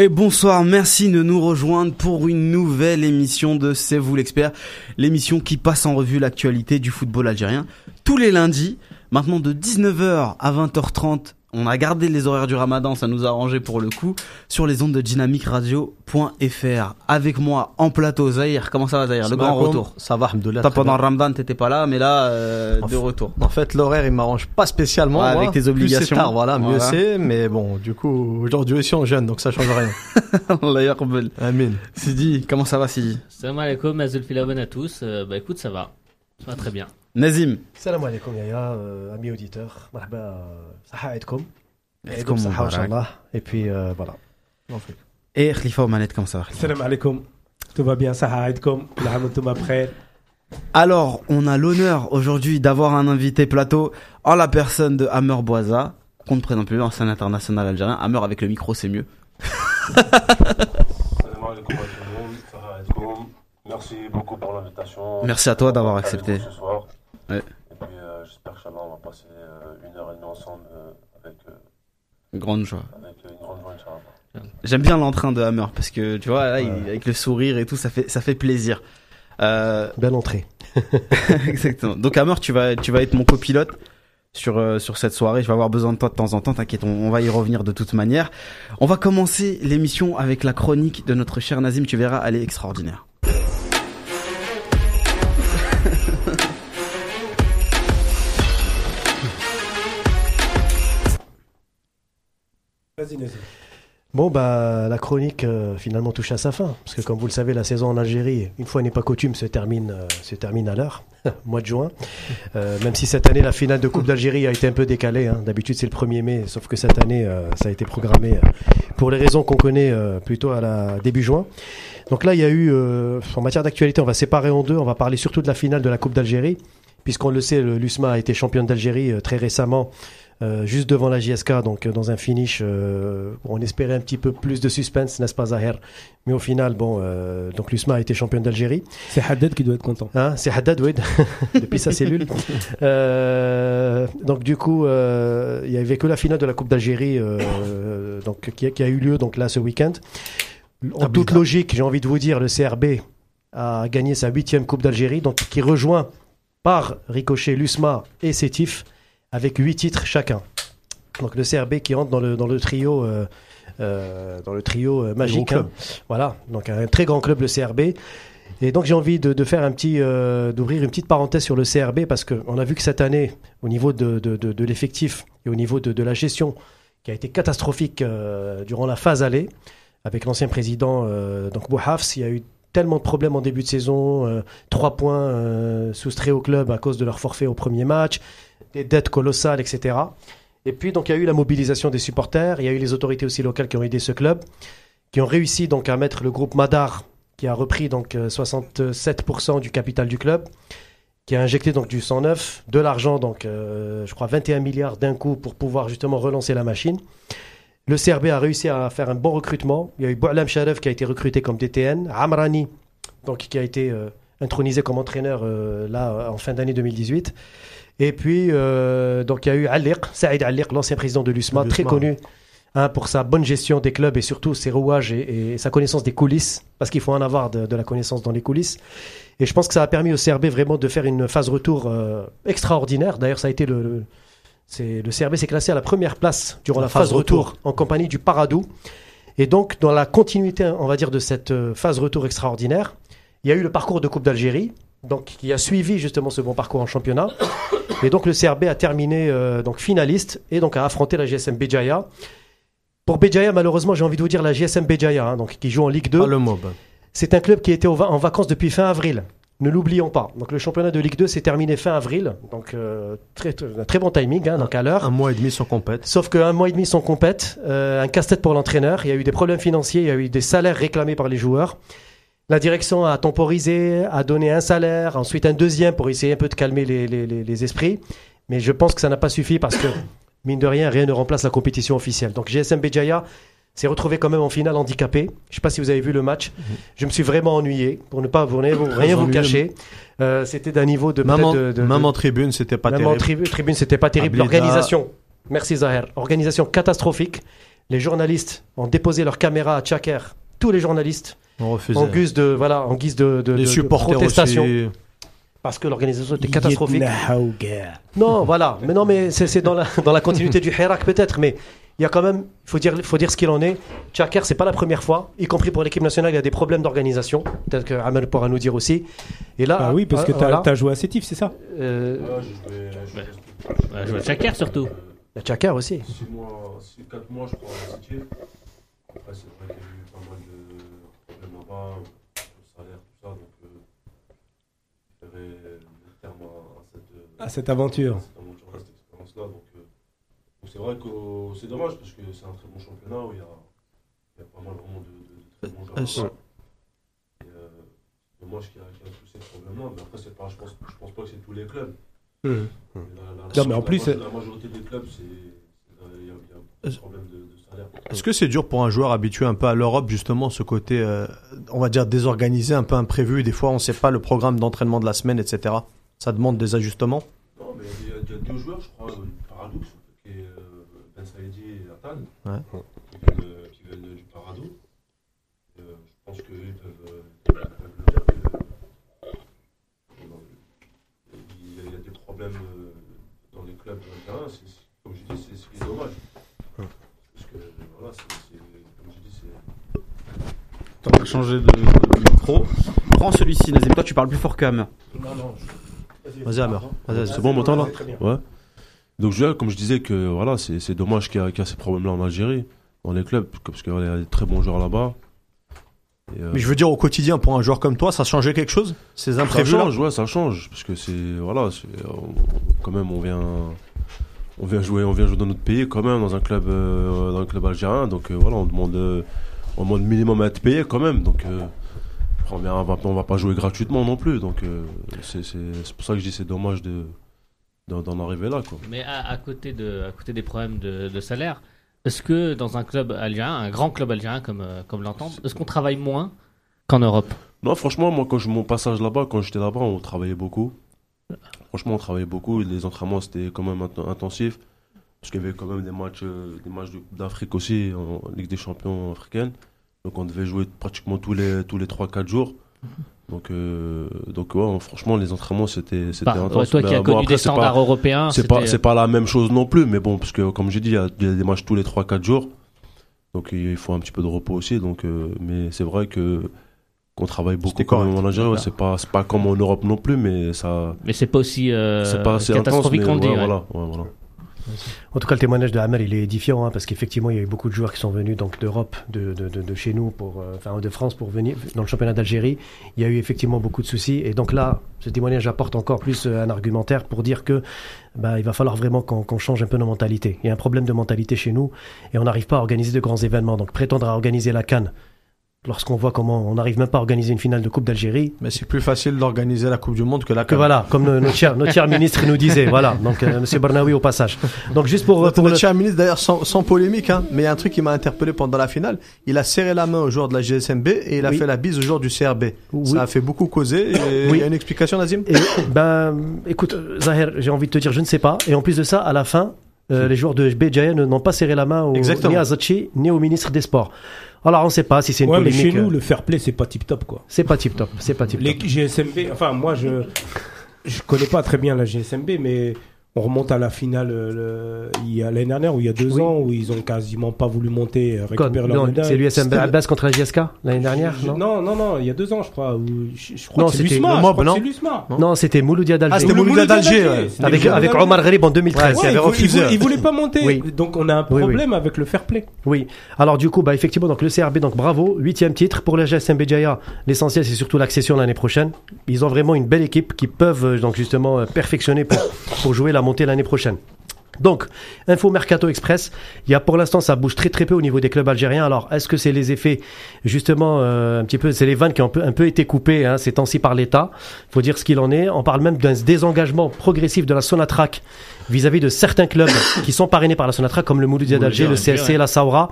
Et bonsoir, merci de nous rejoindre pour une nouvelle émission de C'est vous l'expert, l'émission qui passe en revue l'actualité du football algérien tous les lundis, maintenant de 19h à 20h30 on a gardé les horaires du ramadan, ça nous a arrangé pour le coup, sur les ondes de dynamicradio.fr. Avec moi en plateau, Zahir. Comment ça va, Zahir? Le grand retour. Ça va, Alhamdoulilah. pendant le ramadan, t'étais pas là, mais là, euh, de retour. En fait, l'horaire, il m'arrange pas spécialement. avec tes obligations. Plus c'est tard, voilà, mieux c'est. Mais bon, du coup, aujourd'hui aussi, on jeûne, donc ça change rien. Allah Amin. Sidi, comment ça va, Sidi? Salam alaikum, Filaban à tous. Euh, bah écoute, ça va. Ça va très bien. Nazim. Salam alaikum Yaya, euh, amis auditeurs. Marhaba, saha aidkoum. Aidkoum Inch'Allah. Et puis euh, voilà. Et Khalifa Omanet, comment ça va Salam alaikum. Tout va bien, saha aidkoum. L'hamantoum après. Alors, on a l'honneur aujourd'hui d'avoir un invité plateau en la personne de Hammer Boisa, qu'on ne présente plus, ancien international algérien. Hammer avec le micro, c'est mieux. Salam alaikum à tout le monde, saha aidkoum. Merci beaucoup pour l'invitation. Merci à toi d'avoir accepté. Ce soir. Ouais. Et puis euh, j'espère que on va passer euh, une heure et demie ensemble euh, avec, euh, Une grande joie. avec euh, une grande joie, Inch'Allah. J'aime bien l'entrain de Hammer parce que tu vois, là, il- avec le sourire et tout, ça fait, ça fait plaisir. Euh, Belle entrée. exactement. Donc Hammer, tu vas, tu vas être mon copilote sur, euh, sur cette soirée. Je vais avoir besoin de toi de temps en temps. T'inquiète, on, on va y revenir de toute manière. On va commencer l'émission avec la chronique de notre cher Nazim. Tu verras, elle est extraordinaire. Bon, bah, la chronique euh, finalement touche à sa fin. Parce que, comme vous le savez, la saison en Algérie, une fois n'est pas coutume, se termine, euh, se termine à l'heure, mois de juin. Euh, même si cette année, la finale de Coupe d'Algérie a été un peu décalée. hein. D'habitude, c'est le 1er mai, sauf que cette année, ça a été programmé pour les raisons qu'on connaît plutôt à la début juin. Donc là, il y a eu, en matière d'actualité, on va séparer en deux. On va parler surtout de la finale de la Coupe d'Algérie. Puisqu'on le sait, l'USMA a été championne d'Algérie très récemment, juste devant la JSK, donc euh, dans un finish. euh, on espérait un petit peu plus de suspense, n'est-ce pas, Zahir Mais au final, bon, euh, donc l'USMA a été championne d'Algérie. C'est Haddad qui doit être content. Hein, c'est Haddad, oui, depuis sa cellule. Euh, donc du coup, euh, il y avait que la finale de la Coupe d'Algérie, euh, donc qui a, qui a eu lieu donc là ce week-end. En toute logique, j'ai envie de vous dire, le CRB a gagné sa huitième Coupe d'Algérie, donc qui rejoint par ricochet l'USMA et Sétif avec huit titres chacun. Donc le CRB qui entre dans le dans le trio. euh, euh, dans le trio euh, magique, club. hein. voilà. Donc un très grand club le CRB. Et donc j'ai envie de, de faire un petit, euh, d'ouvrir une petite parenthèse sur le CRB parce qu'on a vu que cette année, au niveau de, de, de, l'effectif et au niveau de, de la gestion, qui a été catastrophique euh, durant la phase aller, avec l'ancien président euh, donc Bouhafs, il y a eu tellement de problèmes en début de saison, trois points soustraits au club à cause de leur forfait au premier match, des dettes colossales, etc. Et puis donc il y a eu la mobilisation des supporters, il y a eu les autorités aussi locales qui ont aidé ce club, qui ont réussi donc à mettre le groupe Madar qui a repris donc euh, 67% du capital du club, qui a injecté donc du 109, de l'argent donc euh, je crois 21 milliards d'un coup pour pouvoir justement relancer la machine. Le CRB a réussi à faire un bon recrutement. Il y a eu Boualam Sharef qui a été recruté comme DTN, Amrani donc qui a été euh, intronisé comme entraîneur euh, là en fin d'année 2018. Et puis euh, donc il y a eu Aliq, Saïd Aliq, l'ancien président de l'USMA, très connu hein, pour sa bonne gestion des clubs et surtout ses rouages et, et sa connaissance des coulisses, parce qu'il faut en avoir de, de la connaissance dans les coulisses. Et je pense que ça a permis au CRB vraiment de faire une phase retour euh, extraordinaire. D'ailleurs, ça a été le, le, c'est, le CRB s'est classé à la première place durant la, phase, retour, en compagnie du Paradou. Et donc, dans la continuité, on va dire, de cette euh, phase retour extraordinaire, il y a eu le parcours de Coupe d'Algérie, donc qui a suivi justement ce bon parcours en championnat. Et donc, le CRB a terminé euh, donc finaliste et donc a affronté la GSM Béjaïa. Pour Béjaïa, malheureusement, j'ai envie de vous dire la GSM Béjaïa, hein, donc qui joue en Ligue 2. Pas le mob. C'est un club qui était va- en vacances depuis fin avril. Ne l'oublions pas. Donc le championnat de Ligue 2 s'est terminé fin avril. Donc euh, très, très bon timing, hein, donc à l'heure. Un mois et demi sans compète. Sauf qu'un mois et demi sans compète, euh, un casse-tête pour l'entraîneur. Il y a eu des problèmes financiers, il y a eu des salaires réclamés par les joueurs. La direction a temporisé, a donné un salaire, ensuite un deuxième pour essayer un peu de calmer les, les- les- les esprits. Mais je pense que ça n'a pas suffi parce que, mine de rien, rien ne remplace la compétition officielle. Donc GSM Béjaïa s'est retrouvé quand même en finale handicapé. Je ne sais pas si vous avez vu le match. Je me suis vraiment ennuyé, pour ne pas vous, rien vous- ennuyeux. cacher. Euh, C'était d'un niveau de... Même peut-être en, de- de- même de- en tribune, c'était pas en terrible. tribu- tribune, c'était pas terrible. L'organisation, merci Zahir, organisation catastrophique. Les journalistes ont déposé leur caméra à Tchaker. Tous les journalistes, On refusait. en guise de voilà, en guise de, de- Les de- protestation, aussi. parce que l'organisation était catastrophique. Non, voilà. Mais non, mais c'est c'est dans la, dans la continuité du Hirak peut-être, mais il y a quand même, il faut dire, faut dire ce qu'il en est. Tchaker, c'est pas la première fois, y compris pour l'équipe nationale, il y a des problèmes d'organisation. Peut-être que Amel pourra nous dire aussi. Et là, Ah oui, parce que euh, voilà, as joué à Sétif, c'est ça? Euh, Voilà, j'ai joué. vois Tchaker surtout. il y a Tchaker aussi. 6 mois, 4 mois, je crois, à City. Après, c'est vrai qu'il y a eu pas mal de problèmes là-bas, le salaire, tout ça. Donc, euh, je ferai le terme à, à cette, euh, À cette aventure. à cette aventure, à cette expérience-là. Donc, euh, donc c'est vrai que euh, c'est dommage parce que c'est un très bon championnat où il y a, il y a pas mal vraiment de, de, de très bons joueurs. Et, euh, dommage qu'il y qu'il y a tous ces problèmes-là. Mais après, pas, je, pense, je pense pas que c'est tous les clubs. Hum. La- la- Non, mais en la- plus, la, majorité des clubs, c'est il y a, il y a beaucoup de problèmes de, de. Est-ce que c'est dur pour un joueur habitué un peu à l'Europe, justement, ce côté, euh, on va dire, désorganisé, un peu imprévu, et des fois on sait pas le programme d'entraînement de la semaine, etc. Ça demande des ajustements? Non, mais il y, a, il y a deux joueurs, je crois, euh, Paradox, qui est euh, Ben Saïdi et Atan, Ouais. qui, viennent, euh, qui viennent du Parado. Euh, je pense qu'eux ils peuvent, euh, le dire que, euh, il, y a, des problèmes euh, dans les clubs comme je dis, c'est ce qui est dommage. Parce que, voilà, c'est, c'est- comme je dis, c'est. On va changer de, de micro. Prends celui-ci, Nazim. Toi, tu parles plus fort que Hammer. Non, non. Vas-y, Hammer. C'est bon, on m'entend là Très bien. Ouais. Donc je, comme je disais que voilà, c'est c'est dommage qu'il y, a- qu'il y a ces problèmes-là en Algérie, dans les clubs, parce qu'il y a des très bons joueurs là-bas. Et, euh, Mais je veux dire, au quotidien, pour un joueur comme toi, ça changeait quelque chose Ces ça imprévus là change, ouais, ça change, parce que c'est voilà, c'est- on- quand même on vient, on vient jouer, on vient jouer dans notre pays quand même dans un club, euh, dans un club algérien, donc euh, voilà, on demande, on demande minimum à être payé quand même, donc. euh, on, va, on va pas jouer gratuitement non plus, donc euh, c'est pour ça que je dis c'est dommage de d'en arriver là quoi. Mais à, à côté de, à côté des problèmes de, de salaire, est-ce que dans un club algérien, un grand club algérien comme, euh, comme est-ce qu'on travaille moins qu'en Europe? Non, franchement, moi, quand je, mon passage là-bas, quand j'étais là-bas, on travaillait beaucoup. Franchement, on travaillait beaucoup. Les entraînements, c'était quand même int- intensif. Parce qu'il y avait quand même des matchs, euh, des matchs d'Afrique aussi, en Ligue des champions africaine. Donc, on devait jouer pratiquement tous les, tous les 3-4 jours. Donc, euh, donc ouais, franchement, les entraînements, c'était c'était Bah, ouais, intense. Toi qui as bon, connu après, des c'est pas- standards européens, c'est pas, pas la même chose non plus, mais bon, parce que comme j'ai dit, il y, a il y a des matchs tous les 3-4 jours. Donc il faut un petit peu de repos aussi. Donc, euh, mais c'est vrai que qu'on travaille beaucoup quand même en Algérie. ouais, c'est pas, c'est pas comme en Europe non plus, mais ça. mais c'est pas aussi euh, c'est pas catastrophique qu'on dit. voilà, ouais, voilà. En tout cas, le témoignage de Hamel, il est édifiant, hein, parce qu'effectivement, il y a eu beaucoup de joueurs qui sont venus donc d'Europe, de, de, de, chez nous, pour, euh, enfin de France, pour venir dans le championnat d'Algérie. Il y a eu effectivement beaucoup de soucis, et donc là, ce témoignage apporte encore plus euh, un argumentaire pour dire que bah, il va falloir vraiment qu'on qu'on change un peu nos mentalités. Il y a un problème de mentalité chez nous, et on n'arrive pas à organiser de grands événements. Donc prétendre à organiser la Cannes, lorsqu'on voit comment on n'arrive même pas à organiser une finale de Coupe d'Algérie, Mais c'est plus facile d'organiser la Coupe du Monde que la que voilà, comme no- notre cher, notre cher ministre nous disait, voilà. Donc euh, Monsieur Barnaoui au passage. Donc juste pour, Notre, pour notre le- cher ministre, d'ailleurs, sans, sans polémique, hein, mais il y a un truc qui m'a interpellé pendant la finale. Il a serré la main au joueur de la GSMB et il a Oui. fait la bise au joueur du CRB. Oui. Ça a fait beaucoup causer. Et Oui. Il y a une explication, Nazim? Et, ben, écoute, Zahir, j'ai envie de te dire, je ne sais pas. Et en plus de ça, à la fin, euh, les joueurs de Béjaïa ne- n'ont pas serré la main au, ni à Zachi, ni au ministre des Sports. Alors, on ne sait pas si c'est une Ouais, mais polémique. chez nous, euh, le fair play, c'est pas tip top, quoi. C'est pas tip top. C'est pas tip top. Les GSMB, enfin, moi, je, je connais pas très bien la GSMB, mais on remonte à la finale euh, le- il y a l'année dernière ou il y a deux Oui. ans où ils ont quasiment pas voulu monter, euh, récupérer leur non, médaille. c'est l'USMB C'était- Abbas contre la JSK l'année dernière, Je- non non, non, non, il y a deux ans, je crois. Où, je, je crois Non, c'était l'USMA. mob, non. Non, c'était Mouloudia d'Alger. Ah, c'était Mouloudia d'Alger, avec, avec Omar Gharib en 2013. Ouais, Ouais, avait il, refusé, il voulait pas monter. Oui. Donc on a un oui. problème avec le fair play. Oui. Alors du coup, bah effectivement, donc le CRB, donc bravo, huitième titre pour la GSM Béjaïa. L'essentiel, c'est surtout l'accession l'année prochaine. Ils ont vraiment une belle équipe qui peuvent euh, donc justement perfectionner pour pour jouer la l'année prochaine. Donc, Info Mercato Express, il y a pour l'instant ça bouge très très peu au niveau des clubs algériens. Alors, est-ce que c'est les effets justement euh, un petit peu, c'est les vannes qui ont un peu, un peu été coupées hein, ces temps-ci par l'État? Il faut dire ce qu'il en est. On parle même d'un désengagement progressif de la Sonatrach vis-à-vis de certains clubs qui sont parrainés par la Sonatrach, comme le Mouloudia d'Alger, le CSC, la Saoura.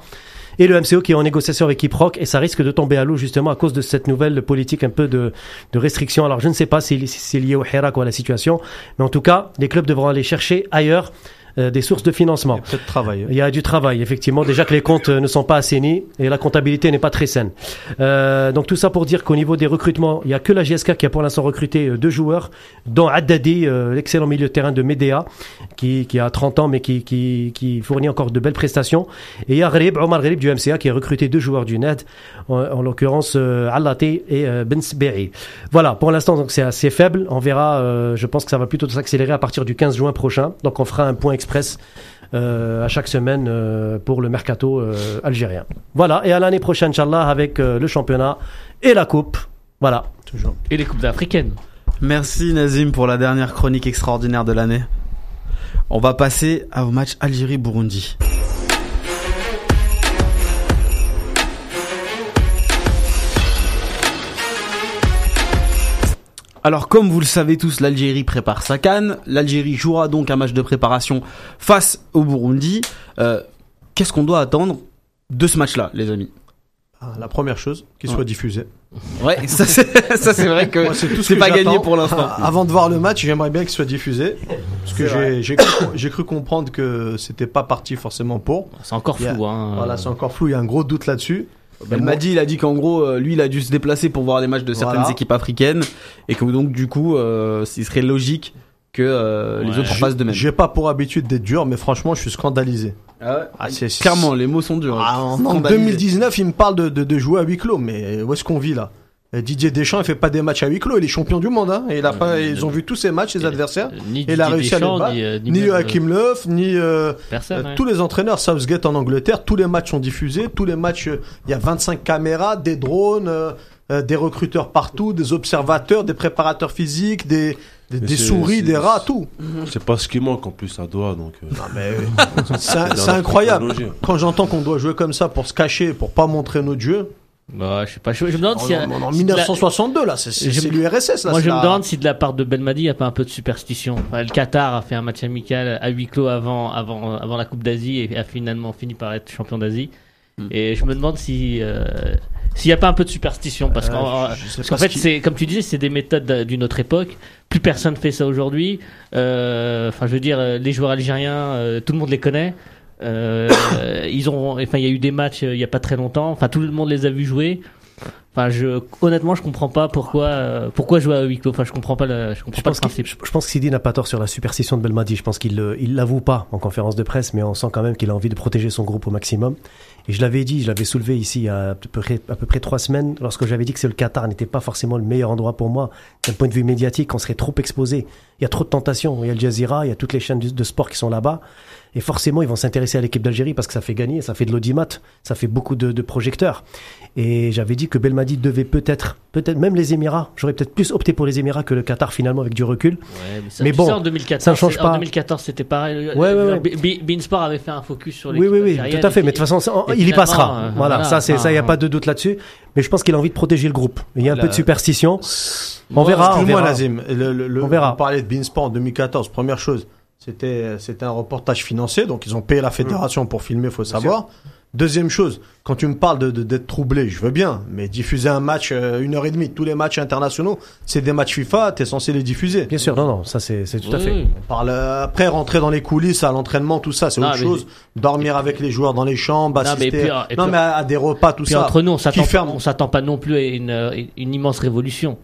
Et le MCO qui est en négociation avec Kiproc et ça risque de tomber à l'eau justement à cause de cette nouvelle politique un peu de, de restriction. Alors je ne sais pas si c'est lié au Hirak ou à la situation, mais en tout cas, les clubs devront aller chercher ailleurs euh, des sources de financement. Peut-être travailler. Il y a du travail, effectivement. Déjà que les comptes euh, ne sont pas assainis et la comptabilité n'est pas très saine. Euh, donc tout ça pour dire qu'au niveau des recrutements, il y a que la GSK qui a pour l'instant recruté euh, deux joueurs, dont Haddadi, euh, l'excellent milieu de terrain de Médéa, qui, qui a 30 ans mais qui, qui, qui fournit encore de belles prestations. Et il y a Gharib, Omar Gharib du MCA qui a recruté deux joueurs du NED, en, en l'occurrence euh, Allati et euh, Ben. Voilà, pour l'instant donc c'est assez faible. On verra, euh, je pense que ça va plutôt s'accélérer à partir du 15 juin prochain. Donc on fera un point express euh, à chaque semaine euh, pour le mercato euh, algérien. Voilà, et à l'année prochaine, Inch'Allah, avec euh, le championnat et la coupe. Voilà. Toujours. Et les coupes africaines. Merci Nazim pour la dernière chronique extraordinaire de l'année. On va passer au match Algérie-Burundi. Alors comme vous le savez tous, l'Algérie prépare sa canne. L'Algérie jouera donc un match de préparation face au Burundi. Euh, Qu'est-ce qu'on doit attendre de ce match-là, les amis? Ah, La première chose, qu'il Ouais. soit diffusé. Ouais, ça c'est vrai que c'est que pas gagné pour l'instant. Ah, Avant de voir le match, j'aimerais bien qu'il soit diffusé. Parce que j'ai cru, comprendre que c'était pas parti forcément pour. C'est encore a- flou. Hein. Voilà, c'est encore flou, il y a un gros doute là-dessus. Elle m'a dit, il a dit qu'en gros, euh, lui, il a dû se déplacer pour voir les matchs de certaines Voilà. équipes africaines et que donc du coup, euh, il serait logique que euh, les autres fassent de même. J'ai pas pour habitude d'être dur, mais franchement, je suis scandalisé. Ah Ah, Clairement, les mots sont durs. Ah, en, en Scandalisé. 2019, il me parle de, de, de jouer à huis clos, mais où est-ce qu'on vit là? Euh, Didier Deschamps, il fait pas des matchs à huis clos, il est champion du monde, hein, et il a pas, ils ont vu tous ses matchs, ses adversaires, Euh, Ni et il a réussi à les battre, ni, euh, ni euh, Hakim Löw, ni euh, Personne. euh, ouais. tous les entraîneurs, Southgate en Angleterre, tous les matchs sont diffusés, tous les matchs, euh, il y a 25 caméras, des drones, euh, euh, des recruteurs partout, des observateurs, des préparateurs physiques, des, souris, des rats, tout. C'est pas ce qui manque en plus à Doha, donc. euh, C'est incroyable. technologie. Quand j'entends qu'on doit jouer comme ça pour se cacher, pour pas montrer notre jeu, Bah, je sais pas. Je, je me demande en, a- en- en si de la- 1962 là, c'est l'URSS. Moi, je me demande si de la part de Belmadi, il n'y a pas un peu de superstition. Enfin, le Qatar a fait un match amical à huis clos avant, avant, avant la Coupe d'Asie et a finalement fini par être champion d'Asie. Hmm. Et je me demande si euh, s'il n'y a pas un peu de superstition parce qu'en Euh, qu'en fait, c'est comme tu disais, c'est des méthodes d'un- d'une autre époque. Plus personne fait ça aujourd'hui. Euh, Enfin, je veux dire, les joueurs algériens, euh, tout le monde les connaît. Euh, ils ont, enfin, il y a eu des matchs euh, il y a pas très longtemps. Enfin, tout le monde les a vus jouer. Enfin, je, honnêtement, je comprends pas pourquoi, euh, pourquoi jouer à huis clos. Enfin, je comprends pas le, je comprends Je pas pense, le principe. je, je pense que Sidi n'a pas tort sur la superstition de Belmadi. Je pense qu'il il l'avoue pas en conférence de presse, mais on sent quand même qu'il a envie de protéger son groupe au maximum. Et je l'avais dit, je l'avais soulevé ici il y a à peu près, à peu près trois semaines, lorsque j'avais dit que c'est le Qatar n'était pas forcément le meilleur endroit pour moi. D'un point de vue médiatique, on serait trop exposé. Il y a trop de tentations. Il y a Al Jazeera, il y a toutes les chaînes de de sport qui sont là-bas. Et forcément, ils vont s'intéresser à l'équipe d'Algérie parce que ça fait gagner, ça fait de l'audimat, ça fait beaucoup de, de projecteurs. Et j'avais dit que Belmadi devait peut-être, peut-être même les Émirats. J'aurais peut-être plus opté pour les Émirats que le Qatar finalement avec du recul. Ouais, mais, ça, Mais tu bon, sais, en 2014, ça ne change pas. En 2014, c'était pareil. Ouais, ouais, Beansport avait fait un focus sur les Oui, oui, oui, tout à fait. Mais de toute façon, il y passera. voilà, ça, c'est ça, il n'y a pas de doute là-dessus. Mais je pense qu'il a envie de protéger le groupe. Il y a un La- peu de superstition. On verra, on Excuse-moi, verra. Nazim. Le, le- le- On verra. On parlait de Beansport en 2014. Première chose, c'était c'était un reportage financier, donc ils ont payé la fédération pour filmer, faut savoir. Deuxième chose, quand tu me parles de de- d'être troublé, je veux bien, mais diffuser un match euh, une heure et demie, tous les matchs internationaux, c'est des matchs FIFA, t'es censé les diffuser. Bien sûr, non, non, ça c'est c'est tout à fait. On parle euh, après rentrer dans les coulisses à l'entraînement, tout ça, c'est Non, autre chose. Dormir avec les joueurs dans les chambres, Non, mais assister. puis, non, puis- mais à, à des repas, tout Puis ça. entre nous, on s'attend, Qui ferme on s'attend pas non plus à une, euh, une immense révolution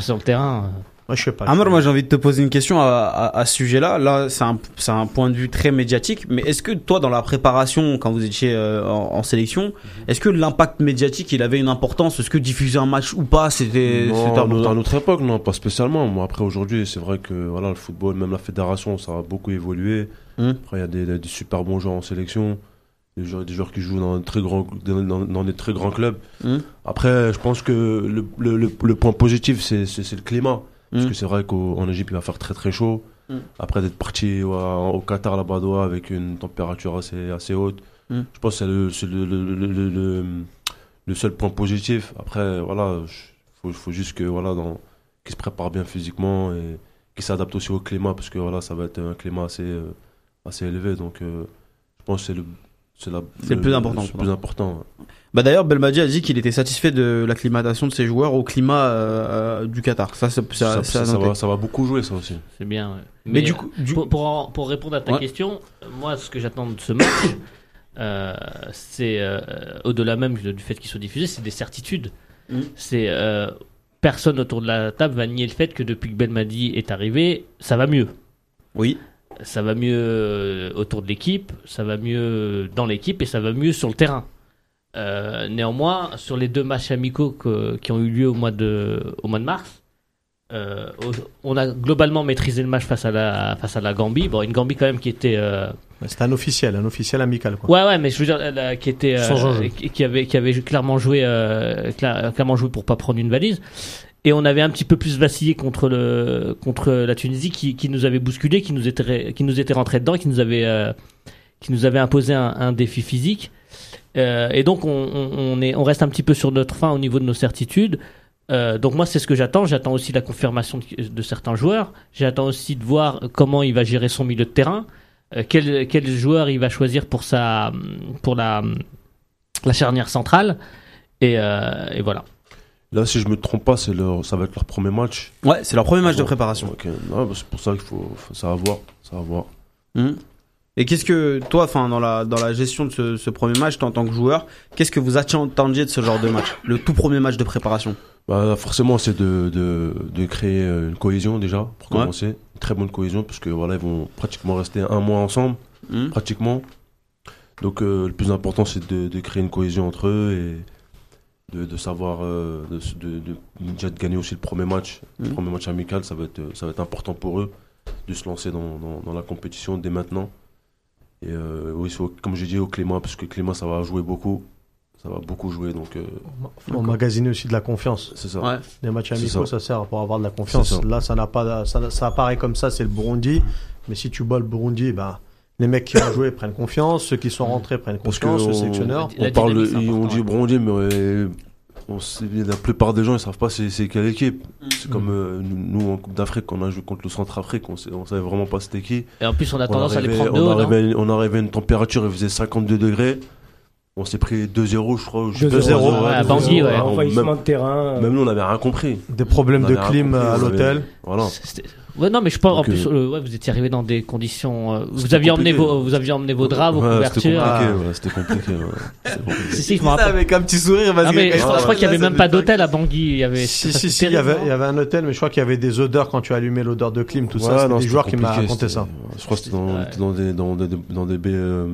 sur le terrain. Moi, je sais pas. Moi j'ai envie de te poser une question à, à, à ce sujet-là. Là, c'est un, un point de vue très médiatique, mais est-ce que toi, dans la préparation, quand vous étiez euh, en, en sélection, est-ce que l'impact médiatique, il avait une importance? Est-ce que diffuser un match ou pas, c'était à notre époque, non, pas spécialement. Moi, après, aujourd'hui, c'est vrai que voilà, le football, même la fédération, ça a beaucoup évolué. Hum. Après, il y a des, des super bons joueurs en sélection, des joueurs, des joueurs qui jouent dans, très grands, dans, des très grands clubs. Hum. Après, je pense que le, le, le, le point positif, c'est le climat. Parce Hum. que c'est vrai qu'en Égypte, il va faire très très chaud. Hum. Après d'être parti ouais, au Qatar, là-bas, avec une température assez, assez haute, Hum. je pense que c'est le, le, le, le, seul point positif. Après, voilà, il faut, faut juste que voilà, qu'ils se prépare bien physiquement et qu'il s'adapte aussi au climat, parce que voilà, ça va être un climat assez, euh, assez élevé. Donc, euh, je pense que c'est le, c'est le plus important, le plus important. Bah d'ailleurs, Belmadi a dit qu'il était satisfait de l'acclimatation de ses joueurs au climat euh, euh, du Qatar. Ça, ça, ça, Ça, ça a ça noté. va, ça va beaucoup jouer, ça aussi. C'est bien. ouais. Mais, du coup, du... pour, pour, en- pour répondre à ta Ouais. question, moi, ce que j'attends de ce match, euh, c'est euh, au-delà même du fait qu'il soit diffusé, c'est des certitudes. Mhm. C'est euh, personne autour de la table va nier le fait que depuis que Belmadi est arrivé, ça va mieux. oui, Ça va mieux autour de l'équipe, ça va mieux dans l'équipe et ça va mieux sur le terrain. Euh, néanmoins, sur les deux matchs amicaux que- qui ont eu lieu au mois de, au mois de mars, euh, on a globalement maîtrisé le match face à la, face à la Gambie. Bon, une Gambie quand même qui était, euh, C'est un officiel, un officiel amical. Quoi. ouais, ouais, mais je veux dire, la- qui était, euh, qui avait, qui avait clairement joué, euh, cla- clairement joué pour pas prendre une valise. Et on avait un petit peu plus vacillé contre le, contre la Tunisie qui, qui nous avait bousculé, qui nous était, qui nous était rentré dedans, qui nous avait, euh, qui nous avait imposé un, un défi physique. Euh, et donc on, on, on est, on reste un petit peu sur notre fin au niveau de nos certitudes. Euh, donc moi c'est ce que j'attends. J'attends aussi la confirmation de, de certains joueurs. J'attends aussi de voir comment il va gérer son milieu de terrain. Euh, quel, quel joueur il va choisir pour sa, pour la, la charnière centrale. Et, euh, et voilà. Là, si je me trompe pas, c'est leur, ça va être leur premier match. ouais, c'est leur premier match de préparation. ok. Non, bah, c'est pour ça qu'il faut, faut- ça va voir, ça va voir. Et qu'est-ce que toi, enfin, dans la dans la gestion de ce, ce premier match, toi, en tant que joueur, qu'est-ce que vous attendiez de ce genre de match, le tout premier match de préparation? Bah, forcément, c'est de, de, de créer euh, une cohésion déjà pour Ouais. commencer, une très bonne cohésion parce que voilà, ils vont pratiquement rester un mois ensemble, Mhm. pratiquement. Donc, euh, le plus important, c'est de, de créer une cohésion entre eux et de, de savoir euh, de, déjà de gagner aussi le premier match, le Mhm. premier match amical, ça va être ça va être important pour eux de se lancer dans, dans, dans la compétition dès maintenant. Et euh, oui, comme j'ai dit au Clément, parce que Clément, ça va jouer beaucoup, ça va beaucoup jouer, donc euh, Faut emmagasiner aussi de la confiance. c'est ça. Ouais. Les matchs amicaux, ça. ça. sert pour avoir de la confiance. Ça. Là, ça n'a pas, ça, ça apparaît comme ça, c'est le Burundi. Mais si tu bats le Burundi, ben, les mecs qui ont joué prennent confiance, ceux qui sont rentrés prennent Parce confiance, que le on- sélectionneur. La On parle, de- on dit. Burundi, mais euh, on sait- la plupart des gens ils savent pas c'est quelle équipe. C'est comme euh, nous en Coupe d'Afrique, on a joué contre le Centrafrique, on, on savait vraiment pas c'était qui. Et en plus, on a On tendance à les prendre de on, haut. arrivait, on arrivait à une température, il faisait 52 degrés. On s'est pris 2-0, je crois. ou je sais 2-0, pas, 2-0, ouais, à 2-0, Bangui, ouais. Envahissement Même, de terrain. même nous, on avait rien compris. Des problèmes de clim compris, à l'hôtel. Voilà. C'était- Ouais, non, mais je pense, en plus, euh, euh, ouais, vous étiez arrivé dans des conditions, euh, vous C'était aviez emmené vos, vous aviez emmené vos draps, vos Ouais, C'était couvertures. compliqué, Ah. ouais, c'était compliqué. ouais. C'était compliqué. Si, si, je me rappelle. avec un petit sourire, vas-y. Ah, mais je, crois- je crois qu'il y avait même pas d'hôtel à Bangui. Il y avait, Si, si, c'était si, il y avait, il y avait un hôtel, mais je crois qu'il y avait des odeurs quand tu allumais l'odeur de clim, tout ça. Non, des c'était joueurs qui m'ont compliqué, raconté c'était- ça. Je crois que c'était dans, des, dans des, dans des bé-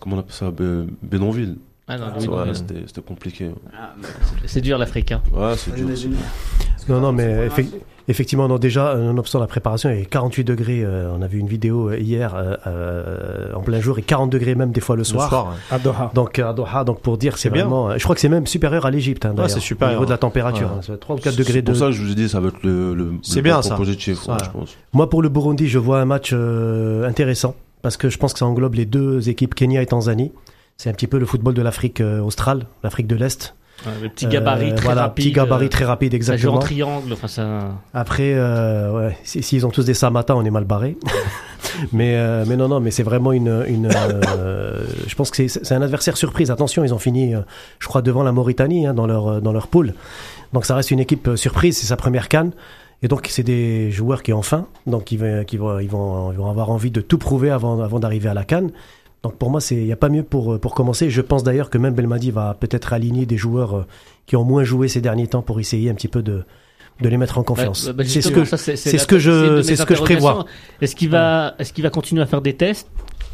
comment on appelle ça, bé- bédonvilles. Ah non, c'était, c'était compliqué. Ah, c'est dur l'Africain. Ouais, c'est dur. Non, non, mais effe- effectivement, non, déjà, euh, nonobstant la préparation, il y a 48 degrés. euh, on a vu une vidéo euh, hier euh, euh, en plein jour et 40 degrés même des fois le Le soir. ouais. À Doha. Donc à Doha, donc pour dire, c'est bien. vraiment. Je crois que c'est même supérieur à l'Égypte. Hein, c'est supérieur. Au niveau de la température, Ouais. hein, ça va être 3 ou 4 C'est- degrés C'est de. pour ça que je vous ai dit, ça va être le, le, C'est le bien, ça. positif, Ouais. je pense. Moi, pour le Burundi, je vois un match euh, intéressant parce que je pense que ça englobe les deux équipes, Kenya et Tanzanie. C'est un petit peu le football de l'Afrique australe, l'Afrique de l'Est. Le petit gabarit Euh, très voilà, rapide. petit gabarit euh, très rapide, Ça joue en exactement. triangle. Enfin, ça. Après, euh, ouais, si- s'ils ont tous des samatas, on est mal barré. mais, euh, mais non, non, mais c'est vraiment une. une euh, je pense que c'est- un adversaire surprise. Attention, ils ont fini, euh, je crois, devant la Mauritanie hein, dans leur dans leur poule. Donc ça reste une équipe surprise. C'est sa première canne. Et donc c'est des joueurs qui ont faim, donc ils vont, qui vont, ils vont, ils vont avoir envie de tout prouver avant, avant d'arriver à la canne. Donc pour moi, c'est il n'y a pas mieux pour euh, pour commencer. Je pense d'ailleurs que même Belmadi va peut-être aligner des joueurs euh, qui ont moins joué ces derniers temps pour essayer un petit peu de de les mettre en confiance. Bah, bah, c'est ce que ça, c'est ce que je- c'est ce que je prévois. Est-ce qu'il va, est-ce qu'il va continuer à faire des tests?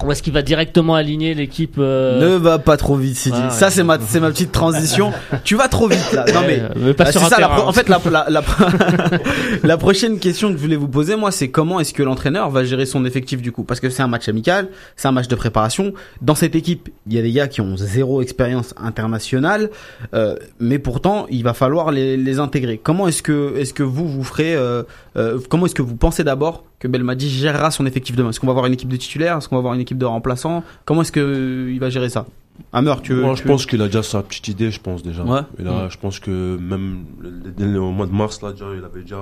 Ou est-ce qu'il va directement aligner l'équipe euh, Ne va pas trop vite, Sidi. Ah, ouais. Ça, c'est ma, c'est ma petite transition. tu vas trop vite, là. Non, mais. euh, mais pas Ah, sur ça, terrain, en fait, la, la, la, la prochaine question que je voulais vous poser, moi, c'est comment est-ce que l'entraîneur va gérer son effectif du coup? Parce que c'est un match amical, c'est un match de préparation. Dans cette équipe, il y a des gars qui ont zéro expérience internationale, euh, mais pourtant, il va falloir les, les intégrer. Comment est-ce que, est-ce que vous, vous ferez, euh, euh, comment est-ce que vous pensez d'abord que Belmadi gérera son effectif demain. Est-ce qu'on va avoir une équipe de titulaires? Est-ce qu'on va avoir une équipe de remplaçants? Comment est-ce que euh, il va gérer ça? Hammer, tu veux Moi, tu je veux- pense qu'il a déjà sa petite idée, je pense déjà. Ouais. Et là, je pense que même le- au mois de mars, là, déjà, il avait déjà,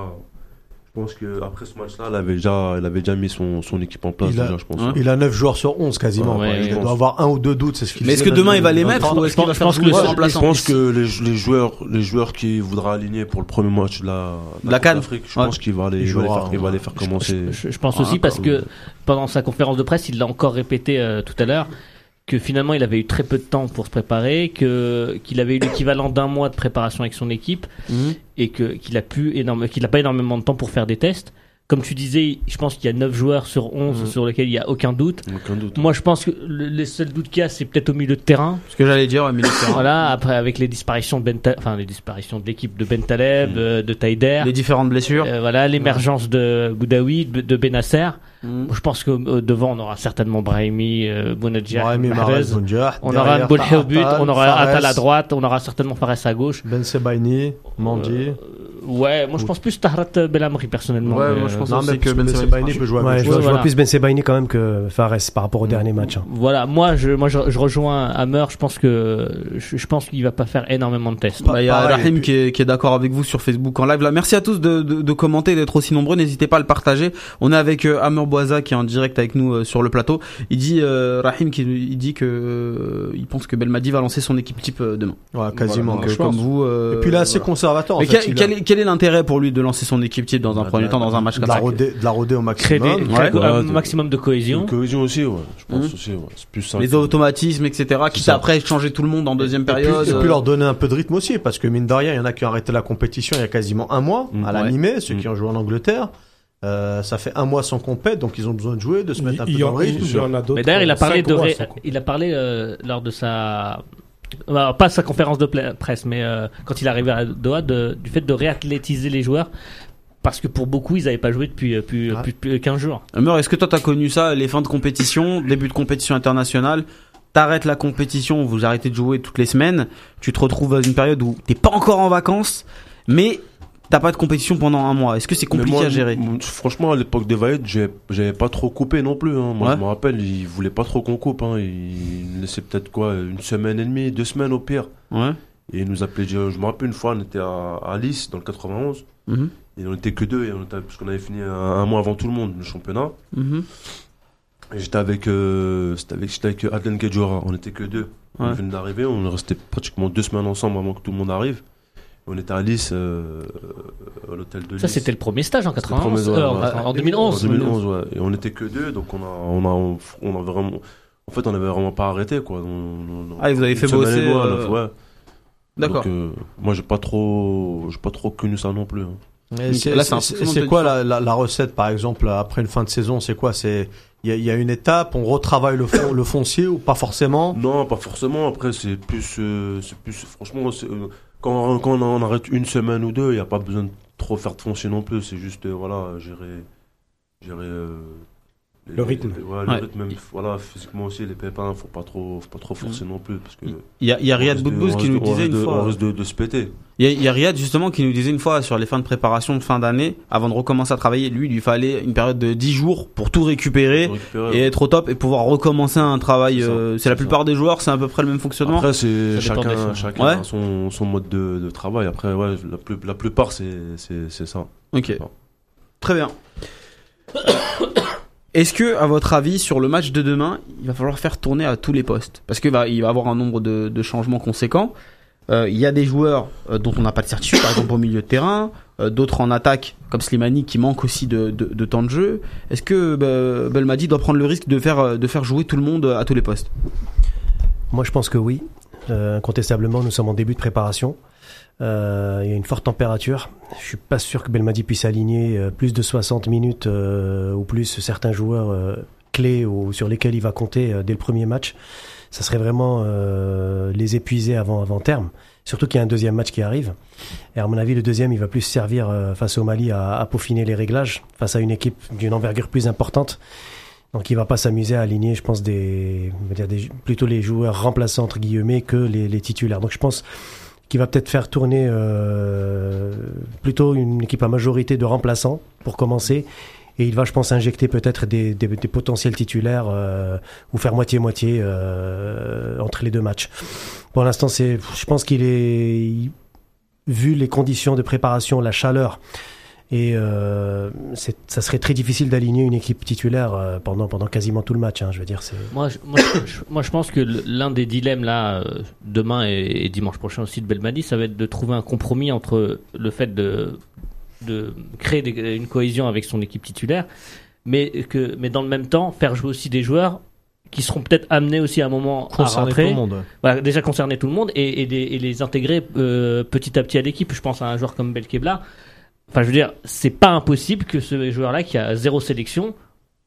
Je pense que après ce match-là, il avait déjà, il avait déjà mis son, son équipe en place Il a- déjà, je pense. Hein Il a 9 joueurs sur 11 quasiment. Ouais, ouais, il doit avoir un ou deux doutes, c'est ce qu'il Mais est-ce que demain il va le- les mettre ou est-ce qu'il va je faire pense que jouer le- ses je pense que les, les joueurs, les joueurs qui voudra aligner pour le premier match de la, De la Coupe CAN. d'Afrique, je Ouais. pense qu'il va les, Il il va les faire, il va les faire commencer. Je, je pense Ah, aussi parce quand que pendant sa conférence de presse, il l'a encore répété euh, tout à l'heure que finalement il avait eu très peu de temps pour se préparer, que qu'il avait eu l'équivalent d'un mois de préparation avec son équipe Mhm. et que qu'il a pu énorme, qu'il a pas énormément de temps pour faire des tests. Comme tu disais, je pense qu'il y a 9 joueurs sur 11 Mhm. sur lesquels il y a aucun doute. Aucun doute. Moi, je pense que le- les seuls doutes qu'il y a, c'est peut-être au milieu de terrain. Ce que j'allais dire, mais Voilà, après avec les disparitions de Ben enfin les disparitions de l'équipe de Ben Taleb, Mhm. euh, de Taider, les différentes blessures. euh, voilà, l'émergence de Boudaoui, de, de Benasser. Mhm. Je pense que euh, devant on aura certainement Brahimi, euh, Bounedjah, Brahimi, Mahrez. Bounedjah. On aura Mbolhe au but, on aura Atal à droite, on aura certainement Fares à gauche. Ben Sebaini, Mandi. Euh, ouais, moi je pense plus Tahrat Belamri personnellement. Ouais, moi, je euh, pense Non, aussi mais que Ben Sebaini peut jouer à Ouais, je, vois, je vois Voilà. plus Ben Sebaini quand même que Fares par rapport au Mm. dernier match. hein. Voilà, moi je moi je, je rejoins Hammer, je pense que je, je pense qu'il va pas faire énormément de tests. Bah, Il y a Pareil, Rahim puis- qui est, qui est d'accord avec vous sur Facebook en live. Là, merci à tous de, de, de commenter, d'être aussi nombreux. N'hésitez pas à le partager. On est avec euh, Amr Boisa qui est en direct avec nous euh, sur le plateau. Il dit euh, Rahim qui il dit que euh, il pense que Belmadi va lancer son équipe type euh, demain. Ouais, quasiment. Donc, euh, comme vous. euh, Et puis il est assez voilà. conservateur. en Mais fait, quel, est, l'intérêt pour lui de lancer son équipe type dans un Bah, premier temps dans un match de comme la ça de la roder au maximum. créer un maximum de cohésion. Cohésion aussi, ouais. Je pense Mhm. aussi, ouais. C'est plus simple. Les automatismes, etc. Quitte après changer tout le monde en deuxième Et puis, période. et puis euh, leur donner un peu de rythme aussi, parce que mine de rien, il y en a qui ont arrêté la compétition il y a quasiment un mois Mm. à l'animé, ceux qui ont joué en Angleterre. Euh, ça fait un mois sans compète, donc ils ont besoin de jouer, de se mettre un peu Il y dans en le rythme. il y en a d'autres. Mais d'ailleurs, il a parlé de il a parlé euh, lors de sa bah, pas sa conférence de presse, mais euh, quand il est arrivé à Doha, de- du fait de réathlétiser les joueurs. Parce que pour beaucoup, ils n'avaient pas joué depuis, euh, plus, plus, plus 15 jours. Amr, est-ce que toi t'as connu ça, les fins de compétition, début de compétition internationale, t'arrêtes la compétition, vous arrêtez de jouer toutes les semaines, tu te retrouves dans une période où t'es pas encore en vacances, mais t'as pas de compétition pendant un mois. Est-ce que c'est compliqué moi, à gérer? Franchement, à l'époque des Vaillettes, j'ai- j'avais pas trop coupé non plus. Hein. Moi, Ouais. je me rappelle, ils voulaient pas trop qu'on coupe. Hein. Ils laissaient peut-être quoi, une semaine et demie, deux semaines au pire. Ouais. Et ils nous appelaient. Je je me rappelle une fois, on était à, à dans le 91. Mhm. Et on était que deux, et on était, parce qu'on avait fini un, un mois avant tout le monde, le championnat. Mhm. Et j'étais avec, euh, avec, j'étais avec Adlen on était que deux. Ouais. On venait d'arriver, on est resté pratiquement deux semaines ensemble avant que tout le monde arrive. On était à Nice, euh, à l'hôtel de Nice. Ça, c'était le premier stage en C'était le 91, premier, ouais, euh, ouais. en, en 2011. En 2011, ouais. Et on était que deux, donc on a, on a, on a vraiment, en fait, on avait vraiment pas arrêté, quoi. On- on- Ah, et vous avez fait bosser, demie, euh, ouais. D'accord. Euh, moi, j'ai pas trop, j'ai pas trop connu ça non plus. hein. C'est- quoi la, la, la recette, par exemple, après une fin de saison C'est quoi? C'est il y a, il y a une étape, on retravaille le, fon- le foncier ou pas forcément? Non, pas forcément. Après, c'est plus, euh, c'est plus, franchement, c'est, euh, quand, on arrête une semaine ou deux, il n'y a pas besoin de trop faire de non plus. C'est juste, euh, voilà, gérer, gérer euh, Le rythme. ouais, le Ouais. rythme, même, voilà, physiquement aussi, les pépins, faut pas trop, faut pas trop forcer non plus, parce que. Il y a, y a Riyad Boudbouz qui nous disait une de- fois. On risque de, de se péter. Il y, a, y a Riyad justement qui nous disait une fois sur les fins de préparation de fin d'année, avant de recommencer à travailler, lui, il lui fallait une période de 10 jours pour tout récupérer Pour récupérer. et être au top et pouvoir recommencer un travail. C'est euh, C'est la plupart ça. des joueurs, c'est à peu près le même fonctionnement. Après, c'est chacun, fois. chacun Ouais. a son, son mode de, de travail. Après, ouais, la, plus, la plupart, c'est, ça. ok, très bien. Est-ce que, à votre avis, sur le match de demain, il va falloir faire tourner à tous les postes? Parce qu'il va, il va avoir un nombre de, changements conséquents. Euh, Il y a des joueurs euh, dont on n'a pas de certitude, par exemple au milieu de terrain, euh, d'autres en attaque, comme Slimani, qui manque aussi de, temps de jeu. Est-ce que bah, Belmadi doit prendre le risque de faire, de faire jouer tout le monde à tous les postes? Moi, je pense que oui. Incontestablement, nous sommes en début de préparation. Euh, il y a une forte température. Je suis pas sûr que Belmadi puisse aligner euh, plus de 60 minutes euh, ou plus certains joueurs euh, clés ou sur lesquels il va compter euh, dès le premier match. Ça serait vraiment euh, les épuiser avant avant terme. Surtout qu'il y a un deuxième match qui arrive. Et à mon avis, le deuxième, il va plus servir face au Mali à, à peaufiner les réglages face à une équipe d'une envergure plus importante. Donc il va pas s'amuser à aligner, je pense, des, des plutôt les joueurs remplaçants entre guillemets que les, les titulaires. Donc je pense qu'il va peut-être faire tourner euh, plutôt une équipe à majorité de remplaçants pour commencer. Et il va, je pense, injecter peut-être des, des, des potentiels titulaires euh, ou faire moitié-moitié euh, entre les deux matchs. Pour l'instant, c'est, je pense qu'il est, vu les conditions de préparation, la chaleur Et euh, ça serait très difficile d'aligner une équipe titulaire euh, pendant, pendant quasiment tout le match. Hein, je veux dire, c'est. Moi, je, moi, je, moi, je pense que l'un des dilemmes là, euh, demain et, et dimanche prochain aussi de Belmadi, ça va être de trouver un compromis entre le fait de, de créer des- une cohésion avec son équipe titulaire, mais, que, mais dans le même temps, faire jouer aussi des joueurs qui seront peut-être amenés aussi à un moment à Concerner rentrer. tout le monde. Voilà, déjà concerner tout le monde et, et, les, et les intégrer euh, petit à petit à l'équipe. Je pense à un joueur comme Belkebla. Enfin, je veux dire, c'est pas impossible que ce joueur-là, qui a zéro sélection,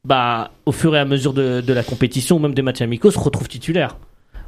bah, au fur et à mesure de, la compétition, ou même des matchs amicaux, se retrouve titulaire.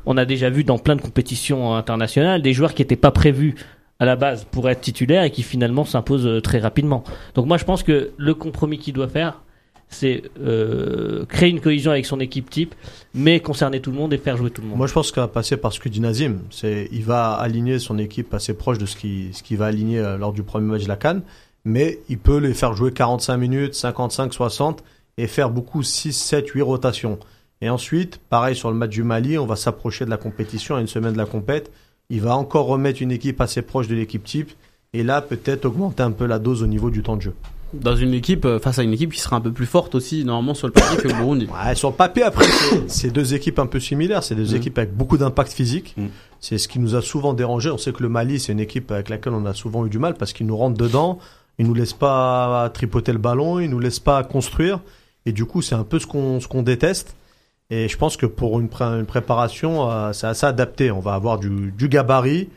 On a déjà vu dans plein de compétitions internationales des joueurs qui n'étaient pas prévus à la base pour être titulaires et qui finalement s'imposent euh, très rapidement. Donc moi, je pense que le compromis qu'il doit faire, c'est euh, créer une cohésion avec son équipe type, mais concerner tout le monde et faire jouer tout le monde. Moi, je pense qu'il va passer par ce que dit Nazim. C'est, il va aligner son équipe assez proche de ce qu'il va aligner euh, lors du premier match de la Cannes. Mais il peut les faire jouer 45 minutes, 55, 60 et faire beaucoup 6, 7, 8 rotations. Et ensuite, pareil sur le match du Mali, on va s'approcher de la compétition à une semaine de la compète. Il va encore remettre une équipe assez proche de l'équipe type. Et là, peut-être augmenter un peu la dose au niveau du temps de jeu. Dans une équipe, euh, face à une équipe qui sera un peu plus forte aussi, normalement, sur le papier que le Burundi. Ouais, sur le papier, après, c'est- deux équipes un peu similaires. C'est deux Mm. équipes avec beaucoup d'impact physique. Mm. C'est ce qui nous a souvent dérangé. On sait que le Mali, c'est une équipe avec laquelle on a souvent eu du mal parce qu'ils nous rentrent dedans. Ils nous laissent pas tripoter le ballon. Ils nous laissent pas construire. Et du coup, c'est un peu ce qu'on ce qu'on déteste. Et je pense que pour une, pré- une préparation, euh, c'est assez adapté. On va avoir du, du gabarit,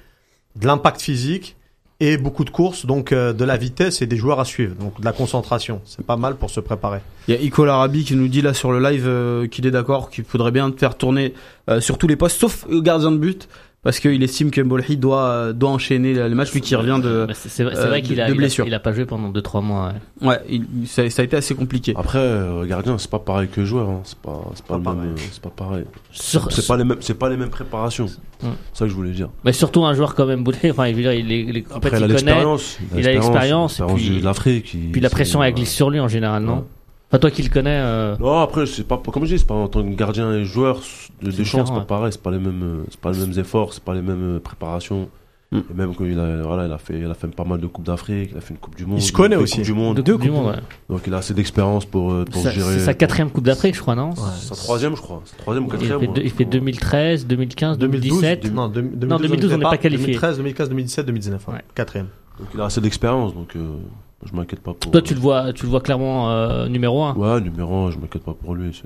de l'impact physique et beaucoup de courses, donc euh, de la vitesse et des joueurs à suivre, donc de la concentration. C'est pas mal pour se préparer. Il y a Ico Larabi qui nous dit là sur le live euh, qu'il est d'accord, qu'il faudrait bien faire tourner euh, sur tous les postes, sauf au gardien de but, parce qu'il estime que Mbolhi doit, doit enchaîner les matchs, lui qui revient de... C'est vrai, c'est euh, vrai qu'il a, de il a- blessure. il a pas joué pendant 2-3 mois. ouais. Ouais, il- ça, ça a été assez compliqué. Après, euh, gardien, c'est pas pareil que joueur. Hein. C'est pas, c'est pas, Pas le même, euh, c'est pas pareil. C'est pas les mêmes, c'est pas les mêmes préparations. C'est ça que je voulais dire. Mais surtout un joueur comme Mboulhi, enfin, il, veut dire, il, est- il Après, il a l'expérience. il a l'expérience, puis- l'Afrique. Puis la pression elle glisse sur lui en général, non? Ouais. Enfin, toi qui le connais. euh, Non, après, c'est pas, comme je dis, c'est pas en tant que gardien et joueur de, des champs, c'est pas pareil, c'est pas les mêmes, euh, c'est pas les mêmes efforts, c'est pas les mêmes euh, préparations. Mm. Et même quand il a, voilà, il a fait, il a fait pas mal de coupes d'Afrique, il a fait une coupe du monde. Il se connaît aussi. Coupe du monde. de Deux Coupe du Coupes Monde, ouais. Donc il a assez d'expérience pour, euh, pour Sa- gérer. C'est sa quatrième Coupe d'Afrique, je crois, non? Sa troisième, je crois. Sa troisième ou il quatrième. fait, ouais. il fait 2013, 2015, 2017. non, 2012, Non, 2012, on n'est pas qualifié. 2013, 2015, 2017, 2019. ouais. Ouais. Quatrième. Donc il a assez d'expérience, donc euh, je m'inquiète pas pour. Toi, tu le vois, tu le vois clairement euh, numéro 1. Ouais, numéro 1, je m'inquiète pas pour lui.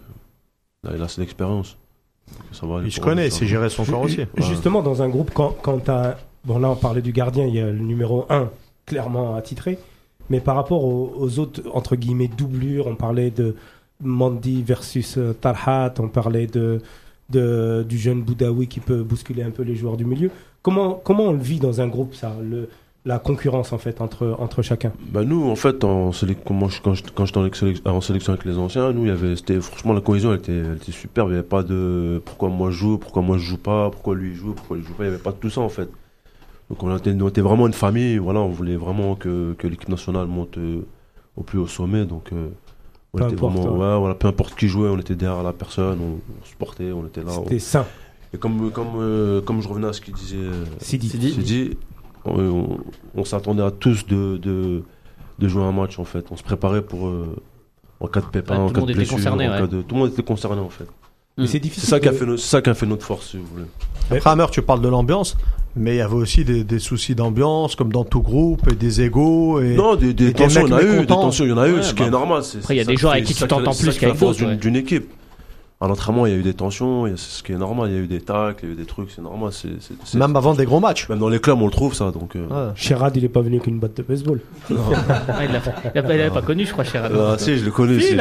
Là, il a assez d'expérience. Ça va aller Il se pour lui, connaît, ça c'est gérer son corps aussi. Ouais. Justement, dans un groupe, quand, quand t'as. Bon, là, on parlait du gardien, il y a le numéro 1 clairement attitré. Mais par rapport aux, aux autres, entre guillemets, doublures, on parlait de Mandy versus euh, Talhat, on parlait de, de, du jeune Boudaoui qui peut bousculer un peu les joueurs du milieu. Comment, comment on le vit dans un groupe, ça le, La concurrence, en fait, entre, entre chacun Bah nous, en fait, en je- quand je- quand j'étais en, sélection- en sélection avec les anciens, nous, il y avait, c'était, franchement, la cohésion, elle était, elle était superbe. Il n'y avait pas de pourquoi moi je joue, pourquoi moi je joue pas, pourquoi lui il joue, pourquoi lui joue pas. Il n'y avait pas de tout ça, en fait. Donc on était, on était vraiment une famille. Voilà, on voulait vraiment que, que l'équipe nationale monte euh, au plus haut sommet. Donc euh, on Peu était importe, vraiment, ouais. ouais, voilà, peu importe qui jouait, on était derrière la personne, on, on se portait, on était là. on- C'était sain. Et comme, comme, euh, comme je revenais à ce qu'il disait. Sidi. On, s'attendait à tous de, de, de jouer un match en fait. On se préparait pour euh, en cas de pépin, Ouais, en tout le cas monde de était blessure, concerné, en ouais. cas de tout le monde était concerné en fait. Mais c'est ça qui a fait ça qui a fait notre force si vous voulez. Après, Hammer, tu parles de l'ambiance, mais il y avait aussi des, des soucis d'ambiance, comme dans tout groupe, et des égaux. Et... Non, des, des et des tensions, il y en a eu, des tensions, il y en a eu, Ouais, ce qui bah, est normal. c'est- après, il y a c'est des joueurs avec qui c'est tu t'entends plus qu'avec force d'autres, d'une équipe. À l'entraînement, il y a eu des tensions, c'est ce qui est normal, il y a eu des tacles, il y a eu des trucs, c'est normal. c'est- Même avant des gros matchs. même dans les clubs, on le trouve ça. Donc, euh, Ouais. Il est pas venu qu'une batte de baseball. Ah, il l'avait pas connu, je crois, cher Adam. ah, si, je le connais, Si.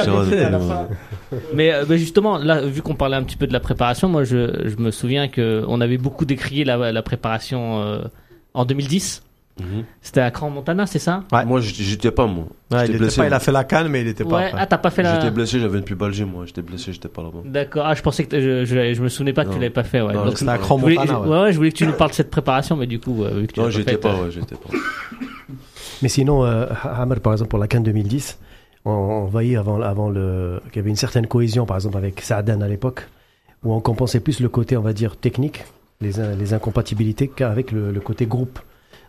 Mais, euh, mais justement, là, vu qu'on parlait un petit peu de la préparation, moi, je, je me souviens que on avait beaucoup décrié la, la préparation euh, en 2010. Mhm. C'était à Cran Montana, c'est ça? Ouais. Moi, j'étais pas, moi. Ouais, J'étais il, blessé, pas, a fait la canne, mais il était pas Ouais. Ah, t'as pas fait la. J'étais blessé, j'avais une pubalgie, moi. J'étais blessé, j'étais pas là-bas. D'accord. Ah, je pensais que je, je, je me souvenais pas que tu l'avais pas fait. Ouais. Non, Donc, C'était à voulais, Montana, je- ouais. ouais, ouais, je voulais que tu nous parles de cette préparation, mais du coup, euh, vu que tu Non, j'étais fait, pas, euh, ouais, j'étais pas. Mais sinon, euh, Hammer, par exemple, pour la Cannes 2010, on, on voyait avant, avant le, qu'il y avait une certaine cohésion, par exemple, avec Saadan à l'époque, où on compensait plus le côté, on va dire, technique, les, in- les incompatibilités qu'avec le, le côté groupe.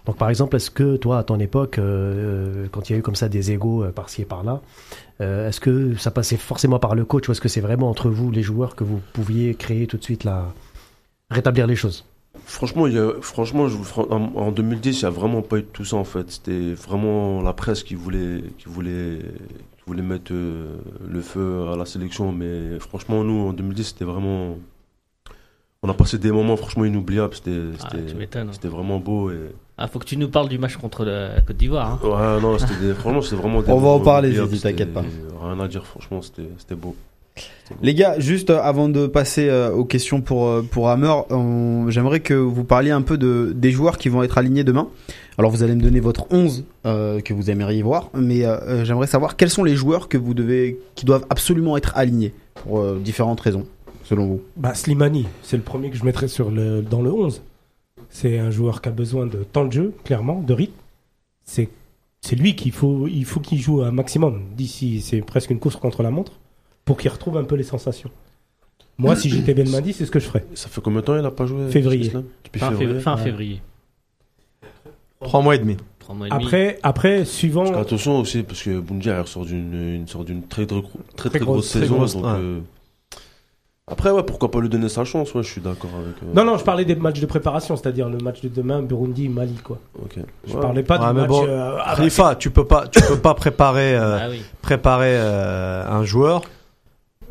Donc par exemple, est-ce que toi, à ton époque, euh, quand il y a eu comme ça des égaux euh, par-ci et par-là, euh, est-ce que ça passait forcément par le coach ou est-ce que c'est vraiment entre vous, les joueurs, que vous pouviez créer tout de suite la rétablir les choses? Franchement, il y a, franchement je, en, en 2010, il n'y a vraiment pas eu tout ça en fait. C'était vraiment la presse qui voulait, qui voulait, qui voulait mettre euh, le feu à la sélection. Mais franchement, nous, en 2010, c'était vraiment. On a passé des moments franchement inoubliables. C'était Ah, c'était vraiment beau. Et... Ah, faut que tu nous parles du match contre la Côte d'Ivoire. hein. Ouais, non, c'était des- franchement, c'était vraiment des On va en parler, t'inquiète pas. Rien à dire, franchement, c'était c'était beau. Les gars, juste euh, avant de passer euh, aux questions pour euh, pour Hammer, j'aimerais que vous parliez un peu de des joueurs qui vont être alignés demain. Alors vous allez me donner votre 11 euh, que vous aimeriez voir, mais euh, j'aimerais savoir quels sont les joueurs que vous devez qui doivent absolument être alignés pour euh, différentes raisons selon vous. Bah, Slimani, c'est le premier que je mettrais sur le, dans le 11. C'est un joueur qui a besoin de temps de jeu, clairement, de rythme. C'est, c'est lui qu'il faut, il faut qu'il joue un maximum. D'ici, c'est presque une course contre la montre pour qu'il retrouve un peu les sensations. Moi, si j'étais Belmadi, c'est ce que je ferais. Ça fait combien de temps il a pas joué Février. Depuis Fin, février. fév- fin ouais. février. Trois mois et demi. Trois mois et demi. Après, après, suivant. Parce qu'attention aussi, parce que Bundia il ressort d'une une sorte d'une très, très, très, très, Très grosse, grosse- très saison. grosse, donc, ouais. euh, Après, ouais, pourquoi pas lui donner sa chance Ouais, je suis d'accord avec. euh, Non, non, je parlais des matchs de préparation, c'est-à-dire le match de demain, Burundi, Mali, quoi. Ok. Je Ouais. parlais pas Ouais, du mais match. bon, euh, Khalifa, tu peux pas, tu peux pas préparer, euh, Ah oui. préparer euh, un joueur,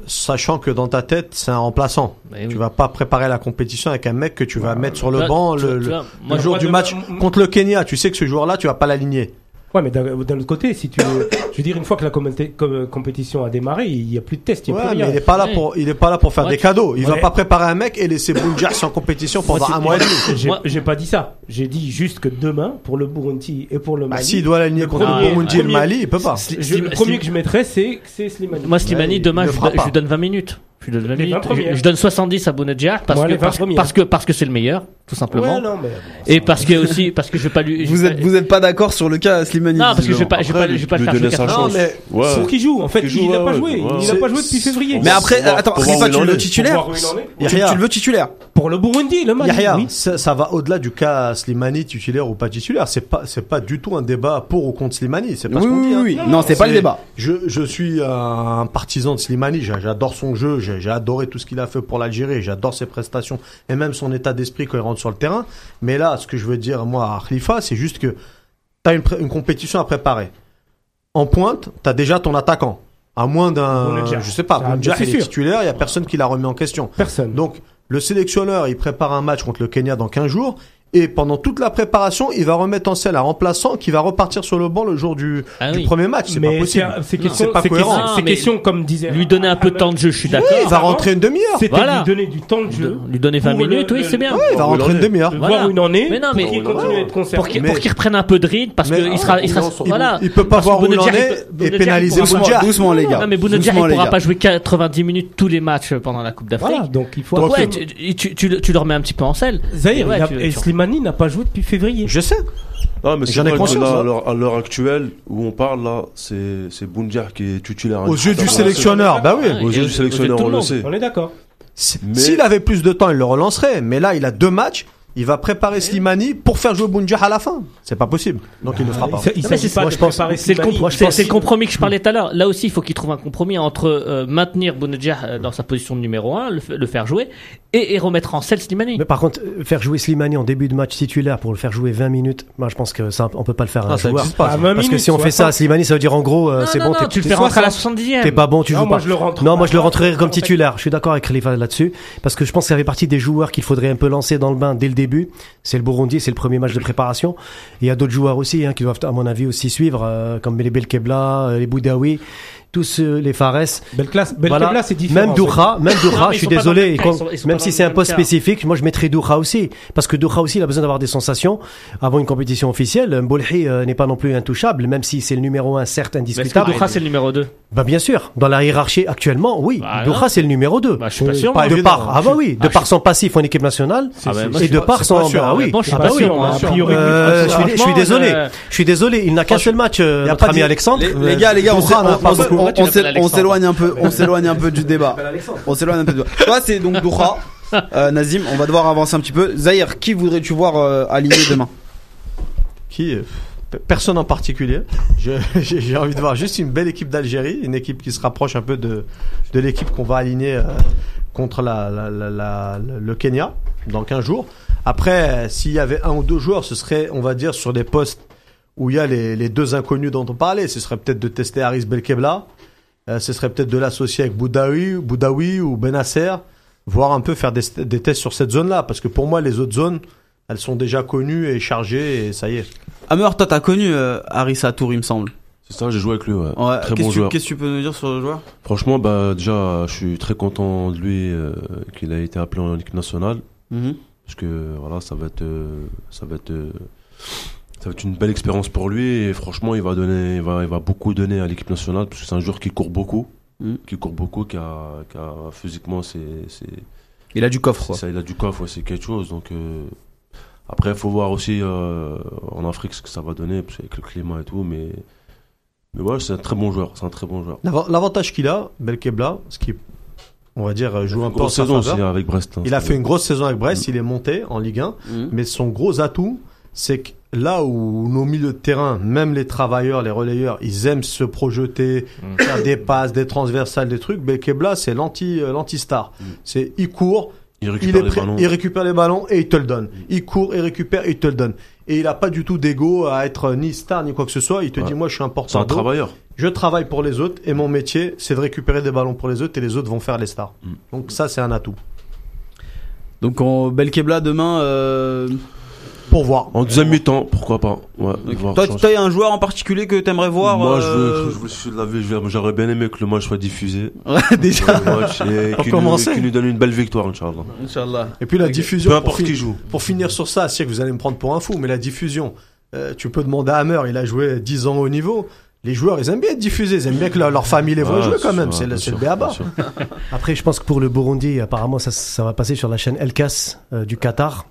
sachant que dans ta tête c'est un remplaçant. Bah oui. Tu vas pas préparer la compétition avec un mec que tu vas mettre sur le Toi, banc tu- le, tu le- vois, moi, le je- jour du match contre le Kenya. Tu sais que ce joueur-là, tu vas pas l'aligner. Ouais, mais d'un autre côté, si tu, je veux dire, une fois que la compétition a démarré, il y a plus de tests, il Ouais, mais il est pas là pour, il est pas là pour faire Ouais, des cadeaux. Il va Ouais. pas préparer un mec et laisser Bunjar en compétition pendant Moi, un mois et demi. J'ai Moi- j'ai pas dit ça. J'ai dit juste que demain, pour le Burundi et pour le Bah, Mali, s'il doit l'aligner contre premier- le Burundi et le Mali, il peut pas. Je- le premier que je mettrais, c'est c'est Slimani. Moi, Slimani, Ouais, demain, je, je lui donne 20 minutes. Je donne 20 Les 20 minutes. Je, premières. je donne 70 à Bounedjah parce Moi, que les 20 parce, que parce que c'est le meilleur, tout simplement. Ouais, non, mais Et parce que aussi parce que je vais pas lui. Vous pas- vous êtes pas d'accord sur le cas Slimani Non, parce que je vais pas je vais pas je vais pas le lui faire donner jouer sa 80. chance. Non, mais Ouais. pour qu'il joue. En fait, il joue, n'a ouais, pas joué. ouais. Il n'a C'est- pas joué depuis février. Mais après, attends, il tu le titulaire tu, le veux titulaire Pour le Burundi, le oui. ça, va au-delà du cas Slimani titulaire ou pas titulaire. C'est pas, c'est pas du tout un débat pour ou contre Slimani. C'est pas Oui, ce qu'on oui, dit. hein. oui. Non, c'est pas le débat. Je, je suis un partisan de Slimani. J'a- J'adore son jeu. J'ai adoré tout ce qu'il a fait pour l'Algérie. J'adore ses prestations et même son état d'esprit quand il rentre sur le terrain. Mais là, ce que je veux dire moi à Khalifa, c'est juste que t'as une, pré- une compétition à préparer. En pointe, t'as déjà ton attaquant. À moins d'un, je sais pas, il est titulaire. Il y a personne qui l'a remis en question. Personne. Donc, le sélectionneur, il prépare un match contre le Kenya dans 15 jours. Et pendant toute la préparation, il va remettre en scène un remplaçant qui va repartir sur le banc le jour du, Ah du oui. premier match. C'est pas possible. c'est question, c'est pas c'est cohérent. c'est question, comme disait. Lui donner un peu de temps de jeu, je suis Oui, d'accord. il va rentrer une demi-heure. C'était Voilà. lui donner du temps de jeu. Lui donner 20 Pour le- minutes, oui, c'est bien. Ouais, il va rentrer une demi-heure. Voilà. Voir où il en est. Mais non, mais- pour qu'il continue à être Pour concerné. qu'il Mais- pour qu'il reprenne un peu de rythme parce Mais- que il sera il sera il- voilà. Il peut pas voir où il en est et pénaliser pourra pas- Doucement, les gars. Non mais Doucement, il pourra pas jouer 90 minutes tous les matchs pendant la Coupe d'Afrique. Donc il faut. Donc ouais, absolument- tu, tu, tu, le- tu le remets un petit peu en selle. Zahir, Slimani n'a pas joué depuis février. Je sais. Mais c'est J'en ai vrai que conscience, là, hein. à l'heure- actuelle où on parle là, c'est c'est Boundia qui est titulaire. Aux yeux du sélectionneur, bah oui. Aux yeux du sélectionneur, on le sait. On est d'accord. S'il avait plus de temps, il le relancerait. Mais là, il a deux matchs. Il va préparer Slimani pour faire jouer Bounja à la fin. C'est pas possible. Donc il le fera pas. Il, s'agit c'est- pas moi, de je pense- préparer C'est le, Slimani. compro- c'est- c'est le compromis que je parlais tout à l'heure. Là aussi, il faut qu'il trouve un compromis entre euh, maintenir Bounedjah euh, dans sa position de numéro 1, le, faire jouer, et, et remettre en selle Slimani. Mais par contre, euh, faire jouer Slimani en début de match titulaire pour le faire jouer 20 minutes, moi je pense que ça, on peut pas le faire à un Ah, ça joueur. existe pas. À ça. 20 Parce que minutes, si on fait ça à 60. Slimani, ça veut dire en gros, euh, Non, c'est non, bon, tu le fais rentrer à la 60, 70e. T'es pas bon, tu Non, joues moi pas. je le rentre. Non, moi je le rentrerai comme titulaire. Je suis d'accord avec Khalifa là-dessus. Parce que je pense que ça fait partie des joueurs qu'il faudrait un peu lancer dans le bain dès le début. C'est le Burundi, c'est le premier match de préparation. Il y a d'autres joueurs aussi hein, qui doivent, à mon avis, aussi suivre, euh, comme les Belkebla, euh, les Boudaoui, tous euh, les Fares. Belle classe, belle Voilà. classe, c'est différent. Même Doura, même Doura, mais je suis désolé, même quand- cas, ils sont- ils sont même pas si c'est un poste cas. spécifique, moi je mettrais Doura aussi, parce que Doura aussi il a besoin d'avoir des sensations avant une compétition officielle. Mbolhi euh, n'est pas non plus intouchable, même si c'est le numéro un, certes Mais Est-ce que indiscutable. Doura, c'est le numéro 2 Bah bien sûr, dans la hiérarchie actuellement, oui, Bah, Doura c'est le numéro 2. Bah, je suis pas sûr. pas de évident, par, ah bah oui, de Ah, par son passif en équipe nationale, Ah, bah, et de par son, ah bah oui. je, suis, désolé, euh, je suis désolé, il n'a qu'un seul match, euh, y a notre pas ami Alexandre. Les, les gars, les gars, on N'a on- Pourquoi tu l'appelles s'éloigne un peu, on s'éloigne un peu du débat. On s'éloigne un peu du débat. Toi, c'est donc Doura, euh, Nazim. On va devoir avancer un petit peu. Zahir, qui voudrais-tu voir euh, aligné demain? Qui euh, personne en particulier. J'ai envie de voir juste une belle équipe d'Algérie, une équipe qui se rapproche un peu de de l'équipe qu'on va aligner euh, contre la, la- la- la- le Kenya dans 15 jours. Après, s'il y avait un ou deux joueurs, ce serait, on va dire, sur des postes où il y a les, les deux inconnus dont on parlait. Ce serait peut-être de tester Haris Belkebla. Euh, ce serait peut-être de l'associer avec Boudaoui, Boudaoui ou Benasser, voire un peu faire des, des tests sur cette zone-là. Parce que pour moi, les autres zones, elles sont déjà connues et chargées et ça y est. Hammer, toi t'as connu euh, Harissa Tour, il me semble. C'est ça, j'ai joué avec lui, ouais. Ouais, Très qu'est-ce bon que tu- joueur. Qu'est-ce que tu peux nous dire sur le joueur? Franchement, bah, déjà, je suis très content de lui euh, qu'il a été appelé en équipe nationale. Mhm. Parce que voilà, ça va être, euh, ça va être, euh, ça va être une belle expérience pour lui. Et franchement, il va donner, il va, il va beaucoup donner à l'équipe nationale parce que c'est un joueur qui court beaucoup, Mhm. qui court beaucoup, qui a, qui a physiquement, c'est, c'est, Il a du coffre, quoi. ça, il a du coffre, ouais, c'est quelque chose. Donc euh, après, il faut voir aussi euh, en Afrique ce que ça va donner, parce qu'avec le climat et tout. Mais, mais ouais, c'est un très bon joueur. C'est un très bon joueur. L'ava- L'avantage qu'il a, Belkebla, ce qui, on va dire, joue un peu en saison aussi avec Brest. hein, Il a fait une grosse saison avec Brest, il est monté en Ligue 1. Mhm. Mais son gros atout, c'est que là où nos milieux de terrain, même les travailleurs, les relayeurs, ils aiment se projeter, faire des passes, des transversales, des trucs. Belkebla, c'est l'anti, euh, l'anti-star. C'est, il court, Il il, récupère les prêt- il récupère les ballons et il te le donne. Il court et récupère et il te le donne. Et il a pas du tout d'ego à être ni star ni quoi que ce soit. Il te Ouais. dit, moi, je suis un C'est porteur un travailleur. Je travaille pour les autres et mon métier, c'est de récupérer des ballons pour les autres et les autres vont faire les stars. Mm. Donc ça, c'est un atout. Donc en Belkebla demain. Euh... Pour voir. En deuxième mi-temps, pourquoi pas. Ouais, voir Toi, chance. toi, y a un joueur en particulier que t'aimerais voir Moi, je euh, veux, je veux, je veux- je veux- j'aurais bien aimé que le match soit diffusé. Ouais, déjà. Qu'il nous, nous donne une belle victoire, Inch'Allah. Inch'Allah. Et puis la diffusion. Peu pour importe qui joue. Pour finir sur ça, sais que vous allez me prendre pour un fou, mais la diffusion, euh, tu peux demander à Hammer, il a joué 10 ans au niveau. Les joueurs, ils aiment bien être diffusés, ils aiment bien que leur, leur famille les voit Ouais, jouer quand c'est même, c'est le, c'est le béaba. Après, je pense que pour le Burundi, apparemment, ça, ça va passer sur la chaîne Elkas euh, du Qatar.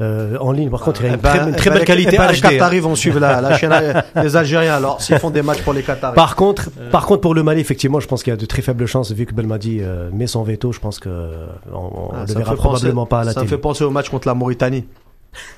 Euh, en ligne, par contre, il y a Eh une ben, très, une eh très ben, belle qualité les. Qataris vont suivre la, la chaîne des Algériens alors, s'ils font des matchs pour les Qataris. Par contre, par contre, pour le Mali, effectivement, je pense qu'il y a de très faibles chances, vu que Belmadi euh, met son veto, je pense que euh, on, on Ah, le verra fait probablement penser- pas à la Ça me télé. fait penser au match contre la Mauritanie.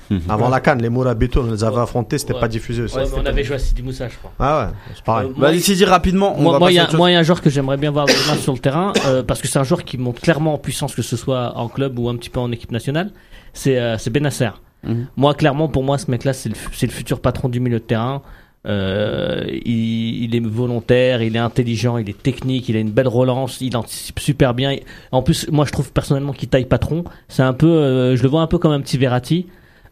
Avant la Cannes, les Mourabito, on les avait affrontés, c'était Ouais. pas diffusé aussi. Ouais, mais on avait joué à Sidi Moussa, je crois. Ah ouais, c'est pareil. Euh, moi, Vas-y, Sidi, rapidement. On Moi, il y a- y un joueur que j'aimerais bien voir demain sur le terrain, euh, parce que c'est un joueur qui monte clairement en puissance, que ce soit en club ou un petit peu en équipe nationale. C'est euh, c'est Benasser. Mhm. Moi, clairement, pour moi, ce mec-là, c'est le, le futur patron du milieu de terrain. Euh, il, il est volontaire, il est intelligent, il est technique, il a une belle relance, il anticipe super bien. En plus, moi, je trouve personnellement qu'il taille patron. C'est un peu, euh, je le vois un peu comme un petit Verratti.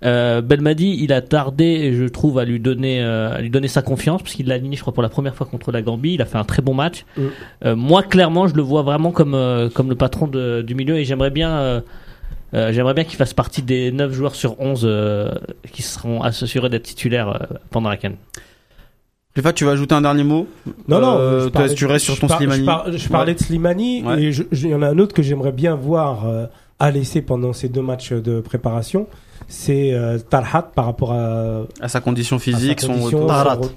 Euh, Belmadi, il a tardé, je trouve, à lui donner, euh, à lui donner sa confiance, parce qu'il l'a aligné, je crois, pour la première fois contre la Gambie. Il a fait un très bon match. Mm. Euh, moi, clairement, je le vois vraiment comme, euh, comme le patron de- du milieu, et j'aimerais bien, euh, j'aimerais bien qu'il fasse partie des 9 joueurs sur 11 euh, qui seront assurés d'être titulaires euh, pendant la Cannes. Cléfa, tu vas ajouter un dernier mot? Non, non, Euh, je toi, parlais- tu restes sur je ton par- Slimani. Je, par- je parlais de Slimani Ouais. et je- je- il y en a un autre que j'aimerais bien voir euh, à l'essai pendant ces deux matchs de préparation. C'est euh, Tarhat par rapport à, À sa condition à physique, sa son condition, son Taharat. re-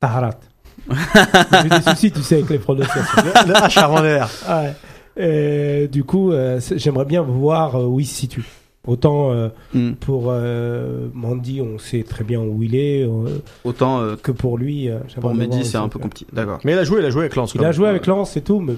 Taharat. J'ai des soucis, tu sais, avec les prononciations. Le, le H Et du coup, euh, j'aimerais bien voir euh, où il se situe. Autant euh, Mm. pour euh, Mandy, on sait très bien où il est, euh, Autant euh, que pour lui. euh, pour voir c'est un peu compliqué. D'accord. Mais il a joué, il a joué avec Lens. Il a joué avec Lens et tout, mais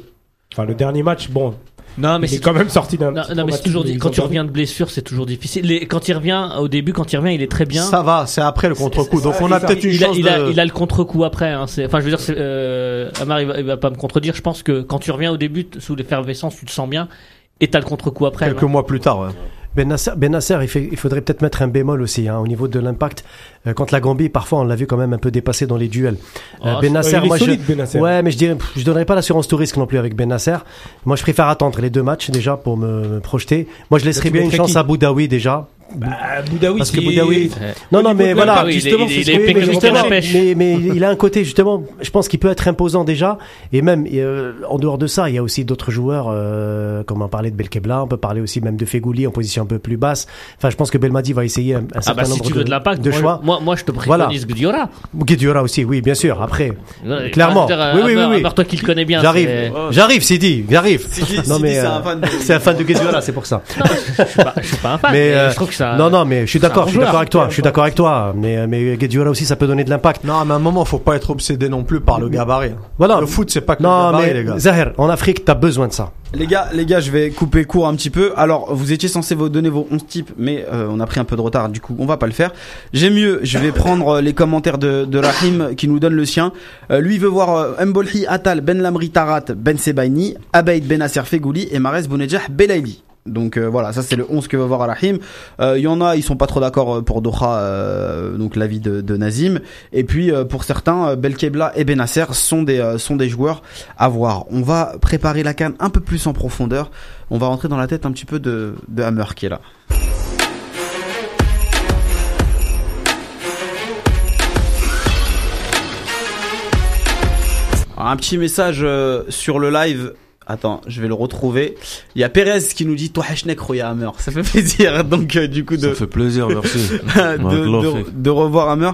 enfin le dernier match, bon, Non, mais il est c'est quand même sorti d'un. non, mais c'est toujours quand tu reviens de blessure, c'est toujours difficile. Les- quand il revient, au début, quand il revient, il est très bien. Ça va, c'est après le contre-coup. Donc on a peut-être une il, a, chance il, a, de... il a le contre-coup après. Hein. C'est- Enfin, je veux dire, c'est, euh, Amar, il va, il va pas me contredire. Je pense que quand tu reviens au début, sous l'effervescence, tu te sens bien. Et t'as le contre-coup après. quelques mois plus tard. ouais. Ben Nasser, ben Nasser, il, fait- il faudrait peut-être mettre un bémol aussi hein, au niveau de l'impact. Euh, contre la Gambie, parfois, on l'a vu quand même un peu dépassé dans les duels. Euh, Oh, ben Nasser, Ouais, il est moi, solide, je... Benasser. Ouais, mais je dirais, je donnerais pas l'assurance tout risque non plus avec Ben Nasser. Moi, je préfère attendre les deux matchs déjà pour me, me projeter. Moi, je laisserais tu bien une chance qui à Boudaoui déjà. Bah, Boudaoui, Parce que c'est- Boudaoui- Ouais. Non, non, mais de voilà. justement, il est- est mais à la justement, pêche. Mais, mais il a un côté justement, je pense qu'il peut être imposant déjà. Et même euh, en dehors de ça, il y a aussi d'autres joueurs, euh, comme on parlait de Belkebla, on peut parler aussi même de Fegouli en position un peu plus basse. Enfin, je pense que Belmadi va essayer un, un Ah certain bah si nombre tu veux de, de l'impact, de moi, choix. Moi, moi, je te Voilà. préconise Gudiora. Guedioura aussi, oui, bien sûr. Après, Ouais, Clairement. dire, Oui, oui, oui, oui. Toi qui le connais bien. j'arrive, c'est- j'arrive, Sidi, j'arrive. Non, mais, c'est euh, un fan de- C'est un fan de Guedioura, c'est pour ça. Je suis pas- je suis pas un fan. Mais, euh, je trouve que ça. Non, non, mais je suis d'accord, je suis d'accord avec toi, je suis d'accord avec toi. Mais, mais Guedioura aussi, ça peut donner de l'impact. Non, mais à un moment, faut pas être obsédé non plus par le gabarit. Voilà. Le foot, c'est pas que le Non, gabarit, mais les gars. Zahir, en Afrique, t'as besoin de ça. Les gars, les gars, je vais couper court un petit peu. Alors, vous étiez censé vous donner vos 11 types, mais euh, on a pris un peu de retard, du coup, on va pas le faire. J'ai mieux, je vais prendre euh, les commentaires de, de Rahim qui nous donne le sien. Euh, lui il veut voir euh, Mbolhi Atal, Ben Lamri Tarat, Ben Sebaini, Abeid Ben Nasser Fegouli et Mares Bounedjah Belaili. Donc euh, voilà, ça c'est le 11 que veut voir Rahim. Euh, Il y en a, ils sont pas trop d'accord euh, pour Doha, euh, donc l'avis de, Nazim. Et puis euh, pour certains, euh, Belkebla et Benasser sont des euh, sont des joueurs à voir. On va préparer la canne un peu plus en profondeur. On va rentrer dans la tête un petit peu de, de Hammer qui est là. Un petit message euh, sur le live. Attends, je vais le retrouver. Il y a Perez qui nous dit Toi Heshnek Roya Hammer. Ça fait plaisir. Donc euh, du coup de Ça fait plaisir, merci. de, de- de revoir Hammer.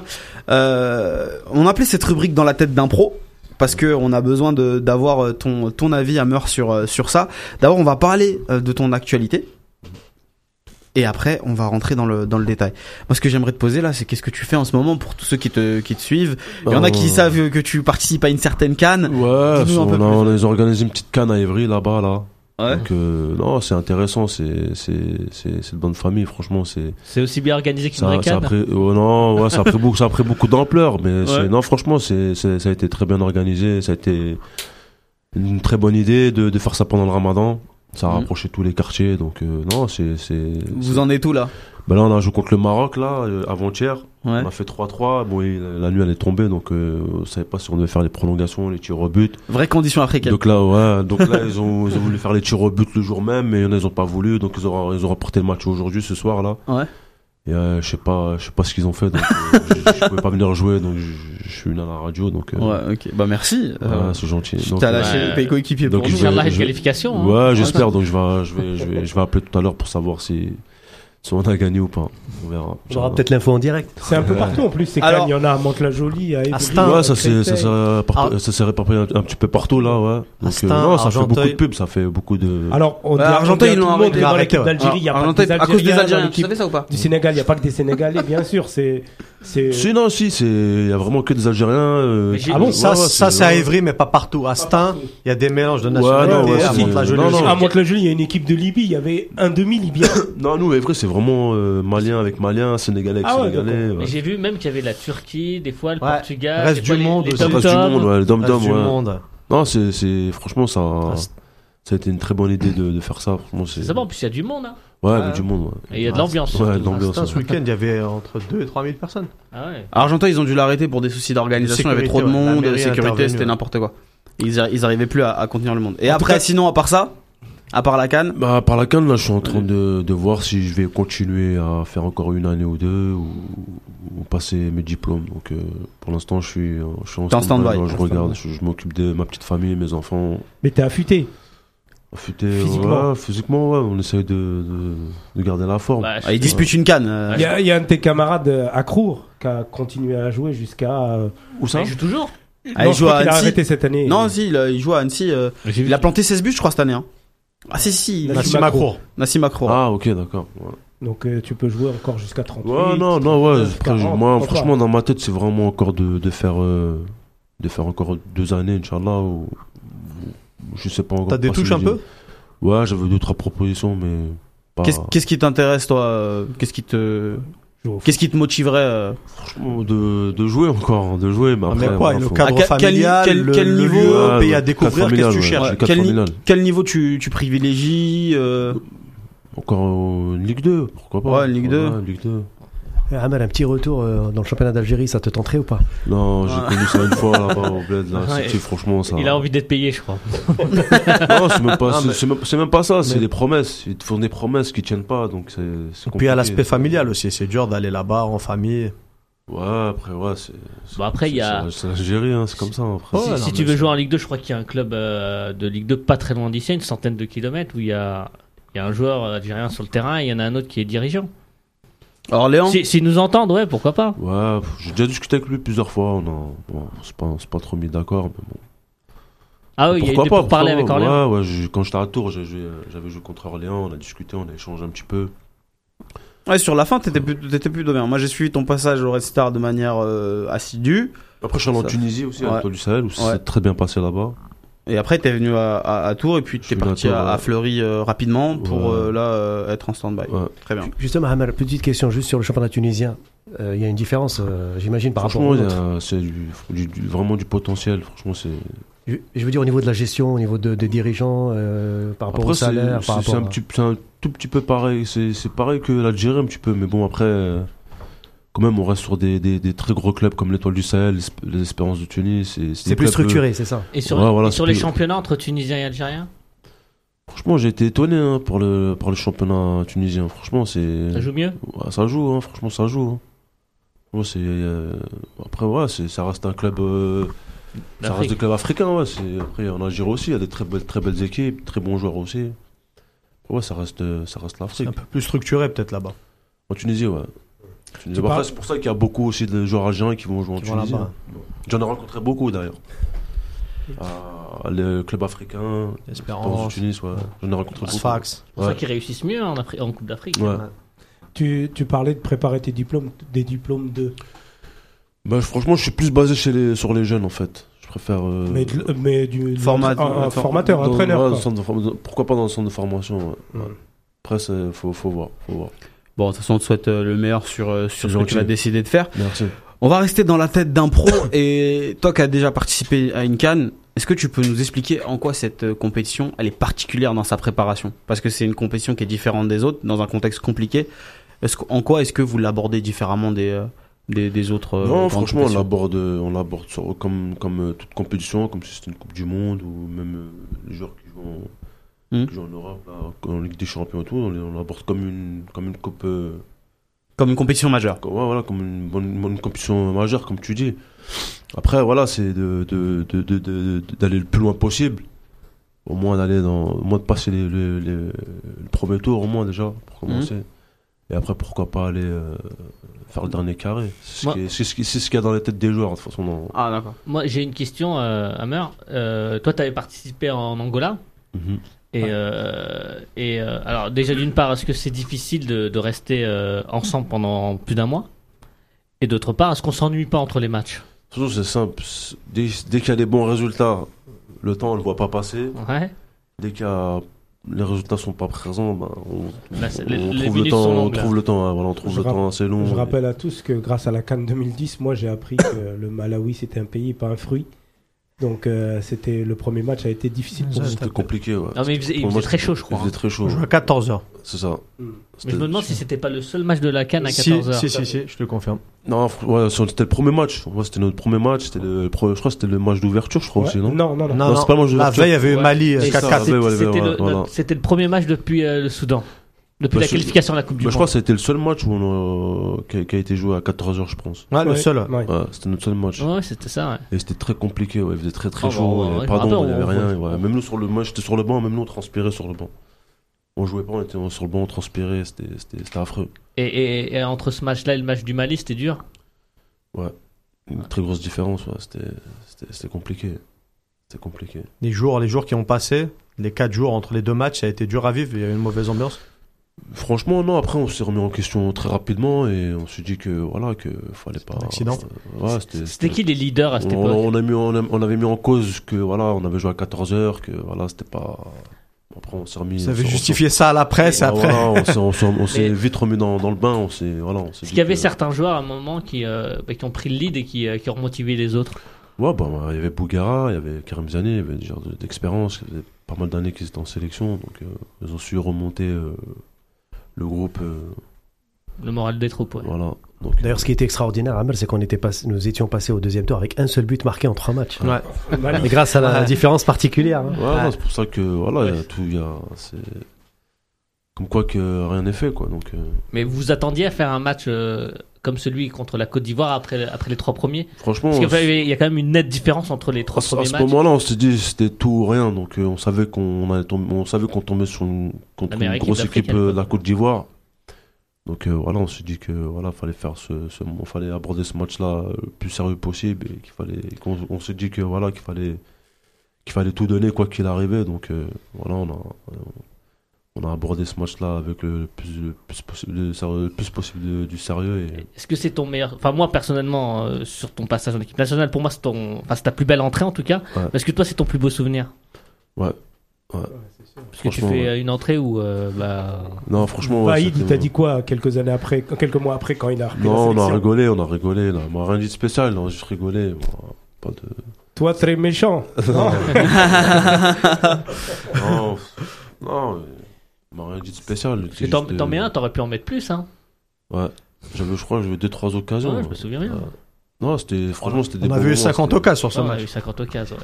Euh, on appelait cette rubrique dans la tête d'un pro parce que on a besoin d'avoir euh, ton ton avis Hammer sur euh, sur ça. D'abord, on va parler de ton actualité. Et après, on va rentrer dans le dans le détail. Moi, ce que j'aimerais te poser là, c'est qu'est-ce que tu fais en ce moment pour tous ceux qui te qui te suivent? Il y en a qui Euh, savent que tu participes à une certaine canne. Ouais, Dis-nous un peu on a, on a organisé une petite canne à Évry là-bas, là. Ouais. Donc, euh, non, c'est intéressant, c'est, c'est, c'est, c'est de bonne famille, franchement, c'est, C'est aussi bien organisé qu'une ça, vraie ça a canne. pris, oh non, ouais, ça a pris beaucoup, ça a pris beaucoup d'ampleur, mais Ouais. non, franchement, c'est, c'est, ça a été très bien organisé, ça a été une très bonne idée de, de faire ça pendant le ramadan. Ça a Mhm. rapproché tous les quartiers, donc, euh, non, c'est, c'est, Vous en êtes où là? Ben là, on a joué contre le Maroc, là, euh, avant-hier. Ouais. On a fait 3-3. Bon, et la nuit, elle est tombée, donc, euh, on savait pas si on devait faire les prolongations, les tirs au but. Vraie condition africaine. Donc là, ouais, donc là, ils ont, ils ont voulu faire les tirs au but le jour même, mais ils ont pas voulu, donc ils ils ont rapporté le match aujourd'hui, ce soir, là. Ouais. Et euh, je sais pas, je sais pas ce qu'ils ont fait, donc euh, je, je pouvais pas venir jouer, donc je, je suis venu à la radio, donc euh, Ouais, ok. Bah merci. ouais, Euh, c'est gentil. Donc, T'as euh, lâché ouais. tes coéquipiers pour je nous. vais- Inch'Allah, une je- qualification. hein. Ouais, j'espère, donc je vais, je vais, je vais, je vais appeler tout à l'heure pour savoir si, si on a gagné ou pas. On verra. On aura peut-être l'info en direct. C'est un peu partout en plus. C'est Alors- quand il y en a à Mantes-la-Jolie, à Astin, Ouais, ça s'est, ça Ah. ça s'est réparpillé un, un petit peu partout là, ouais. Donc, Astin, euh, non, ça fait beaucoup de Argenteuil. pub, ça fait beaucoup de. Alors, on Bah, dit, Argenteuil, ils l'ont arrêté. d'Algérie, il n'y a pas que des à cause des Algériens. dans Algériens, tu l'équipe savais ça ou pas Du Sénégal, il n'y a pas que des Sénégalais, bien sûr. C'est. Si, non, si, c'est, il y a vraiment que des Algériens. euh, Ah bon, ouais, Ça, ouais, ça c'est à ouais. Évry, mais pas partout. À Stein, il y a des mélanges de Ouais, nationalités. non, ouais, non, non. aussi. À Mantes-la-Jolie, il y a une équipe de Libye. Il y avait un demi-libyen. Non, nous, vrai, c'est vraiment euh, malien avec malien, sénégalais avec Ah ouais, sénégalais. Ouais. j'ai vu même qu'il y avait la Turquie, des fois le Ouais. Portugal, Reste des fois du les- monde les Tom reste du monde, ouais, le dom Reste dom, du ouais. monde. Non, c'est, c'est, franchement, ça, ça a été une très bonne idée de, de faire ça. Franchement, c'est. Bon, en plus il y a du monde. Hein. Ouais, Ouais. du monde, ouais. Et il y a de l'ambiance. Ouais, de À l'ambiance. Stein, ce week-end, il y avait entre 2 et 3 000 personnes. Ah ouais. Argenteuil, ils ont dû l'arrêter pour des soucis d'organisation. Il y avait trop de. La monde, est sécurité, c'était n'importe quoi. Ils, ils arrivaient plus à, à contenir le monde. Et En après, cas- sinon, à part ça, à part la canne, Bah, par la canne, là, je suis en train de, de voir si je vais continuer à faire encore une année ou deux ou, ou passer mes diplômes. Donc, euh, pour l'instant, je suis, je suis en stand-by. Je regarde, je, je m'occupe de ma petite famille, mes enfants. Mais t'es affûté. Physiquement. ouais, physiquement, ouais, on essaye de, de, de garder la forme. Bah, ah, ils disputent une canne. euh, Il y, a, il y a un de tes camarades euh, à Crour qui a continué à jouer jusqu'à. euh, Où ça il joue toujours. Ah, non, il joue à qu'il a Annecy. arrêté cette année. Non, si, il, il joue à Annecy. euh, il a planté 16 buts, je crois, cette année. Hein. Ah, si, si. Nassim Makro. Ah, ok, d'accord. Ouais, Donc euh, tu peux jouer encore jusqu'à 38. Ouais, non, non, ouais. Après, 40, moi, franchement, dans ma tête, c'est vraiment encore de, de faire, euh, de faire encore deux années, Inch'Allah, ou- je sais pas encore. T'as des touches un peu? Ouais, j'avais deux, trois propositions, mais pas. Qu'est-ce qu'est-ce qui t'intéresse, toi? Euh, Qu'est-ce qui te. Qu'est-ce qui te motiverait euh, Franchement, de, de jouer encore, de jouer, mais Ah, après. Mais quoi, voilà, le faut- cadre À quel- quel- familial, quel- le, quel le niveau, lieu, Ouais, pays à découvrir, qu'est-ce que tu cherches? ouais. cadre quel, quel niveau tu, tu privilégies euh, Encore en Ligue 2, pourquoi pas? Ouais, Ligue 2. Ouais, Ligue 2. Eh, Ahmed, un petit retour euh, dans le championnat d'Algérie, ça te tenterait ou pas? Non, j'ai Ouais. connu ça une fois là-bas au bled, là. Ouais. C'était franchement ça. Il a envie d'être payé, je crois. Non, c'est même pas, Non, c'est- mais- même, c'est même pas ça, c'est Mais- des promesses. Ils te font des promesses qui tiennent pas, donc c'est, c'est Puis il y a l'aspect familial aussi, c'est dur d'aller là-bas en famille. Ouais, après, ouais, c'est. c'est- Bon, après, il y a- C'est c'est l'Algérie, hein, c'est comme ça. Après. si Ouais, si non, tu veux jouer en Ligue 2, je crois qu'il y a un club euh, de Ligue 2 pas très loin d'ici, une centaine de kilomètres, où il y a, il y a un joueur algérien sur le terrain et il y en a un autre qui est dirigeant. Orléans Si- S'ils nous entendent, ouais, pourquoi pas. Ouais, j'ai déjà discuté avec lui plusieurs fois. On a, bon, c'est pas, c'est pas trop mis d'accord, mais bon. Ah oui, il y a eu pas pourparlers pourquoi avec. Orléans. Ouais, ouais, j'ai- quand j'étais à Tours, j'ai joué- j'avais joué contre Orléans, on a discuté, on a échangé un petit peu. Ouais, sur la fin, t'étais plutôt, t'étais bien. Moi, j'ai suivi ton passage au Red Star de manière euh, assidue. Après, je suis allé en Tunisie aussi, Ouais. à du Sahel, où ça s'est très bien passé là-bas. Et après, t'es venu à, à, à Tours et puis t'es parti à. Fleury euh, rapidement pour Ouais. euh, là euh, être en stand-by. Ouais. Très bien. Justement, Hamel, petite question juste sur le championnat tunisien. Euh, Il y a une différence, euh, j'imagine, par rapport Franchement, au c'est du, du- du- vraiment du potentiel. Franchement, c'est. Je, je veux dire au niveau de la gestion, au niveau de- des dirigeants, euh, par rapport Après, au salaire, par c'est- rapport c'est un, à- un tout petit peu pareil. C'est c'est pareil que l'Algérie, un petit peu. Mais bon, après, euh, quand même, on reste sur des, des, des très gros clubs comme l'Étoile du Sahel, les Espérances de Tunis. C'est plus structuré, c'est ça Et sur, Ouais, voilà, et sur c'est les plus- championnats entre Tunisiens et Algériens? Franchement, j'ai été étonné hein, pour, le, championnat tunisien. Franchement, c'est. Ça joue mieux? Ouais, ça joue, hein, franchement, ça joue. hein. Moi, c'est, euh, Après, ouais, c'est- ça reste un club. euh, ça reste des clubs africains. Ouais. Après, en Algérie aussi, il y a des très belles, très belles équipes, très bons joueurs aussi. Ouais, ça reste, ça reste C'est l'Afrique. un peu plus structuré peut-être là-bas. En Tunisie, ouais. Parles- c'est pour ça qu'il y a beaucoup aussi de joueurs algériens qui vont jouer en Qui Tunisie. hein. J'en ai rencontré beaucoup d'ailleurs. Ah, le club africain, Espérance Tunis, ouais. J'en ai rencontré beaucoup. Sfax. C'est pour ça qu'ils réussissent mieux en, Afri- en Coupe d'Afrique. Ouais. Tu, tu parlais de préparer tes diplômes, des diplômes de. Bah, franchement, je suis plus basé chez les, sur les jeunes en fait. Je préfère. euh, Mais, de- mais du. Format- un, un for- formateur, un dans- entraîneur. ouais, quoi. de Pourquoi pas dans le centre de formation ouais. Ouais. Après, il faut, faut voir. Faut voir. Bon, de toute façon, on te souhaite euh, le meilleur sur, euh, sur ce que tu vas décider de faire. Merci. On va rester dans la tête d'un pro et toi qui as déjà participé à une canne, est-ce que tu peux nous expliquer en quoi cette euh, compétition elle est particulière dans sa préparation? Parce que c'est une compétition qui est différente des autres, dans un contexte compliqué. Est-ce en quoi est-ce que vous l'abordez différemment des, des, des autres non, franchement, on l'aborde, on l'aborde comme, comme toute compétition, comme si c'était une Coupe du Monde ou même les joueurs qui jouent, en, Hmm. jouent en Europe, là, en Ligue des Champions et tout, on, on l'aborde comme une, comme une coupe. euh, Comme une compétition majeure. comme- ouais, voilà, comme une bonne, bonne compétition majeure, comme tu dis. Après, voilà, c'est de, de, de, de- de- d'aller le plus loin possible. Au moins d'aller dans, au moins de passer les, les- les- le premier tour, au moins déjà, pour commencer. Et après, pourquoi pas aller euh, faire le dernier carré. C'est ce, Moi- qui est- c'est ce, qui- c'est ce qu'il y a dans les têtes des joueurs, de toute façon. dans- Ah d'accord. Moi, j'ai une question, euh, Hammer. Euh, toi, tu avais participé en Angola. Mhm. Et, euh, et euh, alors, déjà, d'une part, est-ce que c'est difficile de, de rester euh, ensemble pendant plus d'un mois? Et d'autre part, est-ce qu'on s'ennuie pas entre les matchs? Façon, c'est simple. Dès, dès qu'il y a des bons résultats, le temps, on le voit pas passer. Ouais. Dès qu'il y a les résultats sont pas présents, ben, on, Là, c'est- on les- trouve le temps, on trouve le temps, hein, voilà, on trouve Je le temps assez long. Je et- rappelle à tous que grâce à la Cannes 2010, moi j'ai appris que le Malawi c'était un pays, pas un fruit. Donc euh, c'était le premier match a été difficile pour nous. C'était compliqué, ouais. Non, mais il faisait, il très chaud, je Il crois. faisait hein. très On chaud. joue à 14h. C'est ça. Mm. Mais je me demande si c'était pas le seul match de la Cannes à Si, 14h. si, si, si, je te confirme. Non, ouais, c'était le premier match. Ouais, c'était notre premier match. C'était le, je crois que c'était le match d'ouverture, je crois Ouais. aussi, non? Non, non, non. Non, Non, non, c'est pas le match de La l'ouverture. veille, il y avait. Mali euh, Et ça, 4-4. ouais, ouais, C'était le, voilà. le premier match depuis euh, le Soudan. Depuis Bah, la je- qualification à la Coupe du Bah, je crois Monde. que c'était le seul match où on a- qui, a, qui a été joué à 14h, je pense. Ouais, le Ouais, seul. ouais. ouais. Ouais, c'était notre seul match. Ouais, c'était ça. ouais. Et c'était très compliqué, ouais. il faisait très très Oh, chaud, bah, ouais, ouais, me d'ombre, il y rappelle, avait on- rien. ouais. Même nous sur le moi j'étais sur le banc, même nous on transpirait sur le banc. On jouait pas, on était sur le banc, on transpirait, c'était c'était- c'était affreux. Et, et- et entre ce match-là et le match du Mali, c'était dur? Une très grosse différence, ouais. c'était c'était- c'était compliqué. C'était compliqué. Les jours, les jours qui ont passé, les 4 jours entre les deux matchs, ça a été dur à vivre. Il y avait une mauvaise ambiance. Franchement, non, après on s'est remis en question très rapidement et on s'est dit que voilà, que fallait pas. un accident. Euh, ouais, c'était- qui les leaders à cette on, époque on a mis, on, a- on avait mis en cause que voilà, on avait joué à 14h, que voilà, c'était pas. Après, on s'est remis. Vous avez justifié ça à la presse et Ah, après. voilà, on s'est- vite remis dans, dans le bain. On s'est voilà, on qu'il y avait que- certains joueurs à un moment qui, euh, bah, qui ont pris le lead et qui, euh, qui ont motivé les autres Ouais, bah, il y avait Bougara, il y avait Karim Zani, il y avait des gens de- d'expérience, il y avait pas mal d'années qu'ils étaient en sélection, donc euh, ils ont su remonter euh, le groupe. euh, Le moral des troupes, ouais. voilà. D'ailleurs, ce qui était extraordinaire, Amel, c'est qu'on était passé, nous étions passés au deuxième tour avec un seul but marqué en trois matchs. Ouais. Et grâce à la Ouais. différence particulière. hein. ouais, c'est pour ça que voilà, il y a tout, il y a, c'est comme quoi que rien n'est fait, quoi. Donc, euh, Mais vous vous attendiez à faire un match euh, comme celui contre la Côte d'Ivoire après, après les trois premiers franchement, Parce qu'il y a quand même une nette différence entre les à, trois ce- à premiers ce matchs. moment-là, on s'est dit c'était tout ou rien, donc euh, on savait qu'on on savait qu'on tombait sur une, contre une grosse équipe à euh, de l'époque. la Côte d'Ivoire. Donc euh, voilà, on s'est dit que voilà, fallait faire ce, ce fallait aborder ce match-là euh, le plus sérieux possible et qu'il fallait, qu'on on s'est dit que voilà, qu'il fallait, qu'il fallait tout donner quoi qu'il arrivait. Donc euh, voilà, on a, on a abordé ce match-là avec le plus, le plus possible, le sérieux- le plus possible de- du sérieux. Et... Est-ce que c'est ton meilleur. Enfin, moi, personnellement, euh, sur ton passage en équipe nationale, pour moi, c'est ton. Enfin, c'est ta plus belle entrée en tout cas. Ouais. Est-ce que toi, c'est ton plus beau souvenir? Ouais. Parce que tu fais ouais. euh, une entrée où. euh, bah, Non, franchement. ouais, Vaïd, il t'a dit quoi quelques années après, quelques mois après, quand il a repris la Non, on a rigolé, on a rigolé. Là. Moi, rien dit de spécial, on a juste rigolé. Moi, Pas de. Toi, très méchant. non, non, non, euh, on m'a rien dit de spécial. Parce que t'en t'en mets un, t'aurais pu en mettre plus, hein. Ouais. J'avais, je crois, j'avais deux, trois occasions. Ouais, je me souviens bien. Ouais. Non, c'était, franchement, c'était des On a bons vu moments, 50 c'était- occasions sur ce Ouais, on a match. eu 50 occasions. ouais.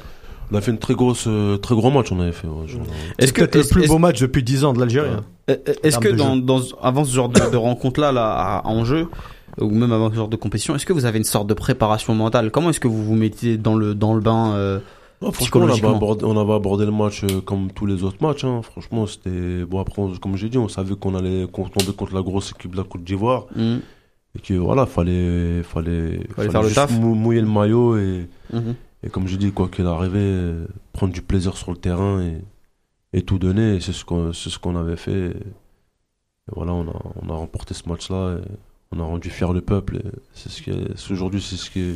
On a fait une très grosse, euh, très gros match, on avait fait. ouais, genre, Est-ce que, peut-être le plus beau match depuis 10 ans de l'Algérie. hein. Euh, Est-ce que dans, dans, avant ce genre de, de rencontre-là, là, à- en jeu, ou même avant ce genre de compétition, est-ce que vous avez une sorte de préparation mentale? Comment est-ce que vous vous mettez dans le, dans le bain euh, Non, franchement, on avait, abordé, on avait abordé le match euh, comme tous les autres matchs. hein. Franchement, c'était. Bon, après, on- comme j'ai dit, on savait qu'on allait qu'on tomber contre la grosse équipe de la Côte d'Ivoire. hmm, Et que voilà, fallait. Fallait, Fallait faire le taf. mou- mouiller le maillot. Et, mhm. et comme j'ai dit, quoi qu'il arrivait, euh, prendre du plaisir sur le terrain et, et tout donner. C'est ce qu'on ce qu'on avait fait. Et, et voilà, on a, on a remporté ce match-là. On a rendu fier le peuple. C'est ce qui est- Aujourd'hui, c'est ce qui est,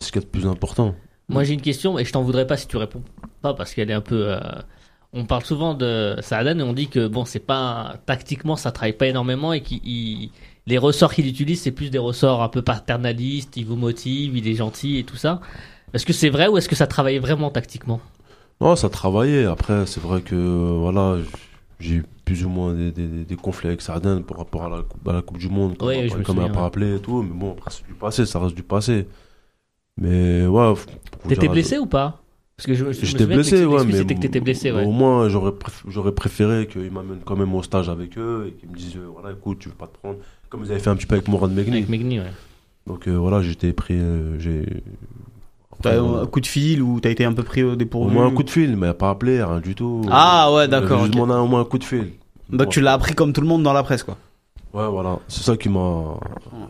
ce qui est le plus important. Moi, j'ai une question, et je t'en voudrais pas si tu réponds pas, parce qu'elle est un peu. euh, On parle souvent de Saadan et on dit que bon, c'est pas tactiquement, ça travaille pas énormément et qu'il les ressorts qu'il utilise, c'est plus des ressorts un peu paternalistes. Il vous motive, il est gentil et tout ça. Est-ce que c'est vrai ou est-ce que ça travaillait vraiment tactiquement? Non, ça travaillait. Après, c'est vrai que euh, voilà, j'ai eu plus ou moins des, des, des conflits avec Sardin par rapport à la, coupe- à la Coupe du Monde, comme, je me comme a souviens, pas ouais. rappelé et tout. Mais bon, c'est du passé, ça reste du passé. Mais ouais. T'étais blessé ou pas? Parce que je, je J'étais que blessé, ouais, mais c'était que t'étais blessé, ouais. au moins j'aurais préf- j'aurais préféré qu'ils m'amènent quand même au stage avec eux et qu'ils me disent euh, voilà écoute tu veux pas te prendre comme ils avaient fait un petit peu avec Mourad Megni. Avec Megni, ouais. Donc euh, voilà j'étais pris euh, j'ai T'as eu un coup de fil ou t'as été un peu pris au au dépourvu? moins un coup de fil mais pas appelé rien du tout. Ah ouais, d'accord. juste ok. demandé au moins un coup de fil. Donc tu l'as appris comme tout le monde dans la presse, quoi. Ouais voilà c'est ça qui m'a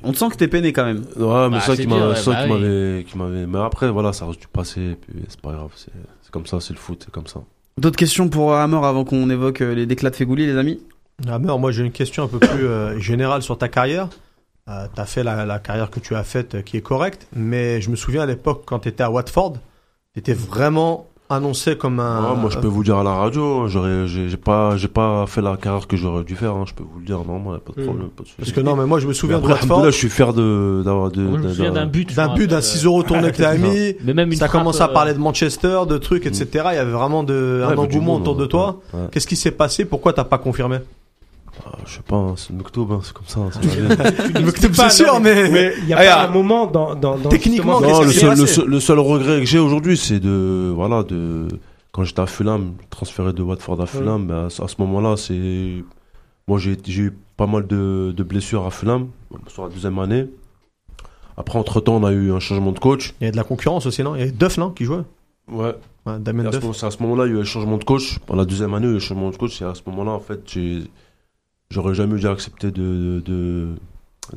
On te sent que t'es peiné quand même. Ouais, mais Bah, ça c'est qui m'a, ouais, ça bah qui oui. m'avait, qui m'avait. Mais après, voilà, ça reste du passé, et puis c'est pas grave, c'est, c'est comme ça, c'est le foot, c'est comme ça. D'autres questions pour Hammer avant qu'on évoque euh, les déclats de Fégouli, les amis? Ah, mais moi j'ai une question un peu plus euh, générale sur ta carrière. Euh, tu as fait la, la carrière que tu as faite euh, qui est correcte, mais je me souviens à l'époque quand tu étais à Watford, tu étais vraiment annoncé comme un. Ouais, moi, je peux vous dire à la radio, hein, j'aurais, j'ai, j'ai pas, j'ai pas fait la carrière que j'aurais dû faire, hein, je peux vous le dire, non, moi, y a pas de Mm. problème, pas de souci. Parce que non, mais moi je me souviens Mais de après, Watford, alhamdoulilah, je suis fier de, d'avoir, de, Moi, je me de- souviens d'un but. d'un but, d'un rappelle, 6 euros tourné que tu as C'est ça. mis. Mais même une Ça commence à euh, parler de Manchester, de trucs, etc. Il y avait vraiment de, Ouais, un engouement monde, autour de toi. ouais. Qu'est-ce qui s'est passé? Pourquoi t'as pas confirmé? Ah, je sais pas, c'est le Mektoub, hein, c'est comme ça, hein, Mektoub, Pas, c'est non, sûr, mais. Mais il y a Ah, pas un moment dans. dans, dans Techniquement, Non, le seul, le, passé seul, le seul regret que j'ai aujourd'hui, c'est de, voilà, de, quand j'étais à Fulham, transféré de Watford à Fulham, ben, à, ce- à ce moment-là, c'est, moi, j'ai, eu pas mal de, de blessures à Fulham, sur la deuxième année. Après, entre temps, on a eu un changement de coach. Il y a de la concurrence aussi, non? Il y avait Duff, non Qui jouait? Ouais. ouais, Damien à ce, Duff. c'est à ce moment-là, il y a eu un changement de coach. Pendant la deuxième année, il y a eu un changement de coach. Et à ce moment-là, en fait, j'ai, j'aurais jamais dû accepter de,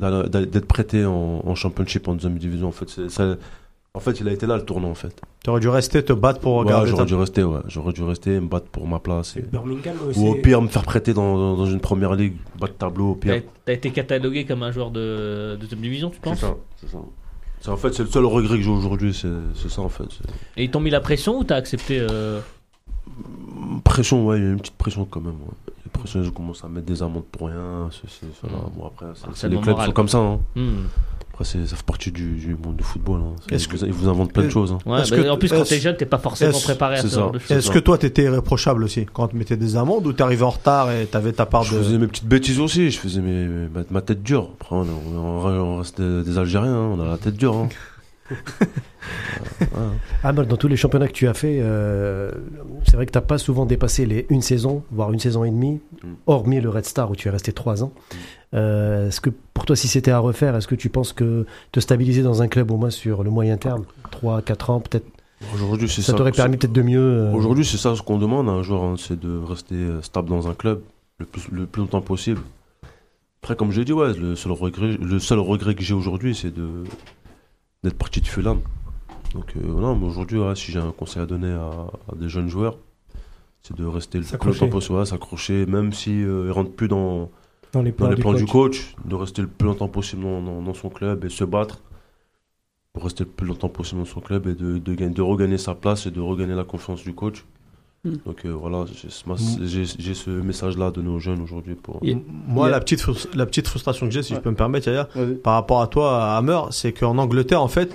d'être prêté en, en championship en deuxième division. En fait, c'est, ça- en fait, il a été là le tournant, en fait. T'aurais dû rester, te battre pour Ouais, regarder j'aurais ta- dû rester, ouais. J'aurais dû rester, me battre pour ma place. et- Birmingham aussi. Ou au pire, me faire prêter dans, dans, dans une première ligue, bas de tableau, au T'as pire. t'as été catalogué comme un joueur de de deuxième division, tu C'est penses ça, c'est ça. C'est, en fait, c'est le seul regret que j'ai aujourd'hui, c'est, c'est ça, en fait. C'est- Et ils t'ont mis la pression ou t'as accepté euh, Pression, ouais, il y a une petite pression quand même. Ouais. Pressions, ils commencent à mettre des amendes pour rien. C'est, c'est, cela. Mm. Bon, après, c'est, c'est Harcèlement les clubs moral, sont comme ça. Hein. hmm. Après, ça fait partie du, du monde du football. Hein. Est-ce ils, vous, ils vous inventent plein de choses. Hein. Ouais, Est-ce bah, que- en plus, quand t'es jeune, t'es pas forcément préparé à ce genre ça. de choses. Est-ce que toi, t'étais irréprochable aussi quand on te mettait des amendes ou arrivé en retard et t'avais ta part Je de. faisais mes petites bêtises aussi, je faisais mes, mes- ma, tête dure. Après, on, on- on reste des, des Algériens, hein, on a la tête dure. Ah, bah, dans tous les championnats que tu as fait, euh, c'est vrai que tu n'as pas souvent dépassé les une saison, voire une saison et demie, Mm. hormis le Red Star où tu es resté trois ans. Euh, est-ce que pour toi, si c'était à refaire, est-ce que tu penses que te stabiliser dans un club au moins sur le moyen terme, 3, 4 ans, peut-être, Aujourd'hui, c'est ça, ça. t'aurait permis peut-être de mieux euh, Aujourd'hui, c'est ça ce qu'on demande à un joueur, hein, c'est de rester stable dans un club le plus, le plus longtemps possible. Après, comme j'ai dit, ouais, le seul regret, le seul regret que j'ai aujourd'hui, c'est de d'être parti de Fulham. Donc, euh, non, mais aujourd'hui, ouais, si j'ai un conseil à donner à, à des jeunes joueurs, c'est de rester le plus longtemps possible, s'accrocher, même si euh, il rentre plus dans, Dans les dans plans, les du, plans du coach. coach, de rester le plus longtemps possible dans, dans- dans son club et se battre pour rester le plus longtemps possible dans son club et de, de, gagner- de regagner sa place et de regagner la confiance du coach. Mm. Donc euh, voilà, j'ai ce- j'ai ce message-là de nos jeunes aujourd'hui pour. Moi, la petite, frus- la petite frustration que j'ai, si Ouais. je peux me permettre, Yaya, par rapport à toi, Hammer, c'est qu'en Angleterre, en fait,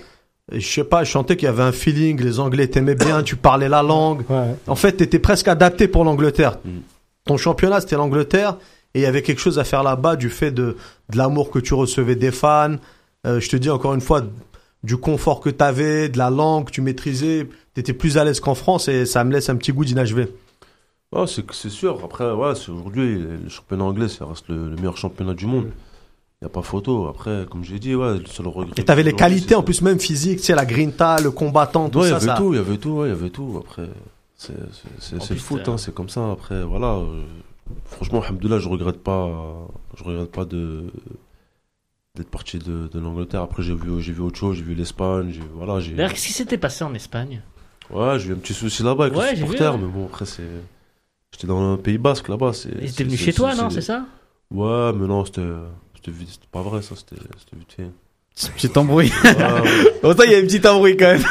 je sais pas, je sentais qu'il y avait un feeling, les Anglais t'aimaient bien, tu parlais la langue. Ouais. En fait, t'étais presque adapté pour l'Angleterre. Mm. Ton championnat, c'était l'Angleterre, et il y avait quelque chose à faire là-bas du fait de, de l'amour que tu recevais des fans. Euh, je te dis encore une fois, du confort que t'avais, de la langue que tu maîtrisais. T'étais plus à l'aise qu'en France, et ça me laisse un petit goût d'inachevé. Ah, c'est c'est sûr. Après, ouais, aujourd'hui, le championnat anglais, ça reste le, le meilleur championnat du monde. Il n'y a pas photo. Après, comme j'ai dit, ouais, le seul regret. Et t'avais les qualités c'est- en plus, même physique, tu sais, la grinta, le combattant, tout Ouais, il y ça. avait ça... tout, il y avait tout, ouais, y avait tout. Après, c'est le foot, euh, hein, c'est comme ça. Après, voilà. euh, franchement, alhamdoulilah, je regrette pas, je regrette pas de d'être parti de, de l'Angleterre. Après, j'ai vu, j'ai vu autre chose, j'ai vu l'Espagne, j'ai, voilà, j'ai, D'ailleurs, qu'est-ce qui s'était passé en Espagne? Ouais, j'ai eu un petit souci là-bas avec Ouais, les j'ai vu, supporters, ouais. mais bon, après, c'est, j'étais dans le Pays Basque là-bas, c'est. Ils étaient venus chez toi, non C'est ça? Ouais, mais non, c'était, c'était vite, c'était pas vrai, ça, c'était, c'était vite fait. Petit embrouille. Ouais, ouais. Autant il y a une petite embrouille quand même.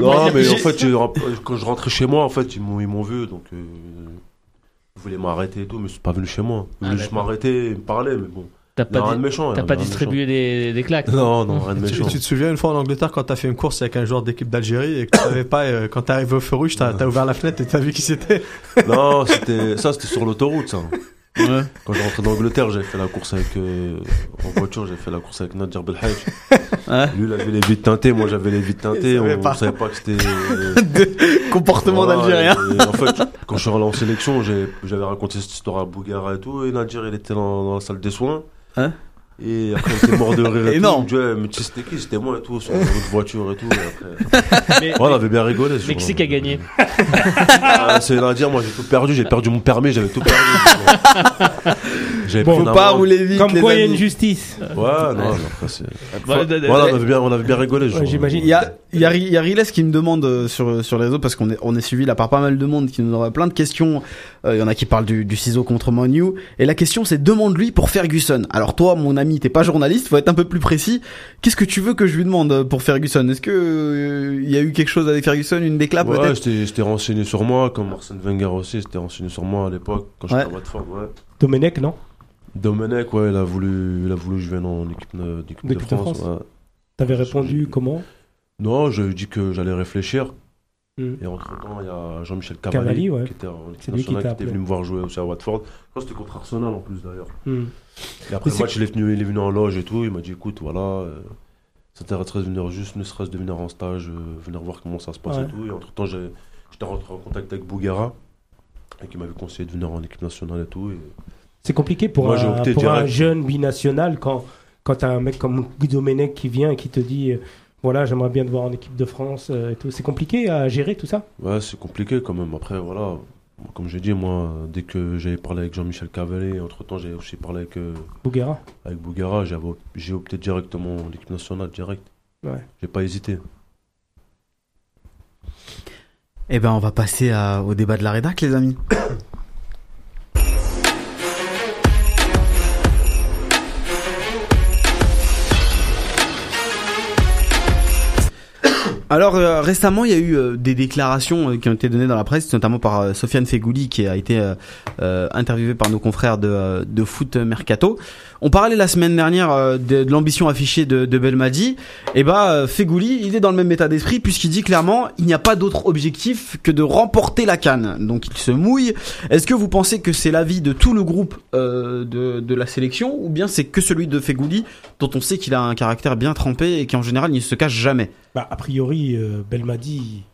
Non, mais en fait, quand je rentrais chez moi, en fait, ils m'ont, ils m'ont vu, donc euh, ils voulaient m'arrêter et tout, mais ils sont pas venus chez moi. Ils Ah, voulaient juste d'accord. m'arrêter et me parler, mais bon. T'as pas, rien di- de méchant. il y t'as a pas rien de distribué des, des claques. Non, non, rien de Tu, méchant. tu te souviens une fois en Angleterre quand t'as fait une course avec un joueur d'équipe d'Algérie et que tu savais pas, euh, quand t'es arrivé au feu rouge, t'as t'as ouvert la fenêtre et t'as vu qui c'était? Non, c'était, ça, c'était sur l'autoroute, ça. Ouais. Quand j'ai rentré d'Angleterre, j'avais fait la course avec, euh, en voiture, j'ai fait la course avec Nadir Belhaj. Ouais. Lui, il avait les vitres teintées, moi, j'avais les vitres teintées. On, on savait pas que c'était, De comportement Voilà, d'Algérien. et En fait, quand je suis allé en sélection, j'ai- j'avais raconté cette histoire à Bougara et tout, et Nadir, il était dans, dans la salle des soins. Hein et après, il était mort de rire et tout. Ouais, mais tu sais, c'était qui? C'était moi et tout, sur autre voiture et tout. Et après... Mais- Ouais, on avait bien rigolé. qui a gagné? Ah, C'est Nadir, moi j'ai tout perdu, j'ai perdu mon permis, j'avais tout perdu. J'avais Bon, Faut pas rouler vite. Comme les quoi, il y a amis. une justice. Ouais, non, après c'est. Voilà, on avait bien, on avait bien rigolé. Ouais, j'imagine. Il y a, il y a, il y a Riles qui me demande euh, sur, sur les réseaux parce qu'on est, on est suivi là par pas mal de monde qui nous envoie plein de questions. Euh, Il y en a qui parlent du, du ciseau contre Manu. Et la question c'est demande-lui pour Ferguson. Alors toi, mon ami, t'es pas journaliste, faut être un peu plus précis. Qu'est-ce que tu veux que je lui demande euh, pour Ferguson? Est-ce que euh, il y a eu quelque chose avec Ferguson, une déclap Ouais, peut-être? j'étais j'étais renseigné sur moi, comme Arsène Wenger aussi, c'était renseigné sur moi à l'époque, quand j'étais Ouais. à Watford, ouais. Domenech, non? Domenech, ouais, il a voulu, il a voulu que je vienne en équipe de, France. France. ouais. T'avais répondu comment? Non, j'ai dit que j'allais réfléchir. Hmm. Et entre temps, il y a Jean-Michel Cavalli, Cavalli, ouais. qui était en équipe qui nationale, qui était venu me voir jouer aussi à Watford. Je c'était contre Arsenal en plus d'ailleurs. Hmm. Et après le match, il est, venu, il est venu en loge et tout. Il m'a dit écoute, voilà, euh, ça t'intéresserait de venir juste, ne serait-ce de venir en stage, euh, venir voir comment ça se passe Ouais. et tout. Et entre temps, j'étais rentré en contact avec Bougara, et qui m'avait conseillé de venir en équipe nationale et tout. Et... C'est compliqué pour, Moi, j'ai un, pour jeune binational quand, quand t'as un mec comme Guido Domenech qui vient et qui te dit euh, voilà, j'aimerais bien te voir en équipe de France euh, et tout. C'est compliqué à gérer tout ça? Ouais, c'est compliqué quand même. Après, voilà, comme j'ai dit, moi, dès que j'avais parlé avec Jean-Michel Cavalli, entre temps, j'ai aussi parlé avec, euh, Bougara avec op- j'ai opté directement en équipe nationale, direct. Ouais. J'ai pas hésité. Eh ben, on va passer à- au débat de la rédac, les amis. Alors euh, récemment, il y a eu euh, des déclarations euh, qui ont été données dans la presse, notamment par Sofiane Fegouli qui a été euh, euh, interviewé par nos confrères de Foot Mercato. On parlait la semaine dernière euh, de, l'ambition affichée de, de Belmadi. Et bah euh, Fegouli, il est dans le même état d'esprit puisqu'il dit clairement il n'y a pas d'autre objectif que de remporter la canne. Donc il se mouille. Est-ce que vous pensez que c'est l'avis de tout le groupe euh, de, de la sélection ou bien c'est que celui de Fegouli dont on sait qu'il a un caractère bien trempé et qui en général ne se cache jamais? Bah, A priori, euh, Belmadi,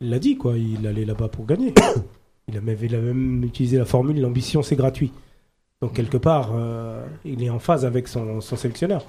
l'a dit, quoi. Il allait là-bas pour gagner. il, a il a même utilisé la formule l'ambition, c'est gratuit. Donc, quelque part, euh, il est en phase avec son, son sélectionneur.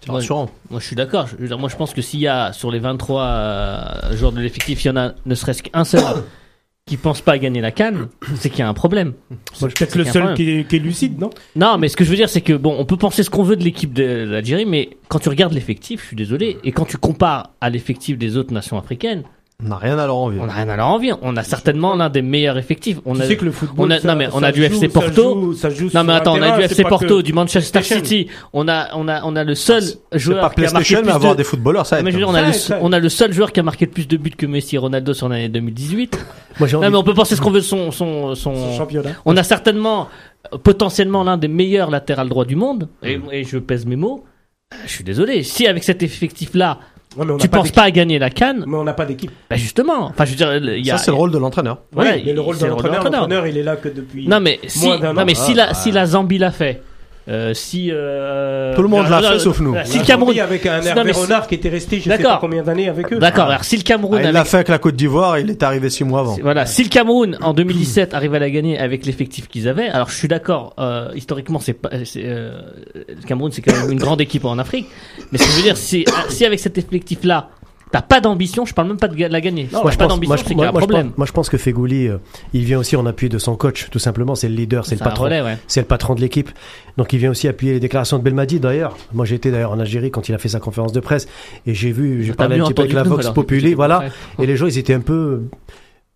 C'est rassurant. Moi, je suis d'accord. Je veux dire, moi, je pense que s'il y a sur les 23 euh, joueurs de l'effectif, il y en a ne serait-ce qu'un seul qui pense pas à gagner la canne, c'est qu'il y a un problème. C'est peut-être le seul pas- qui est, qui est lucide, non? Non, mais ce que je veux dire, c'est que bon, on peut penser ce qu'on veut de l'équipe de l'Algérie, mais quand tu regardes l'effectif, je suis désolé, et quand tu compares à l'effectif des autres nations africaines, On n'a rien à leur envier. On n'a rien à leur envier. On a certainement l'un des meilleurs effectifs. On tu a, sais que le football. on a- ça- non, mais on ça a du joue- FC ça Porto. joue- ça joue Non mais attends, on a du FC Porto, du Manchester. City. On a, on a, on a le seul joueur pas qui a marqué PlayStation, plus mais avoir de... des footballeurs, ça Non, aide. mais je veux dire, on Ça a, le, aide, ça aide. on a le seul joueur qui a marqué plus de buts que Messi et Ronaldo sur l'année 2018. Moi, j'ai Non envie. mais on peut penser ce qu'on veut de son, son, son, Son championnat. On a certainement, euh, potentiellement l'un des meilleurs latérales droits du monde. Et, et je pèse mes mots. Euh, Je suis désolé. Si avec cet effectif-là, Ouais, mais on tu penses pas à gagner la canne, Mais on n'a pas d'équipe. bah justement. Enfin, je veux dire, il y a. Ça, c'est le rôle de l'entraîneur. Oui, mais le rôle de c'est l'entraîneur, l'entraîneur, il est là que depuis. Non mais si, Moins d'un non an. mais si Ah, la ouais. si la Zambie l'a fait, euh, si euh, Tout le monde l'a euh, fait, sauf nous. Si La le Cameroun, avec un Hervé si- Renard qui était resté, je sais D'accord. pas combien d'années avec eux. d'accord. Alors si le Cameroun, Ah, il avec- l'a fait avec la Côte d'Ivoire, il est arrivé six mois avant. voilà, si le Cameroun en 2017 arrive à la gagner avec l'effectif qu'ils avaient, alors je suis d'accord. euh, historiquement, c'est pas, euh, le Cameroun, c'est quand même une grande équipe en Afrique. Mais ce que je veux dire, si si avec cet effectif-là, t'as pas d'ambition, je parle même pas de la gagner. Si Moi, je pas pense- d'ambition, c'est qu'il y moi, a un moi, je problème. pense- moi, je pense que Fegouli, euh, il vient aussi en appui de son coach, tout simplement. C'est le leader, c'est le patron. ouais. C'est le patron de l'équipe. Donc il vient aussi appuyer les déclarations de Belmadi d'ailleurs. Moi j'étais d'ailleurs en Algérie quand il a fait sa conférence de presse et j'ai vu, j'ai T'as parlé un petit peu avec la Vox. Populi, voilà. Et les gens ils étaient un peu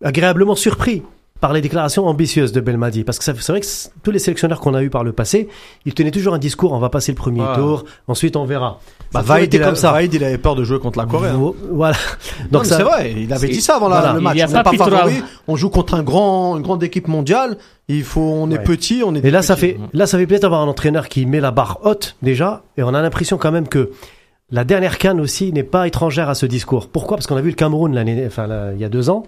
agréablement surpris par les déclarations ambitieuses de Belmadi. Parce que ça- c'est vrai que tous les sélectionneurs qu'on a eu par le passé, ils tenaient toujours un discours, on va passer le premier Ouais. tour, ensuite on verra. Bah, il a- comme ça. Vaïd, il avait peur de jouer contre la Corée. hein. Vo- Voilà. Donc ça, c'est vrai, il avait dit ça avant la- le Il match. y a On pas favori, on joue contre un grand, une grande équipe mondiale. Il faut, on est Ouais. petit, on est. Et là, ça fait, là, ça fait peut-être avoir un entraîneur qui met la barre haute déjà, et on a l'impression quand même que la dernière canne aussi n'est pas étrangère à ce discours. Pourquoi? Parce qu'on a vu le Cameroun l'année, enfin, là, il y a deux ans.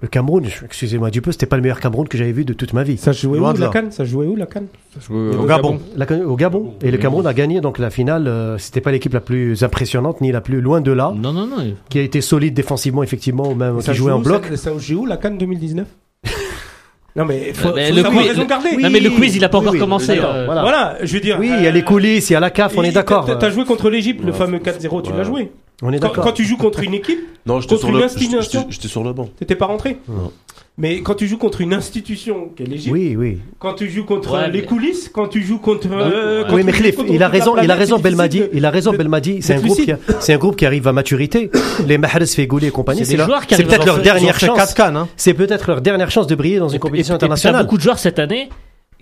Le Cameroun, excusez-moi du peu, c'était pas le meilleur Cameroun que j'avais vu de toute ma vie. Ça jouait Loin où de la là. canne Ça jouait où la canne Au Gabon. La- au Gabon. Et le Cameroun a gagné donc la finale. euh, c'était pas l'équipe la plus impressionnante ni la plus loin de là, Non, non, non. qui a été solide défensivement effectivement, ou même Ça qui jouait en bloc. Ça, ça joue où la canne 2019 Non mais faut, Mais faut le quiz- raison garder. Non, mais le quiz, il a pas Oui, encore oui, commencé. euh, voilà. Voilà, je veux dire. Oui, il y a les coulisses, il y a la CAF, on est d'accord. T'as joué contre l'Égypte, le fameux 4-0, tu Ouais. l'as joué. On est Quand, d'accord. quand tu joues contre une équipe, Non, Contre sur une le, institution. j'étais- sur le banc. t'étais pas rentré. Non. Mais quand tu joues contre une institution qu'est l'Égypte, Oui, oui. quand tu joues contre Ouais, les mais- coulisses, quand tu joues contre. euh, Oui, mais contre il a raison, il a raison, Belmadi. Il a raison, Belmadi. C'est un groupe qui, a- c'est un groupe qui arrive à maturité. Les Mahrez, Fegouli et compagnie, C'est c'est des leur- joueurs qui c'est arrivent peut-être leur dernière chance. hein. C'est peut-être leur dernière chance de briller dans une compétition et- et t'as internationale. beaucoup de joueurs cette année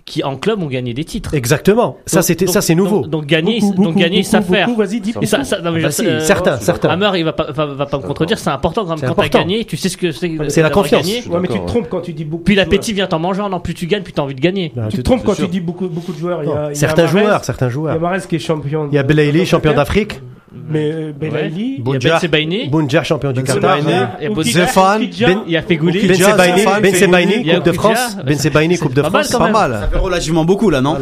qui en club ont gagné des titres. Exactement. Ça, c'était, ça, c'est nouveau. Donc, donc gagner, Beaucoup, donc beaucoup, gagner, ils beaucoup, savent faire. Vas-y, dis. Ça, ça, non, mais Bah je- si, euh, certains, certains. Hammer, il va pas, va, va pas me contredire, c'est important quand quand t'as gagné, tu sais ce que c'est. C'est la confiance. Ouais, mais tu te trompes quand tu dis beaucoup. Puis l'appétit joueurs. vient en mangeant, non plus tu gagnes, plus t'as envie de gagner. Bah, Tu te trompes quand tu dis beaucoup, beaucoup de joueurs. Certains joueurs, certains Il y a joueurs. Mahrez qui est champion. Il y a Belaïli, champion d'Afrique. Mais euh, Belaïli. Il y a Boudjar. Ben Sebaini, Bounjar, champion du Qatar. Zefan, il y a Fegouli. Ben Sebaini, Ben Sebaini, Il y a Coupe de. France. Ben Sebaini, Coupe de France. Pas mal. Ça fait relativement beaucoup là, non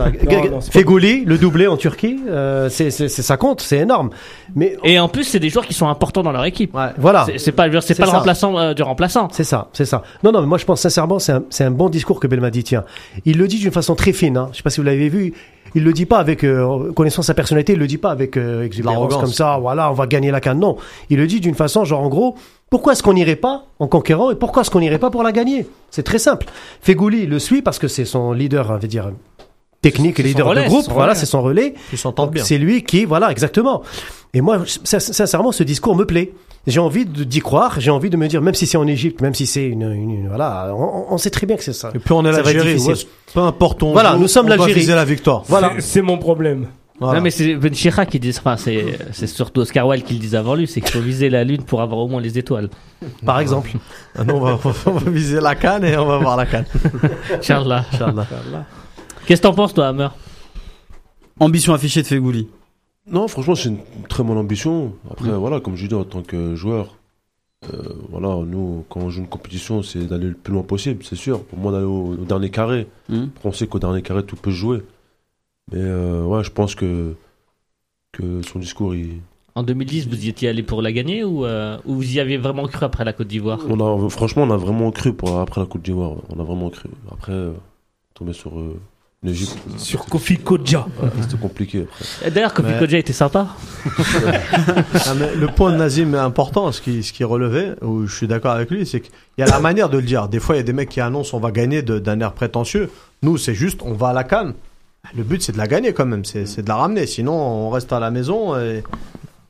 Fegouli, le doublé en Turquie, euh, c'est, ça compte, c'est énorme. Mais Et en plus, c'est des joueurs qui sont importants dans leur équipe. Voilà. C'est- pas, c'est pas le ça. remplaçant euh, du remplaçant. C'est ça, c'est ça. Non, non, mais moi je pense sincèrement, c'est un, c'est un bon discours que Belmadi tient. Il le dit d'une façon très fine. Hein. Je sais pas si vous l'avez vu. Il le dit pas avec euh, connaissant sa personnalité. Il le dit pas avec euh, exubérance comme ça. Voilà, on va gagner la canne. Non, il le dit d'une façon genre en gros. Pourquoi est-ce qu'on n'irait pas en conquérant et pourquoi est-ce qu'on n'irait pas pour la gagner? C'est très simple. Fegouli le suit parce que c'est son leader, on va dire technique et leader relais, de groupe. Voilà, c'est son relais. Ils s'entendent bien. C'est lui qui, voilà, exactement. Et moi, sin- sincèrement, ce discours me plaît. J'ai envie de- d'y croire. J'ai envie de me dire, même si c'est en Égypte, même si c'est une, une- une- voilà, on, on sait très bien que c'est ça. Et puis on est l'Algérie. Peu importe on Voilà, joue, nous sommes l'Algérie. viser la victoire. Voilà. C'est- mon problème. Voilà. Non, mais c'est Ben Chira qui dit, enfin, c'est, c'est surtout Oscar Wilde qui le disait avant lui, c'est qu'il faut viser la lune pour avoir au moins les étoiles. Par exemple. Ah non, on, va, on va viser la canne et on va voir la canne. Inch'Allah. Inch'Allah. Qu'est-ce que t'en penses, toi, Hammer? Ambition affichée de Fegouli. Non, franchement, c'est une très bonne ambition. Après, voilà, comme je dis, en tant que joueur, euh, voilà, nous, quand on joue une compétition, c'est d'aller le plus loin possible, c'est sûr. Pour moi, d'aller au, au dernier carré. Après, on sait qu'au dernier carré, tout peut se jouer. Mais euh, ouais, je pense que, que son discours, il, En 2010, vous y étiez allé pour la gagner ou, euh, ou vous y avez vraiment cru après la Côte d'Ivoire? On a, franchement, on a vraiment cru pour, après la Côte d'Ivoire. On a vraiment cru. Après, tomber sur Sur Kofi Kodja. ouais, c'était compliqué. Après. D'ailleurs, Kofi. Kodja était sympa. Mais le point de Nazim est important, ce qui, ce qui relevait, où je suis d'accord avec lui, c'est qu'il y a la manière de le dire. Des fois, il y a des mecs qui annoncent on va gagner d'un air prétentieux. Nous, c'est juste on va à la canne. Le but, c'est de la gagner quand même, c'est de la ramener. Sinon, on reste à la maison et,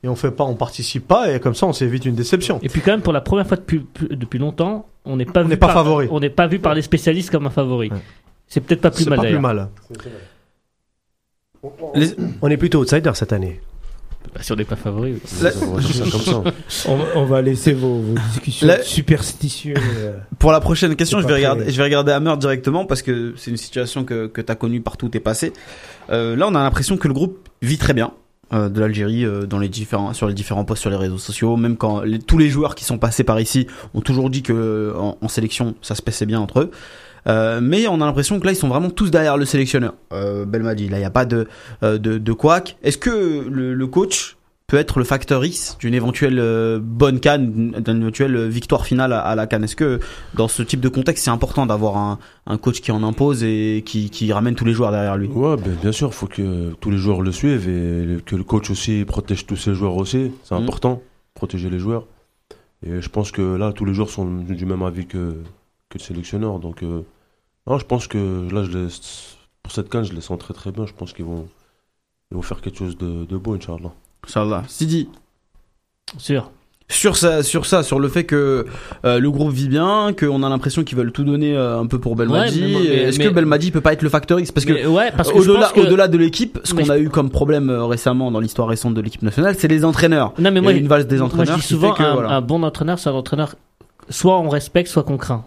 et on fait pas, on participe pas et comme ça on s'évite une déception. Et puis quand même, pour la première fois depuis, depuis longtemps, on n'est pas, On vu n'est pas par- favori. On n'est pas vu par les spécialistes comme un favori. Ouais. C'est peut-être pas plus C'est mal pas plus mal. Les- On est plutôt outsider cette année. Bah, si on n'est pas favori. oui. On va. On, on laisser vos, vos discussions La- superstitieuses. euh, Pour la prochaine question, je vais, regarder, je vais regarder Hammer directement parce que c'est une situation que, que tu as connue partout où tu es passé. Euh, là, on a l'impression que le groupe vit très bien euh, de l'Algérie euh, dans les différents, sur les différents posts sur les réseaux sociaux. Même quand les- tous les joueurs qui sont passés par ici ont toujours dit que en, en sélection, ça se passait bien entre eux. Euh, mais on a l'impression que là, ils sont vraiment tous derrière le sélectionneur. Euh, Belmadi, là, il n'y a pas de, euh, de, de couac. Est-ce que le, le coach peut être le facteur X d'une éventuelle euh, bonne canne, d'une éventuelle victoire finale à, à la canne? Est-ce que dans ce type de contexte, c'est important d'avoir un, un coach qui en impose et qui, qui ramène tous les joueurs derrière lui? Ouais, ben, bien sûr, il faut que tous les joueurs le suivent et que le coach aussi protège tous ses joueurs aussi. C'est Mhm. important, protéger les joueurs. Et je pense que là, tous les joueurs sont du même avis que, que le sélectionneur. Donc, euh, non, je pense que là, je les, pour cette canne, je les sens très très bien. Je pense qu'ils vont, ils vont faire quelque chose de, de beau, Inch'Allah. Inch'Allah. Sidi, Sûr. sur ça, sur ça, sur le fait que euh, le groupe vit bien, qu'on a l'impression qu'ils veulent tout donner euh, un peu pour Belmadi. Ouais, Est-ce que Belmadi peut pas être le facteur X? Parce que ouais, parce que je au-delà, que- de l'équipe, ce qu'on je- a eu comme problème euh, récemment dans l'histoire récente de l'équipe nationale, c'est les entraîneurs. Non, mais Il y moi, a une valse des moi, entraîneurs je dis qui souvent fait que, un, voilà. un bon entraîneur, c'est un entraîneur soit on respecte, soit qu'on craint.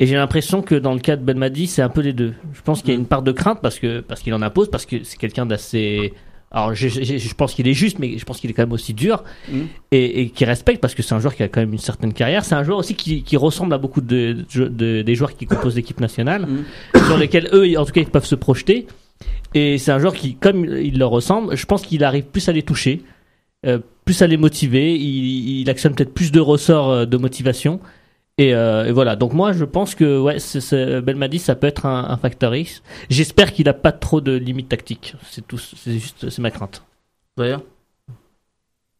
Et j'ai l'impression que dans le cas de Belmadi, c'est un peu les deux. Je pense qu'il y a une part de crainte parce que parce qu'il en impose, parce que c'est quelqu'un d'assez. Alors, je, je- je pense qu'il est juste, mais je pense qu'il est quand même aussi dur Mhm. et, et qui respecte parce que c'est un joueur qui a quand même une certaine carrière. C'est un joueur aussi qui, qui ressemble à beaucoup de, de- des joueurs qui composent l'équipe nationale, sur lesquels eux, en tout cas, ils peuvent se projeter. Et c'est un joueur qui, comme il leur ressemble, je pense qu'il arrive plus à les toucher, euh, plus à les motiver. Il, il actionne peut-être plus de ressorts euh, de motivation. Et, euh, et voilà. Donc moi, je pense que ouais, c'est- Belmadi, ça peut être un, un facteur X. J'espère qu'il a pas trop de limites tactiques. C'est tout. C'est juste, c'est ma crainte. D'ailleurs,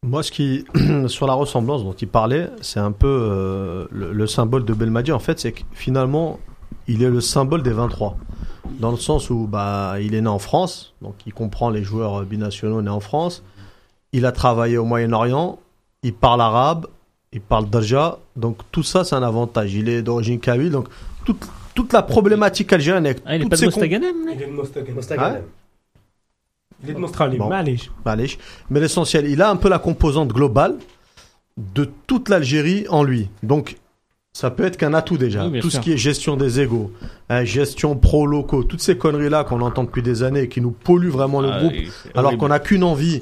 Moi, ce qui, sur la ressemblance dont il parlait, c'est un peu euh, le, le symbole de Belmadi. En fait, c'est que finalement, il est le symbole des 23. Dans le sens où bah, il est né en France, donc il comprend les joueurs binationaux nés en France. Il a travaillé au Moyen-Orient, il parle arabe, il parle d'Arja. Donc tout ça, c'est un avantage. Il est d'origine kabyle. Donc toute, la problématique algérienne. Ah, il n'est pas de Mostaganem Il est de Mostaganem. Hein il est de Mais l'essentiel, il a un peu la composante globale de toute l'Algérie en lui. Donc ça peut être qu'un atout déjà. Tout ce qui est gestion des égaux, hein, gestion pro-locaux, toutes ces conneries-là qu'on entend depuis des années et qui nous polluent vraiment le ah, groupe, alors qu'on n'a qu'une envie,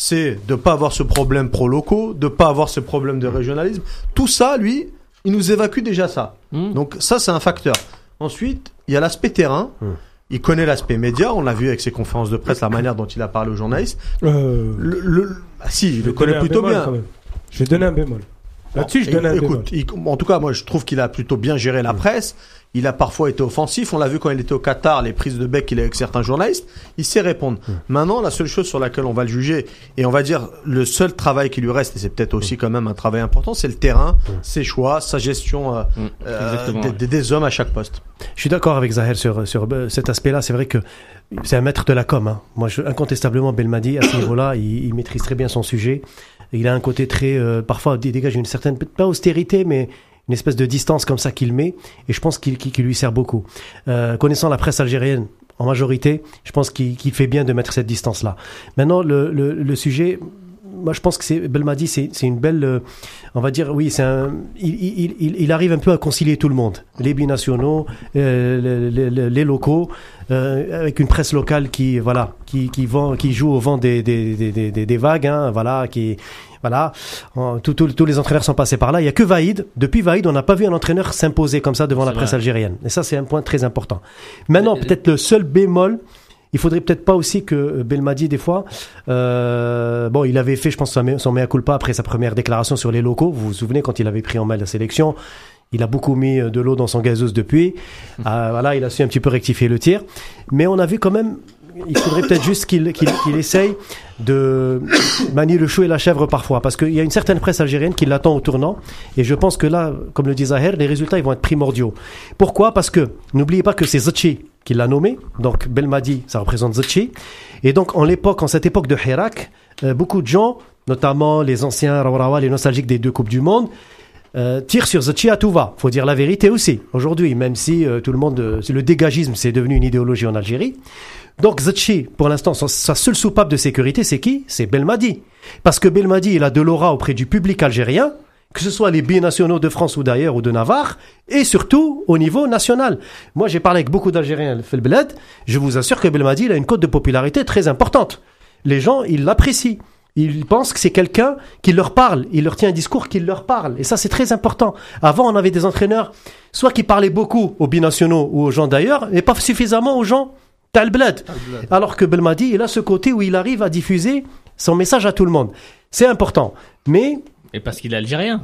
c'est de pas avoir ce problème pro-locaux, de pas avoir ce problème de régionalisme. Tout ça, lui, il nous évacue déjà ça. Hmm. Donc ça, c'est un facteur. Ensuite, il y a l'aspect terrain. Hmm. Il connaît l'aspect média. On l'a vu avec ses conférences de presse, la manière dont il a parlé aux journalistes. Euh, Le, le- ah, si, je il le connaît plutôt bémol, bien. quand même. Je vais donner un bémol. Là-dessus, je Bon, donne un écoute, il- en tout cas, moi, je trouve qu'il a plutôt bien géré la presse. Il a parfois été offensif. On l'a vu quand il était au Qatar, les prises de bec qu'il a avec certains journalistes. Il sait répondre. Maintenant, la seule chose sur laquelle on va le juger, et on va dire le seul travail qui lui reste, et c'est peut-être aussi quand même un travail important, c'est le terrain, ses choix, sa gestion euh, euh, des, ouais. des- des hommes à chaque poste. Je suis d'accord avec Zahir sur, sur euh, cet aspect-là. C'est vrai que c'est un maître de la com. hein. Moi, je, incontestablement, Belmadi, à ce niveau-là, il, il maîtrise très bien son sujet. Il a un côté très... euh, parfois, il dégage une certaine... Pas austérité, mais une espèce de distance comme ça qu'il met. Et je pense qu'il lui sert beaucoup. Euh, connaissant la presse algérienne, en majorité, je pense qu'il fait bien de mettre cette distance-là. Maintenant, le, le, le sujet... Moi, je pense que c'est Belmadi, c'est une belle, euh, on va dire, oui, c'est un, il, il, il, arrive un peu à concilier tout le monde, les binationaux, euh, les, les- les- locaux, euh, avec une presse locale qui, voilà, qui, qui vend, qui joue au vent des, des, des, des- des vagues, hein, voilà, qui, voilà, tous- les entraîneurs sont passés par là. Il y a que Vaïd. Depuis Vaïd, on n'a pas vu un entraîneur s'imposer comme ça devant la presse vrai. algérienne. Et ça, c'est un point très important. Maintenant, peut-être le seul bémol. Il faudrait peut-être pas aussi que euh, Belmadi, des fois, euh, bon, il avait fait, je pense, son mea- culpa après sa première déclaration sur les locaux. Vous vous souvenez quand il avait pris en main la sélection, il a beaucoup mis euh, de l'eau dans son gazeuse depuis. Ah, voilà, il a su un petit peu rectifier le tir. Mais on a vu quand même, il faudrait peut-être juste qu'il qu'il essaye de manier le chou et la chèvre parfois, parce qu'il y a une certaine presse algérienne qui l'attend au tournant. Et je pense que là, comme le dit Zahir, les résultats vont être primordiaux. Pourquoi? Parce que n'oubliez pas que c'est Zachi qui l'a nommé. Donc Belmadi, ça représente Zachi. Et donc en l'époque, en cette époque de Hirak, euh, beaucoup de gens, notamment les anciens Rawarawa, les nostalgiques des deux Coupes du Monde, euh, tirent sur Zachi à tout va. Faut dire la vérité aussi. Aujourd'hui, même si euh, tout le monde, euh, le dégagisme, c'est devenu une idéologie en Algérie. Donc Zachi, pour l'instant, sa, seule soupape de sécurité, c'est qui? C'est Belmadi. Parce que Belmadi, il a de l'aura auprès du public algérien, que ce soit les binationaux de France ou d'ailleurs ou de Navarre, et surtout au niveau national. Moi, j'ai parlé avec beaucoup d'Algériens fait le bled. Je vous assure que Belmadi, il a une cote de popularité très importante. Les gens, ils l'apprécient. Ils pensent que c'est quelqu'un qui leur parle. Il leur tient un discours qui leur parle. Et ça, c'est très important. Avant, on avait des entraîneurs, soit qui parlaient beaucoup aux binationaux ou aux gens d'ailleurs, mais pas suffisamment aux gens. Alors que Belmadi, il a ce côté où il arrive à diffuser son message à tout le monde. C'est important. Mais Et parce qu'il est algérien.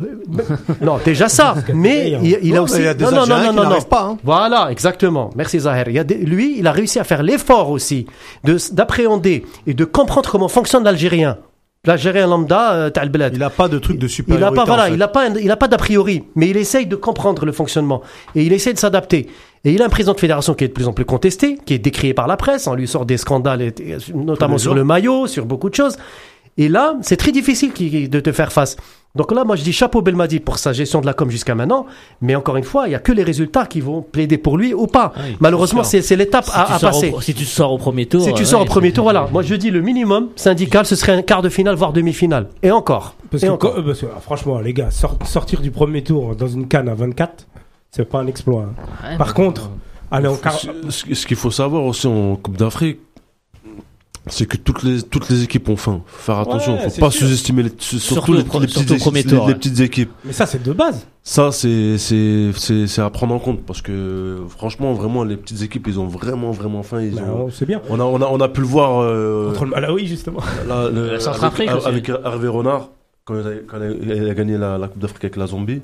non, déjà ça. Mais il, il a aussi. il y a des non, non, non, non, non, non. pas, hein. Voilà, exactement. Merci Zahir. Il y a des- lui, il a réussi à faire l'effort aussi de d'appréhender et de comprendre comment fonctionne l'Algérien. L'Algérien lambda, euh, Tal Bled. Il a pas de truc de Il supériorité. a pas, en voilà, fait. il a pas, il a pas d'a priori, mais il essaye de comprendre le fonctionnement et il essaye de s'adapter. Et il a un président de fédération qui est de plus en plus contesté, qui est décrié par la presse. On lui sort des scandales, notamment sur le maillot, sur beaucoup de choses. Et là, c'est très difficile de te faire face. Donc là, moi, je dis chapeau Belmadi pour sa gestion de la com jusqu'à maintenant. Mais encore une fois, il y a que les résultats qui vont plaider pour lui ou pas. Ah oui, Malheureusement, c'est l'étape Si, à, passer. au, si tu sors au premier tour. Si tu euh, sors au premier tour, voilà. Moi, je dis le minimum syndical, ce serait un quart de finale, voire demi-finale. Et encore. Parce Et que, encore. quand- euh, parce que, ah, franchement, les gars, sor- sortir du premier tour dans une canne à 24, c'est pas un exploit. hein. Ouais, Par contre, aller en quart. Ce qu'il faut savoir aussi en Coupe d'Afrique, c'est que toutes les, toutes les équipes ont faim. Faut faire attention, Ouais, faut c'est pas sous-estimer les, surtout, Surtout les, au pro- les surtout petites, équipes- tour, les- les ouais. petites équipes. Mais ça, c'est de base. Ça, c'est, c'est, c'est, c'est à prendre en compte parce que franchement, vraiment, les petites équipes, ils ont vraiment, vraiment faim. Ils Bah, ont... sait bien. on, a, on, a, on a pu le voir euh, Contre le Malawi, justement. là, le- La Centrafrique avec, avec Hervé Renard quand il a, quand il a gagné la, la Coupe d'Afrique avec la Zombie.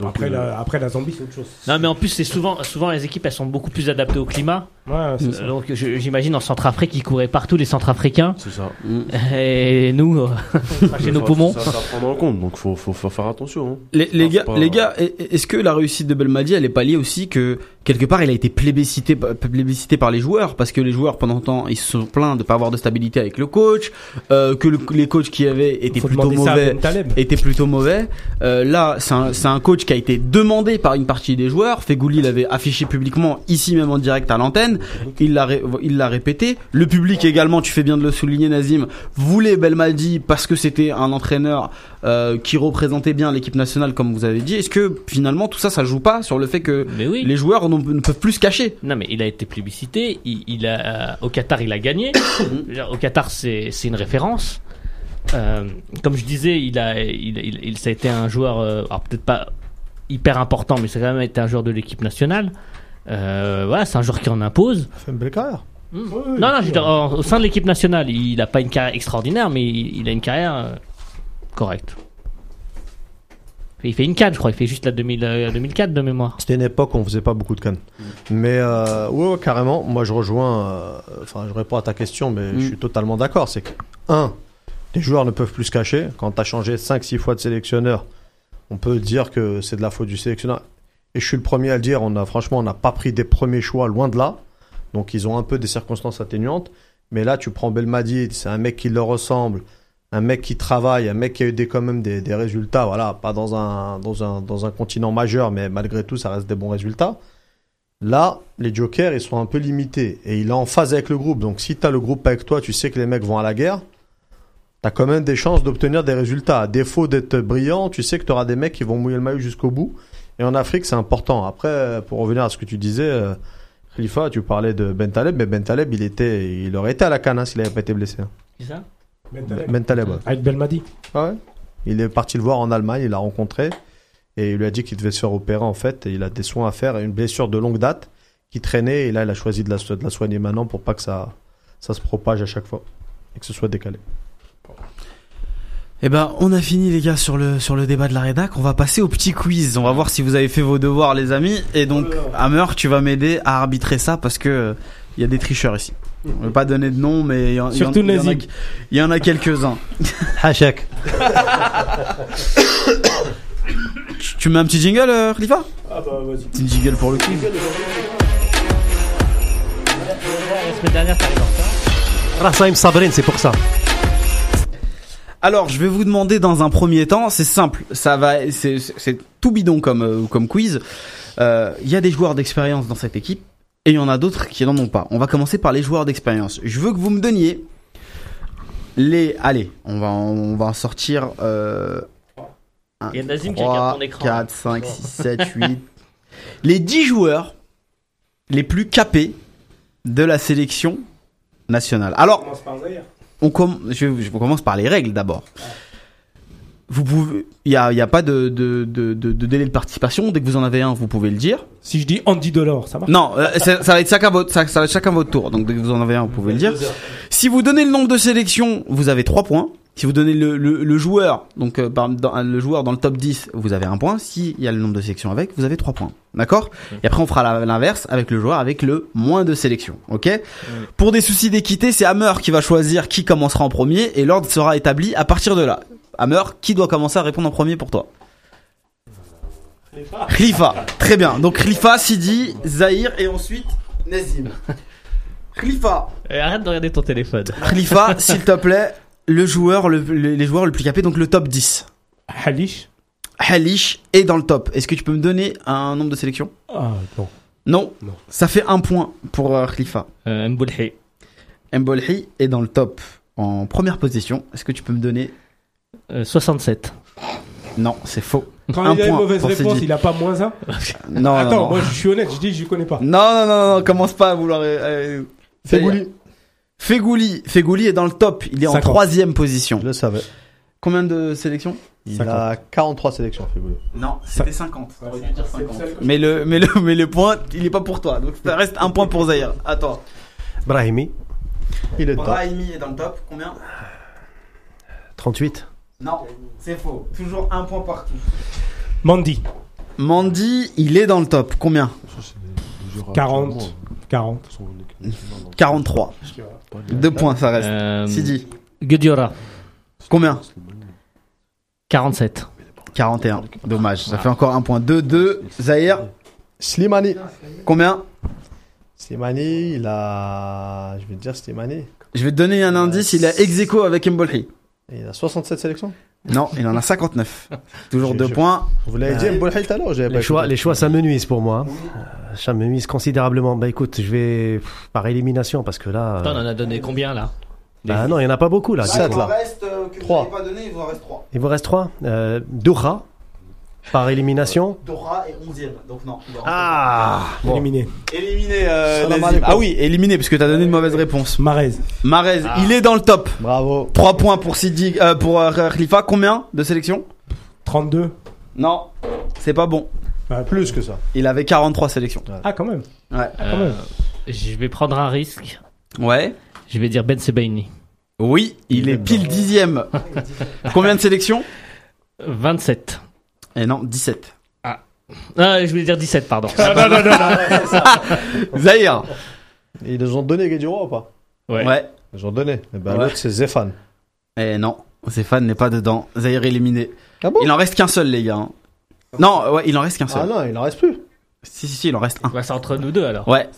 Donc, Après, euh, la, après la Zambie, c'est autre chose. Non, mais en plus, c'est souvent, souvent les équipes, elles sont beaucoup plus adaptées au climat. Ouais, c'est ça. Euh, Donc, je- j'imagine en Centrafrique, ils couraient partout les Centrafricains. c'est ça. Et nous, euh, chez nos Ça, poumons. Ça, ça à prendre en compte, donc faut, faut, faut faire attention. hein. Les, les Enfin, gars, pas- les gars, est- est-ce que la réussite de Belmadi, elle est pas liée aussi que quelque part, il a été plébiscité, plébiscité par les joueurs parce que les joueurs pendant temps, ils se sont plaints de pas avoir de stabilité avec le coach, euh, que le- les coachs qui avaient étaient Faut plutôt mauvais. Ben était plutôt mauvais. Euh, là, c'est un, c'est un coach qui a été demandé par une partie des joueurs. Fegouli l'avait affiché publiquement ici même en direct à l'antenne. Il l'a il l'a répété. Le public également, tu fais bien de le souligner, Nazim, voulait Belmadi parce que c'était un entraîneur euh, qui représentait bien l'équipe nationale, comme vous avez dit. Est-ce que finalement tout ça, ça joue pas sur le fait que Mais oui. les joueurs ne peuvent plus se cacher? Non, mais il a été plébiscité. Il, il a, au Qatar, il a gagné. Au Qatar, c'est c'est une référence. Euh, comme je disais, il a, il, il, il- ça a été un joueur, euh, alors peut-être pas hyper important, mais ça a quand même été un joueur de l'équipe nationale. Euh, voilà, c'est un joueur qui en impose. Il fait une belle carrière. non, non, je veux dire, en- au sein de l'équipe nationale, il n'a pas une carrière extraordinaire, mais il, il a une carrière correcte. Il fait une canne, je crois. Il fait juste la 2000, euh, 2004 de mémoire. C'était une époque où on faisait pas beaucoup de cannes. Mais euh, ouais, ouais, carrément. Moi, je rejoins. euh, Enfin, je réponds à ta question, mais Mm. je suis totalement d'accord. C'est que un, les joueurs ne peuvent plus se cacher. Quand tu as changé 5-6 fois de sélectionneur, on peut dire que c'est de la faute du sélectionneur. Et je suis le premier à le dire. On a franchement, on n'a pas pris des premiers choix, loin de là. Donc, ils ont un peu des circonstances atténuantes. Mais là, tu prends Belmadi, c'est un mec qui leur ressemble, un mec qui travaille, un mec qui a eu des, quand même des, résultats, voilà, pas dans un, dans, un, dans un continent majeur, mais malgré tout, ça reste des bons résultats. Là, les jokers, ils sont un peu limités et il est en phase avec le groupe. Donc, si tu as le groupe avec toi, tu sais que les mecs vont à la guerre, tu as quand même des chances d'obtenir des résultats. À défaut d'être brillant, tu sais que tu auras des mecs qui vont mouiller le maillot jusqu'au bout. Et en Afrique, c'est important. Après, pour revenir à ce que tu disais, euh, Khalifa, tu parlais de Ben Taleb, mais Ben Taleb, il, était, il aurait été à la canne hein, s'il n'avait pas été blessé. hein. C'est ça? Taleb. Taleb, ouais. Avec Belmadi. Ah ouais. Il est parti le voir en Allemagne, il l'a rencontré et il lui a dit qu'il devait se faire opérer en fait. Et il a des soins à faire et une blessure de longue date qui traînait et là il a choisi de la, so- de la soigner maintenant pour pas que ça, ça se propage à chaque fois et que ce soit décalé. Eh ben, on a fini les gars sur le sur le débat de la rédac. On va passer au petit quiz. On va voir si vous avez fait vos devoirs, les amis. Et donc, Hammer, tu vas m'aider à arbitrer ça parce que euh, il y a des tricheurs ici. On veut pas donner de nom, mais il y, en- il y en- Surtout il y en a- il y en a quelques-uns. Hachek. Tu, tu mets un petit jingle, euh, Khalifa? Ah bah vas-y. Petit jingle pour le quiz. La semaine dernière. Rassaim Sabrin, c'est pour ça. Alors, je vais vous demander dans un premier temps, c'est simple, ça va, c'est tout bidon comme euh, comme quiz. Euh, Il y a des joueurs d'expérience dans cette équipe et il y en a d'autres qui n'en ont pas. On va commencer par les joueurs d'expérience. Je veux que vous me donniez les. Allez, on va on va en sortir. Euh, un, Il y a Nazim qui trois, regarde ton écran. 4, 5, 6, 7, 8. les 10 joueurs les plus capés de la sélection nationale. Alors, commence par on, je, je commence par les règles d'abord. Vous pouvez, il y a, y a pas de, de, de, de, de délai de participation. Dès que vous en avez un, vous pouvez le dire. Si je dis Andy Delors, ça marche? Non, euh, ça, ça va être chacun votre, ça, ça va être chacun votre tour. Donc dès que vous en avez un, vous pouvez le dire. Si vous donnez le nombre de sélections, vous avez 3 points. Si vous donnez le, le, le joueur, donc euh, par- dans, le joueur dans le top 10, vous avez un point. S'il y a le nombre de sélections avec, vous avez 3 points. D'accord? Et après on fera l'inverse avec le joueur avec le moins de sélections. Ok? Pour des soucis d'équité, c'est Hammer qui va choisir qui commencera en premier et l'ordre sera établi à partir de là. Hammer, qui doit commencer à répondre en premier pour toi Khalifa. Très bien. Donc Khalifa, Sidi, Zahir et ensuite Nazim. Khalifa. Euh, arrête de regarder ton téléphone. Khalifa, s'il te plaît, le joueur, le- le- les joueurs le plus capés, donc le top 10. Halish Halish est dans le top. Est-ce que tu peux me donner un nombre de sélections Ah, non. Non. Non. Ça fait un point pour euh, Khalifa. Euh, Mboulhi. Mbolhi est dans le top en première position. Est-ce que tu peux me donner Euh, 67. Non, c'est faux. Quand Un il a une point mauvaise pour réponse, Sidi. il a pas moins un Non, Attends, non, non. moi je suis honnête, je dis je connais pas. Non, non, non, non, commence pas à vouloir. euh, euh, Fegouli. Fegouli. Fegouli est dans le top. Il est en 50. troisième position. Je le savais. Combien de sélections? Il 50. a 43 sélections, Fegouli. Non, c'était 50. Ouais, T'aurais dû dire c'est 50. le seul que- Mais le, mais le, mais le point, il est pas pour toi. Donc ça reste un point pour Zahir. Attends. Brahimi, Il est dedans. Brahimi est dans le top. Combien? 38. Non, c'est faux. Toujours un point partout. Mandy, Mandy, il est dans le top. Combien 40. 40. 43. Deux points, ça reste. Euh, Sidi. Guediora. Combien 47. 41. Dommage. Ça fait encore un point. 2, 2. Zahir. Slimani. Combien Slimani, il a. Je vais te dire Slimani. Je vais te donner un indice. Il a ex avec Mbolhi. Il a 67 sélections. Non, il en a 59. Toujours Je- deux je- points. Vous l'avez dit Mbolhi tout à l'heure ou j'avais pas Les choix, les choix, ça me nuise pour moi. Euh, Ça me nuise considérablement. Bah écoute, je vais pff, par élimination parce que là. Attends, on euh, en a donné combien là? bah non, il y en a pas beaucoup là. du Sept, coup. là. reste euh, que Trois. pas donné, il vous en reste 3. Il vous reste trois. Euh, Doha par élimination. Dora est 11ème. Donc non. Ah. Bon. Éliminé. Éliminé. Euh, Salam Nazim. alaikum. ah oui, éliminé parce que t'as donné une mauvaise réponse. Marez, Marez, il est dans le top. Bravo. 3 points pour Sidi, euh, pour euh, Khalifa. Combien de sélections 32. Non, c'est pas bon. Bah, Plus que ça. Il avait 43 sélections. Ah, quand même. Ouais. quand même. Euh, Je vais prendre un risque. Ouais. Je vais dire Ben Sebaini. Oui, il est pile dixième. Combien de sélections 27. Eh non, 17. Ah, je voulais dire 17, pardon. Zahir. Et ils les ont donné Guedjuro ou pas? Ouais. Ouais. Ils les ont donné. Eh ben, Ouais. L'autre, c'est Zéphane. Eh non, Zéphane n'est pas dedans. Zahir éliminé. Ah bon? Il en reste qu'un seul, les gars. Non, ouais, il en reste qu'un Ah seul. non, il en reste plus. Si, si, si, il en reste un. Bah, c'est entre nous deux alors. Ouais,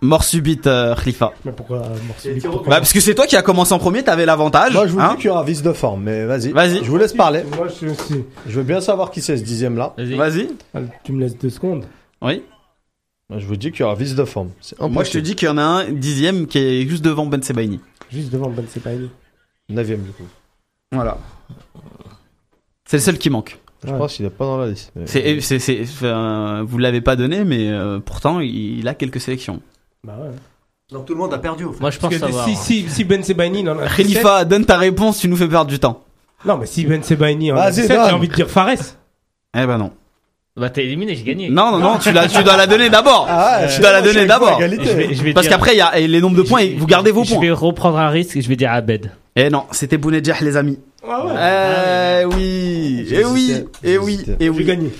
mort subite, euh, Khalifa. Mais pourquoi euh, mort subite, pourquoi Bah, parce que c'est toi qui as commencé en premier, t'avais l'avantage. Moi, je vous hein. dis qu'il y aura vice de forme, mais vas-y. Vas-y. Je vous laisse parler. Moi, je suis. Je veux bien savoir qui c'est ce dixième là. Vas-y. Vas-y. Ah, Tu me laisses deux secondes. Oui. Moi, Je vous dis qu'il y aura vice de forme. C'est Moi, je te dis qu'il y en a un dixième qui est juste devant Ben Sebaini. Juste devant Ben Sebaini. Neuvième du coup. Voilà. C'est le seul qui manque. Je Ouais. pense qu'il est pas dans la liste. mais- C'est, c'est, c'est, enfin, vous l'avez pas donné, mais euh, pourtant, il, il a quelques sélections. Bah ouais. Donc tout le monde a perdu au fait. Moi, je pense que savoir. si, si, si Ben Sebaini il en a 17, Khalifa, donne ta réponse, tu nous fais perdre du temps. Non, mais si Ben Sebaini en a Vas-y, 17, donne. j'ai envie de dire Fares. Eh ben non. Bah, t'es éliminé, j'ai gagné. Non, non, non, tu, la, tu dois la donner d'abord. Ah, tu je- dois la je donner d'abord. égalité. Je vais, je vais Parce dire- qu'après, il y a les nombres de points, et vous gardez vos Je points. vais reprendre un risque et je vais dire Abed. Eh non, c'était Bounedjah, les amis. Ah ouais. Eh oui, J'ai eh oui, hésité, eh oui, hésité. eh J'ai oui, gagné.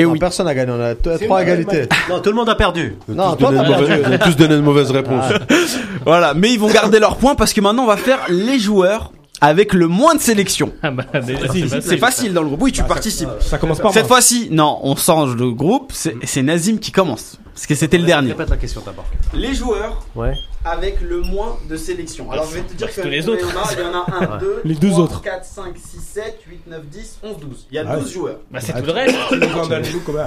Non, oui. Personne n'a gagné. On a t- trois égalités. Non, tout le monde a perdu. Non, tous toi, donné t'as une mauvaise- perdu. ils ont tous donné une mauvaise réponse. Voilà, mais ils vont garder leurs points parce que maintenant on va faire les joueurs avec le moins de sélection. Ah bah, déjà, C'est facile dans le groupe. Oui, tu participes. Ça commence par Cette moi. fois-ci, non, on change de groupe. C'est c'est Nazim qui commence. Parce que c'était le dernier. Répète la question d'abord. Les joueurs Ouais. Avec le moins de sélections. Alors je vais te dire que tous les il y en autres. Il y en a 1, 2, Les 12 autres. 4, 5, 6, 7, 8, 9, 10, 11, 12. Il y a Ah 12 ouais. joueurs. Bah, c'est Ah, tout le reste. En ça.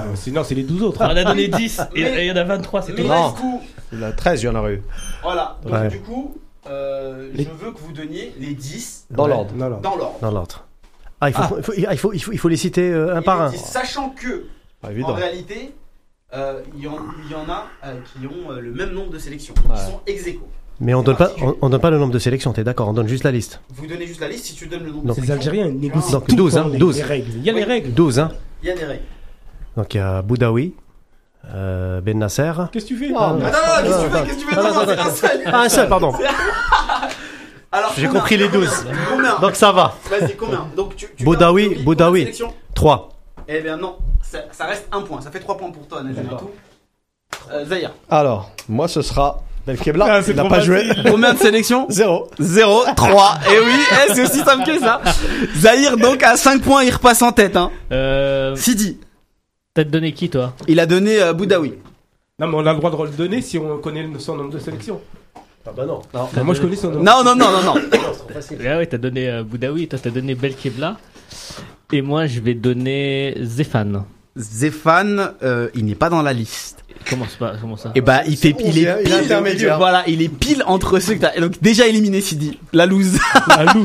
Sinon, c'est les 12 autres. On en a donné 10 et Mais- et il y en a 23, c'est tout. Non. du coup, Il a 13, il y en aurait eu. voilà. Donc Ouais. du coup, euh, Les- je veux que vous donniez les 10 Dans Ouais. l'ordre. Non, non. dans l'ordre. Dans l'ordre. Ah, il faut, il, faut, il, faut, il, faut, il faut les citer euh, un Et par un. 10, Sachant que, en réalité, il y, y en a euh, qui ont euh, le même nombre de sélections. Ouais. Ils sont ex aequo. Mais on donne pas, on, on donne pas le nombre de sélections, t'es d'accord On donne juste la liste. Vous donnez juste la liste si tu donnes le nombre Donc, de sélections. Algériens négocient Donc, tout le 12, temps hein, les- 12. les règles. Il y a les Oui. règles. 12, hein Il y a des règles. Donc il y a Boudaoui, euh, Ben Nasser. Qu'est-ce que tu fais Ah, Ah, non, non, qu'est-ce que tu fais Qu'est-ce que tu fais non, Non, non, non, c'est non, un seul. Ah, un seul, pardon. Alors, J'ai compris les Combien 12. Combien Donc ça va. Vas-y, combien Donc, tu, tu Boudaoui, Boudaoui. combien de sélections 3. Eh bien, non. Ça, ça reste un point. Ça fait 3 points pour toi, tout. Euh, Zahir. Alors, moi, ce sera Belkebla. Ah, c'est il n'a pas joué. Combien de sélections Zéro. 0, 3. Et oui, eh, c'est aussi simple que ça. Zahir, donc, à 5 points, il repasse en tête. Hein. Euh, Sidi, T'as donné qui toi il a donné euh, Boudaoui. Non, mais on a le droit de le donner si on connaît le- son nombre de sélections. Ah bah non. Bah, moi, je connais son nombre. Non, non, non, non, non. Ah ouais, t'as donné euh, Boudaoui, toi t'as donné Belkebla. Et moi je vais donner Zéphane. Zéphane, euh, il n'est pas dans la liste. Comment, c'est pas, comment ça Et bah, il fait, il est onzième, il est pile, intermédiaire. voilà, il est pile entre ceux que t'as. Donc, déjà éliminé Sidi. La loose. Ah, loup.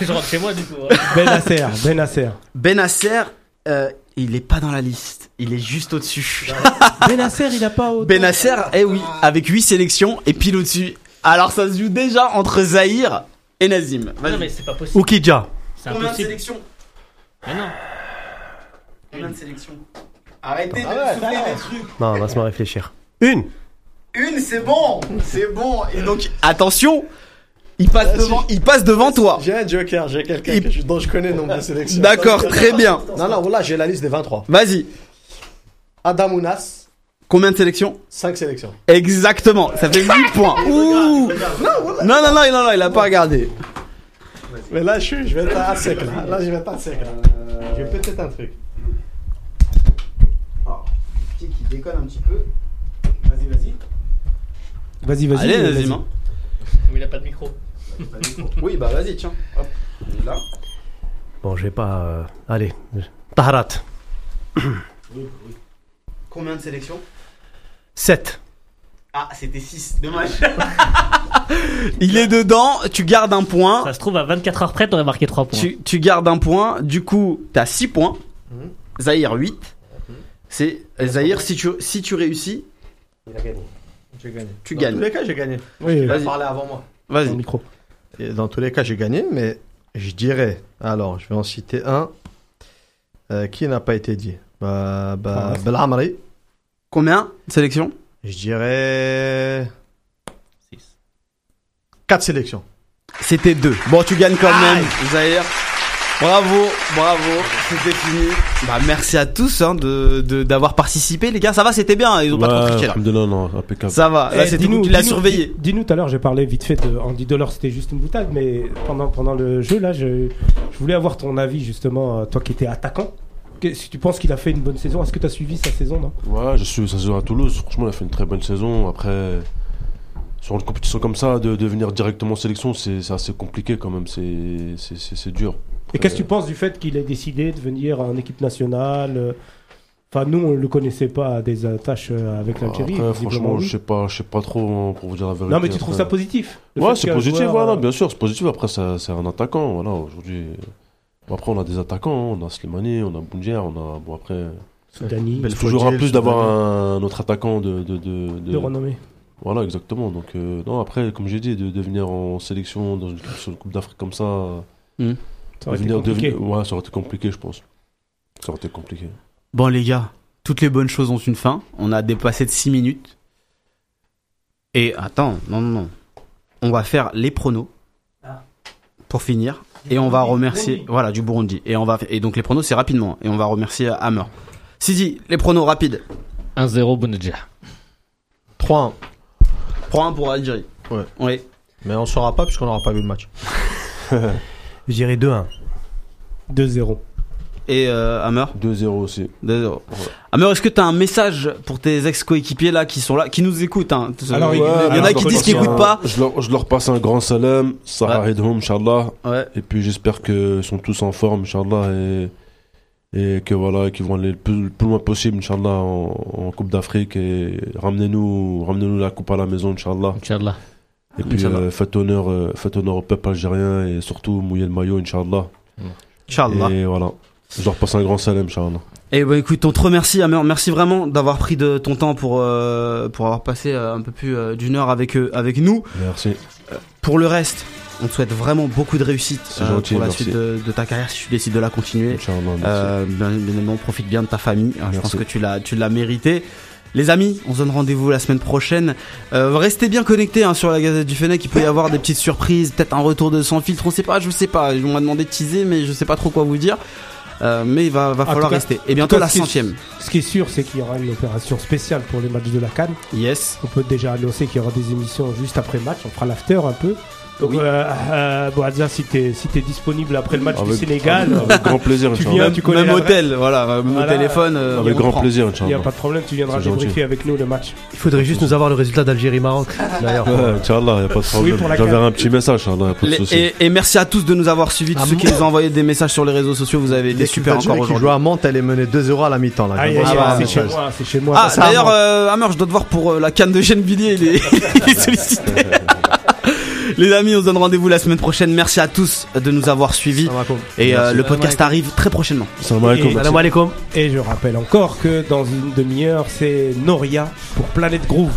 Je rentre chez moi du coup. hein. Ben Nasser. Ben Nasser. Benasser, euh, il est pas dans la liste. Il est juste au-dessus. Ben Nasser, il a pas autant. Benasser, eh oui, avec 8 sélections et pile au-dessus. Alors, ça se joue déjà entre Zahir et Nazim. Vas-y. Non mais c'est pas possible. Oukidja. C'est Combien de sélections Mais non. Combien de sélections Arrêtez Ah de ouais, souffler des trucs. Non, laisse-moi réfléchir. Une. Une, c'est bon, c'est bon. Et donc, attention, il passe Ah, devant, il passe devant toi. J'ai un joker, j'ai quelqu'un Il- que je- dont je connais le nombre de sélections. D'accord, très bien. Non, non, voilà, j'ai la liste des 23. Vas-y. Adamounas, Combien de sélections? 5 sélections. Exactement, ça fait 8 points. Ouh. Non, non, non, non, non, il a pas regardé. Mais là, je, suis, je vais être à sec, là. Là, je vais être à sec, là. Je vais peut-être un truc. Qui déconne un petit peu. Vas-y, vas-y. Vas-y, vas-y. Allez, vas-y. Il a pas de micro. Oui, bah vas-y, tiens. Hop, là. Bon, je vais pas. euh, Allez. Taharat. Combien de sélections? 7. Ah, c'était 6, dommage. il est dedans, tu gardes un point. Ça se trouve à 24 heures près t'aurais marqué 3 points. Tu, tu gardes un point, du coup, t'as 6 points. Mhm. Zahir 8. C'est euh, Zahir, si tu, si tu réussis, Il a gagné. J'ai gagné. tu Dans gagnes. tous les cas, j'ai gagné. Oui, Il a Vas-y. parlé avant moi. Vas-y. micro. Et dans tous les cas, j'ai gagné, mais je dirais. Alors, je vais en citer un. euh, qui n'a pas été dit Bah, bah, Ah. Belhamri. Combien de sélections Je dirais. Six. 4 sélections. C'était 2. Bon, tu gagnes quand même, Zahir. Bravo, bravo, c'était fini. Bah, merci à tous hein, de de- d'avoir participé, les gars. Ça va, c'était bien. Ils ont pas trop triché là. non, impeccable. Ça va. Là, Eh, c'était dis-nous- tu l'as surveillé. dis- Dis-nous tout à l'heure, j'ai parlé vite fait de Andy Dollar, c'était juste une boutade, mais pendant, pendant le jeu, là, je, je voulais avoir ton avis, justement, euh, toi qui étais attaquant. Si tu penses qu'il a fait une bonne saison, est-ce que tu as suivi sa saison, non? Ouais, je suis sa saison à Toulouse. Franchement, il a fait une très bonne saison. Après, sur une compétition comme ça, de, de venir directement en sélection, c'est assez compliqué quand même. C'est- dur. Et qu'est-ce que tu penses du fait qu'il ait décidé de venir en équipe nationale? Enfin, nous, on ne le connaissait pas à des attaches euh, avec l'Algérie. Franchement, je sais pas, je sais pas trop hein, pour vous dire la vérité. Non, mais tu trouves ça positif Ouais, c'est positif, joueur, voilà, euh, bien sûr, c'est positif. Après, c'est un attaquant, voilà, aujourd'hui. Bon, après, on a des attaquants, hein. on a Slimani, on a Boundier, on a. Bon, après. Soudani, C'est toujours un plus d'avoir un autre attaquant de. de, de, de- de renommée. Voilà, exactement. Donc, euh, non, après, comme j'ai dit, de, de venir en sélection dans une, sur une Coupe d'Afrique comme ça. Ça aurait été devenir- compliqué. devenir- ouais, ça aurait été compliqué, je pense. Ça aurait été compliqué. Bon, les gars, toutes les bonnes choses ont une fin. On a dépassé de 6 minutes. Et attends, non, non, non. On va faire les pronos. Pour finir. Et on va remercier. Voilà, du Burundi. Et, on va, et donc les pronos, c'est rapidement. Et on va remercier Hammer. Sidi, les pronos rapides. 1-0 Bounedjah. 3-1. Prends un pour Algérie. Ouais. Oui. Mais on saura pas puisqu'on n'aura pas vu le match. Je dirais 2-1. 2-0. Et euh, Hammer 2-0 aussi. 2-0. Hammer, est-ce que tu as un message pour tes ex-coéquipiers là qui sont là, qui nous écoutent hein Alors, Il y en a qui disent qu'ils pense écoutent pas. Je leur, je leur passe un grand salam, Sarah Hum, Inch'Allah. Ouais. Et puis j'espère qu'ils sont tous en forme, Inch'Allah. Et, et que voilà, qu'ils vont aller le plus, le plus loin possible, Inch'Allah, en, en Coupe d'Afrique. Et ramenez-nous ramenez la coupe à la maison, Inch'Allah. Inch'Allah. Et puis Inch'Allah. euh, faites, honneur, euh, faites honneur au peuple algérien et surtout mouillez le maillot, Inch'Allah. Inch'Allah. Et voilà. Je leur passe un grand salam, Inch'Allah. Et bah écoute, on te remercie, Hammer. Merci vraiment d'avoir pris de ton temps pour euh, pour avoir passé euh, un peu plus euh, d'une heure avec eux, avec nous. Merci. Pour le reste, on te souhaite vraiment beaucoup de réussite euh, gentil, pour la merci. suite de, de ta carrière si tu décides de la continuer. Merci. Euh, bien évidemment, profite bien de ta famille. Euh, Je pense que tu l'as, tu l'as mérité. Les amis, on se donne rendez-vous la semaine prochaine. Euh, restez bien connectés hein, sur la Gazette du Fennec. Il peut y avoir des petites surprises, peut-être un retour de sans filtre. On sait pas, je sais pas. On m'a demandé de teaser, mais je sais pas trop quoi vous dire. Euh, mais il va, va falloir cas- rester. Et bientôt la centième. Ce qui est sûr, c'est qu'il y aura une opération spéciale pour les matchs de la Cannes. Yes. On peut déjà annoncer qu'il y aura des émissions juste après le match. On fera l'after un peu. Donc, euh, euh, Boadza, si t'es si t'es disponible après le match du Sénégal, Avec grand plaisir, Tu viens, Même, tu connais même hôtel, voilà, au téléphone. euh, Avec grand prend. plaisir, il n'y a pas de problème, tu viendras débriefer avec nous le match. Il faudrait juste nous avoir le résultat d'Algérie-Maroc. D'ailleurs. Ouais, Inch'Allah, y a pas de problème. la J'enverrai un petit message, Inch'Allah, y a pas de Les- souci. et, et merci à tous de nous avoir suivis, tous Ah, ceux qui nous ont envoyé des messages sur les réseaux sociaux. Vous avez été super encore qui joue aujourd'hui. à Mantes, elle est menée 2-0 à la mi-temps. Là. Un c'est chez moi, c'est chez moi. Ah, d'ailleurs, euh, Hammer, je dois te voir pour euh, la canne de Gennevilliers. Il il est sollicité. Les amis, on se donne rendez-vous la semaine prochaine. Merci à tous de nous avoir suivis. Et euh, le podcast arrive très prochainement. Salam alaikum. Et- merci. Salam alaikum. Et je rappelle encore que dans une demi-heure, c'est Noria pour Planète Groove.